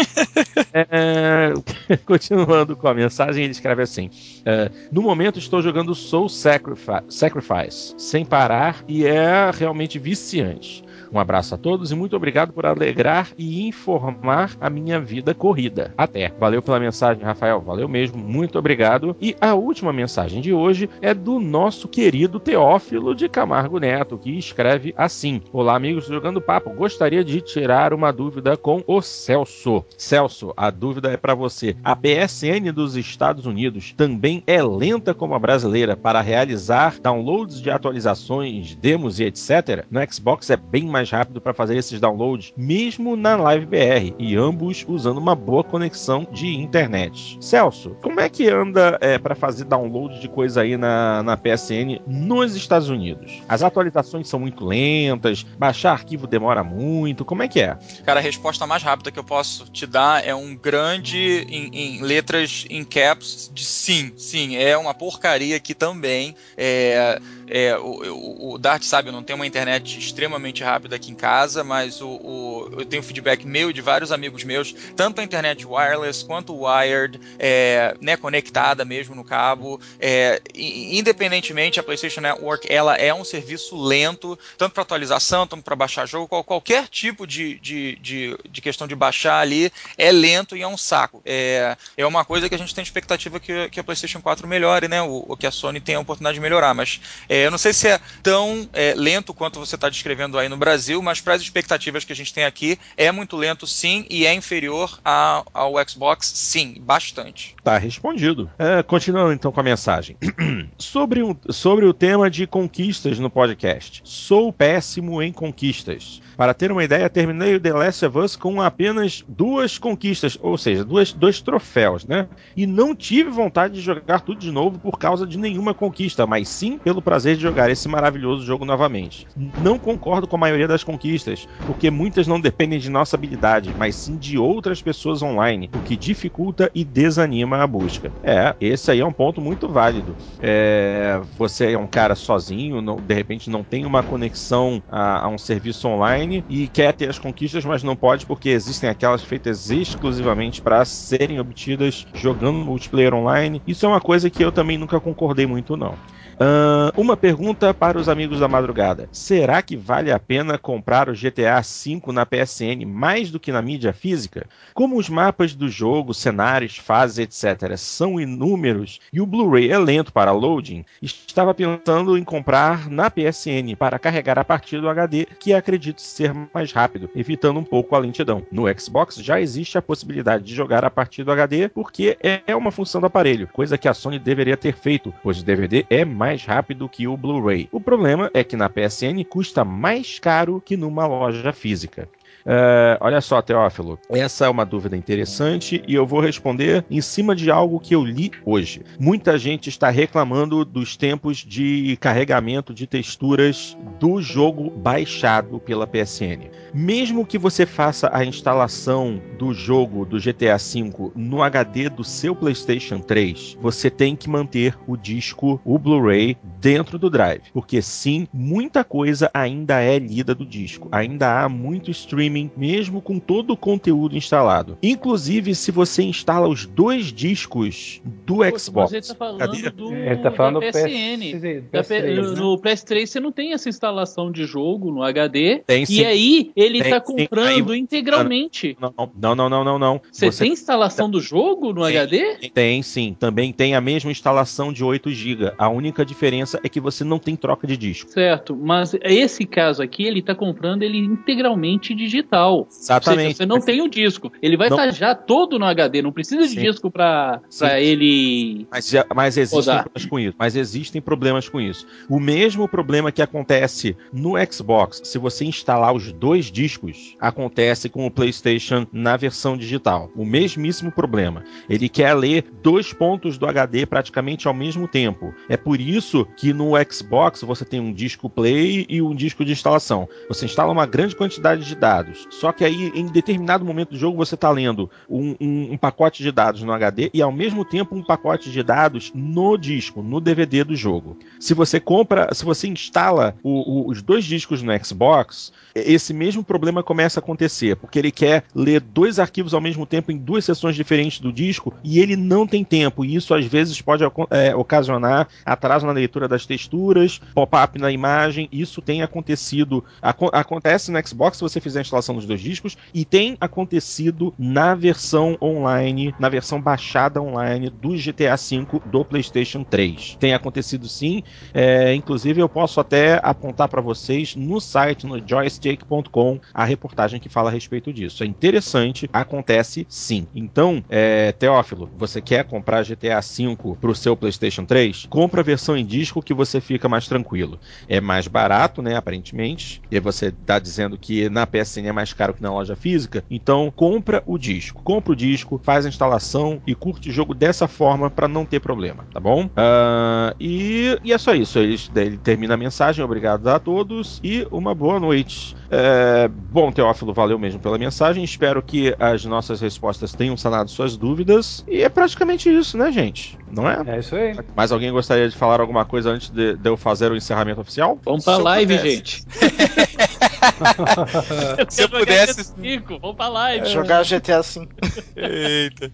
É, continuando com a mensagem, ele escreve assim: é, No momento estou jogando Soul Sacrifi- Sacrifice sem parar e é realmente viciante. Um abraço a todos e muito obrigado por alegrar e informar a minha vida corrida. Até. Valeu pela mensagem, Rafael. Valeu mesmo. Muito obrigado. E a última mensagem de hoje é do nosso querido Teófilo de Camargo Neto, que escreve assim: Olá, amigos do Jogando Papo. Gostaria de tirar uma dúvida com o Celso. Celso, a dúvida é para você. A PSN dos Estados Unidos também é lenta como a brasileira para realizar downloads de atualizações, demos e etc. No Xbox é bem mais rápido para fazer esses downloads, mesmo na Live BR, e ambos usando uma boa conexão de internet. Celso, como é que anda é, para fazer download de coisa aí na, na PSN nos Estados Unidos? As atualizações são muito lentas, baixar arquivo demora muito, como é que é? Cara, a resposta mais rápida que eu posso te dar é um grande em, em letras em caps de sim, sim, é uma porcaria aqui também. É, é, o, o, o Dart sabe, eu não tenho uma internet extremamente rápida aqui em casa, mas o, o- eu tenho feedback meu de vários amigos meus, tanto a internet wireless quanto wired, é, né, conectada mesmo no cabo. É, independentemente, a PlayStation Network ela é um serviço lento, tanto para atualização, tanto para baixar jogo, qual- qualquer tipo de, de, de, de questão de baixar ali é lento e é um saco. É, é uma coisa que a gente tem expectativa que, que a PlayStation 4 melhore, né? O que a Sony tem a oportunidade de melhorar, mas é, É, eu não sei se é tão é, lento quanto você está descrevendo aí no Brasil, mas para as expectativas que a gente tem aqui, é muito lento sim e é inferior a, ao Xbox, sim, bastante. Tá respondido. É, continuando então com a mensagem. sobre, um, sobre o tema de conquistas no podcast. Sou péssimo em conquistas. Para ter uma ideia, terminei o The Last of Us com apenas duas conquistas, ou seja, duas, dois troféus, né? E não tive vontade de jogar tudo de novo por causa de nenhuma conquista, mas sim pelo prazer de jogar esse maravilhoso jogo novamente. Não concordo com a maioria das conquistas, porque muitas não dependem de nossa habilidade, mas sim de outras pessoas online, o que dificulta e desanima a busca. É, esse aí é um ponto muito válido. É, você é um cara sozinho, não, de repente não tem uma conexão a, a um serviço online e quer ter as conquistas, mas não pode porque existem aquelas feitas exclusivamente para serem obtidas jogando multiplayer online. Isso é uma coisa que eu também nunca concordei muito, não. Uh, uma pergunta para os amigos da madrugada: será que vale a pena comprar o GTA V na PSN mais do que na mídia física? Como os mapas do jogo, cenários, fases, etc., são inúmeros e o Blu-ray é lento para loading, estava pensando em comprar na PSN para carregar a partir do HD, que acredito ser mais rápido, evitando um pouco a lentidão. No Xbox já existe a possibilidade de jogar a partir do HD, porque é uma função do aparelho, coisa que a Sony deveria ter feito, pois o DVD é mais mais rápido que o Blu-ray. O problema é que na PSN custa mais caro que numa loja física. Uh, olha só, Teófilo, essa é uma dúvida interessante e eu vou responder em cima de algo que eu li hoje. Muita gente está reclamando dos tempos de carregamento de texturas do jogo baixado pela PSN. Mesmo que você faça a instalação do jogo do GTA V no HD do seu PlayStation 3, você tem que manter o disco, o Blu-ray, dentro do drive. Porque sim, muita coisa ainda é lida do disco. Ainda há muito streaming streaming, mesmo com todo o conteúdo instalado. Inclusive, se você instala os dois discos do Poxa, Xbox. Mas ele tá falando do, ele tá falando da PSN. PS, PS3, né? No PS3 você não tem essa instalação de jogo no HD. Tem, e aí ele tem, tá comprando aí, integralmente. Não, não, não, não, não. Você, você tem instalação do jogo no tem, HD? Tem, sim. Também tem a mesma instalação de 8 GB. A única diferença é que você não tem troca de disco. Certo, mas esse caso aqui ele tá comprando ele integralmente digital digital. Exatamente. Seja, você não tem o disco. Ele vai estar já todo no HD, não precisa de Sim. disco para ele. Mas, mas existem problemas com isso. Mas existem problemas com isso. O mesmo problema que acontece no Xbox, se você instalar os dois discos, acontece com o PlayStation na versão digital. O mesmíssimo problema. Ele quer ler dois pontos do HD praticamente ao mesmo tempo. É por isso que no Xbox você tem um disco play e um disco de instalação. Você instala uma grande quantidade de dados dados. Só que aí, em determinado momento do jogo, você está lendo um, um, um, pacote de dados no HD e, ao mesmo tempo, um pacote de dados no disco, no DVD do jogo. Se você compra, se você instala o, o, os dois discos no Xbox, esse mesmo problema começa a acontecer, porque ele quer ler dois arquivos ao mesmo tempo em duas sessões diferentes do disco e ele não tem tempo. E isso, às vezes, pode é, ocasionar atraso na leitura das texturas, pop-up na imagem. Isso tem acontecido. Ac acontece no Xbox se você fizer a instalação dos dois discos e tem acontecido na versão online, na versão baixada online do GTA V do PlayStation 3. Tem acontecido sim, é, inclusive eu posso até apontar para vocês no site, no joystick.com, a reportagem que fala a respeito disso. É interessante, acontece sim. Então, é, Teófilo, você quer comprar GTA V o seu PlayStation 3? Compra a versão em disco que você fica mais tranquilo. É mais barato, né? Aparentemente. E você está dizendo que na PSN é mais caro que na loja física, então compra o disco. Compra o disco, faz a instalação e curte o jogo dessa forma para não ter problema, tá bom? Uh, e, e, é só isso. Ele, ele, termina a mensagem. Obrigado a todos e uma boa noite. É, bom, Teófilo, valeu mesmo pela mensagem. Espero que as nossas respostas tenham sanado suas dúvidas. E é praticamente isso, né, gente? Não é? É isso aí. Mais alguém gostaria de falar alguma coisa antes de, de eu fazer o encerramento oficial? Vamos pra live, gente. Se eu Jogar pudesse- GTA V, Vamos pra live. Jogar GTA V. Eita.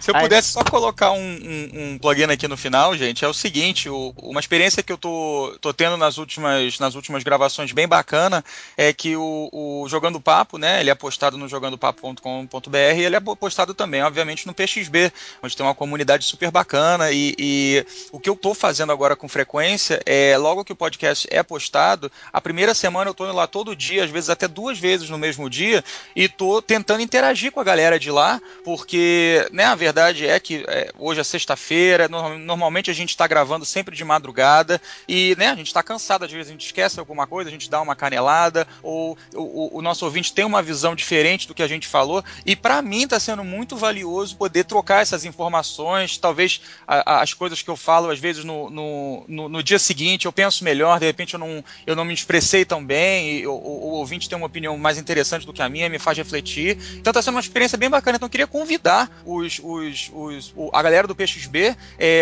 Se eu pudesse só colocar um, um- um plugin aqui no final, gente, é o seguinte: o- uma experiência que eu tô, tô tendo nas últimas, nas últimas gravações bem bacana é que o, o Jogando Papo, né? Ele é postado no jogandopapo.com.br e ele é postado também, obviamente, no PXB, onde tem uma comunidade super bacana. E, e o que eu tô fazendo agora com frequência é logo que o podcast é postado, a primeira semana eu tô indo lá todo dia, às vezes até duas vezes no mesmo dia, e tô tentando interagir com a galera de lá, porque, né, a verdade é que é, hoje é sexta-feira, no- normalmente a gente está gravando sempre de madrugada, e, né, a gente está cansado, às vezes a gente esquece alguma coisa, a gente dá uma canelada, ou o, o- nosso ouvinte tem uma visão diferente do que a gente falou, e para mim está sendo muito valioso poder trocar essas informações, talvez a- a- as coisas que eu falo, às vezes no, no, no- no dia seguinte eu penso melhor, de repente eu não, eu não me expressei tão bem, e o, ouvinte tem uma opinião mais interessante do que a minha, me faz refletir. Então está sendo uma experiência bem bacana. Então eu queria convidar os, os, os- a galera do PXB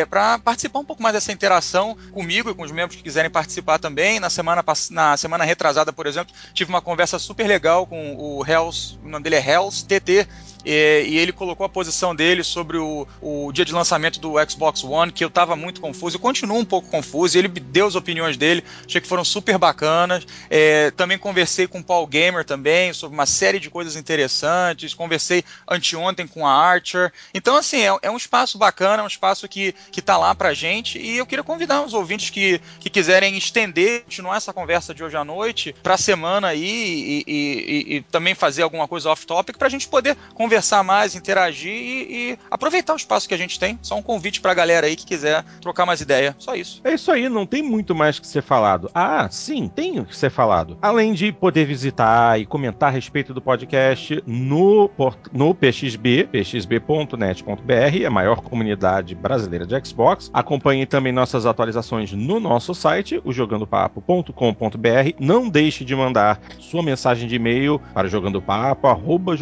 para participar um pouco mais dessa interação comigo e com os membros que quiserem participar também. Na semana, na semana retrasada, por exemplo, tive uma conversa super legal com o Hells, o nome dele é Hells TT, e, e ele colocou a posição dele sobre o, o dia de lançamento do Xbox One, que eu estava muito confuso, eu continuo um pouco confuso, e ele deu as opiniões dele, achei que foram super bacanas. É, também conversei com o Paul Gamer também, sobre uma série de coisas interessantes, conversei anteontem com a Archer. Então, assim, é, é um espaço bacana, é um espaço que, que tá lá pra gente, e eu queria convidar os ouvintes que, que quiserem estender, continuar essa conversa de hoje à noite, pra semana aí, e, e- e- e também fazer alguma coisa off-topic, pra gente poder conversar mais, interagir e, e aproveitar o espaço que a gente tem. Só um convite pra galera aí que quiser trocar mais ideia. Só isso. É isso aí, não tem muito mais que ser falado. Ah, sim, tem o que ser falado. Além de poder visitar e comentar a respeito do podcast no, no PXB, pxb.net.br, a maior comunidade brasileira de Xbox. Acompanhe também nossas atualizações no nosso site, o jogandopapo.com.br. Não deixe de mandar sua mensagem de e-mail para jogandopapo, arroba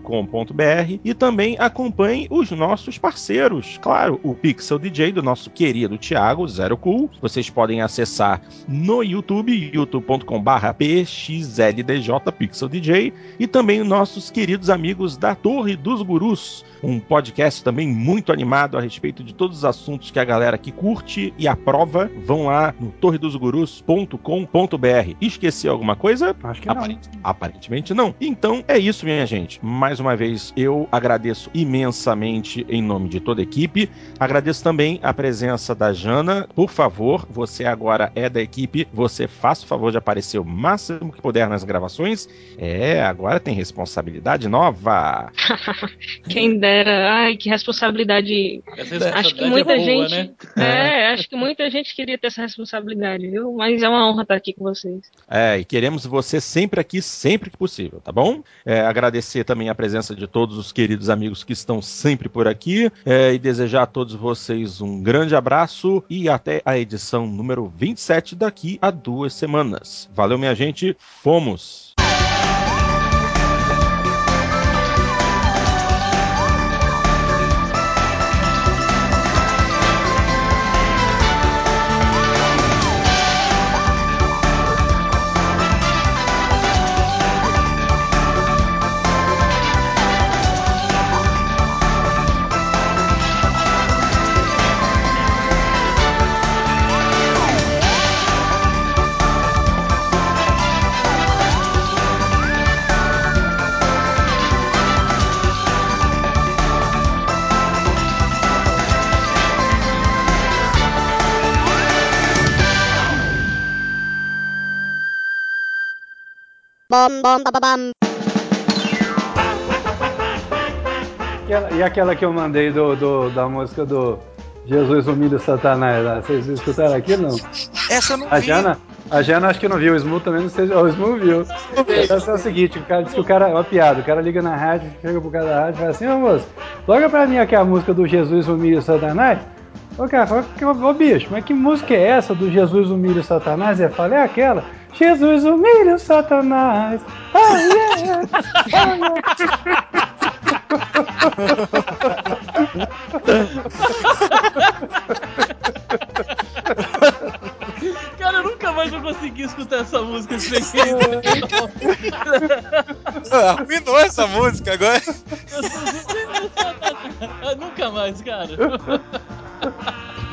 jogandopapo.com.br e também acompanhe os nossos parceiros. Claro, o Pixel DJ do nosso querido Thiago, Zero Cool. Vocês podem acessar no YouTube, youtube.com.br pxldj Pixel DJ e também os nossos queridos amigos da Torre dos Gurus, um podcast também muito animado a respeito de todos os assuntos que a galera que curte e aprova. Vão lá no torredosgurus.com.br. Esqueci alguma coisa? Acho que não. Aparente- aparentemente não. Então é isso, minha gente. Mais uma vez, eu agradeço imensamente em nome de toda a equipe. Agradeço também a presença da Jana. Por favor, você agora é da equipe. Você faça o favor de aparecer o máximo que puder nas gravações. É, agora tem responsabilidade nova. Quem dera. Ai, que responsabilidade. Essa Acho que responsabilidade muita é boa, gente. né? É, acho que muita gente queria ter essa responsabilidade, viu? Mas é uma honra estar aqui com vocês. É, e queremos você sempre aqui, sempre que possível, tá bom? É, agradecer também a presença de todos os queridos amigos que estão sempre por aqui é, e desejar a todos vocês um grande abraço e até a edição número 27 daqui a duas semanas. Valeu, minha gente, fomos! Bom, bom, ba, ba, bam. Aquela- e aquela que eu mandei do, do- da música do Jesus humilha Satanás lá. Vocês escutaram aquilo não? Essa eu não A vi. Jana, a Jana acho que não viu, o Smu também não sei. O Smu viu. Essa é o seguinte, o cara diz que o cara. É uma piada, o cara liga na rádio, chega pro cara da rádio e fala assim, ô moço, toca pra mim aqui a música do Jesus humilha o Satanás. O cara fala, ô bicho, mas que música é essa do Jesus humilha o Satanás? Ele fala, é aquela. Jesus humilha o Satanás. Ah, yeah. Ah, yeah. Cara, eu nunca mais vou conseguir escutar essa música sem Arruinou essa música agora. nunca mais, cara.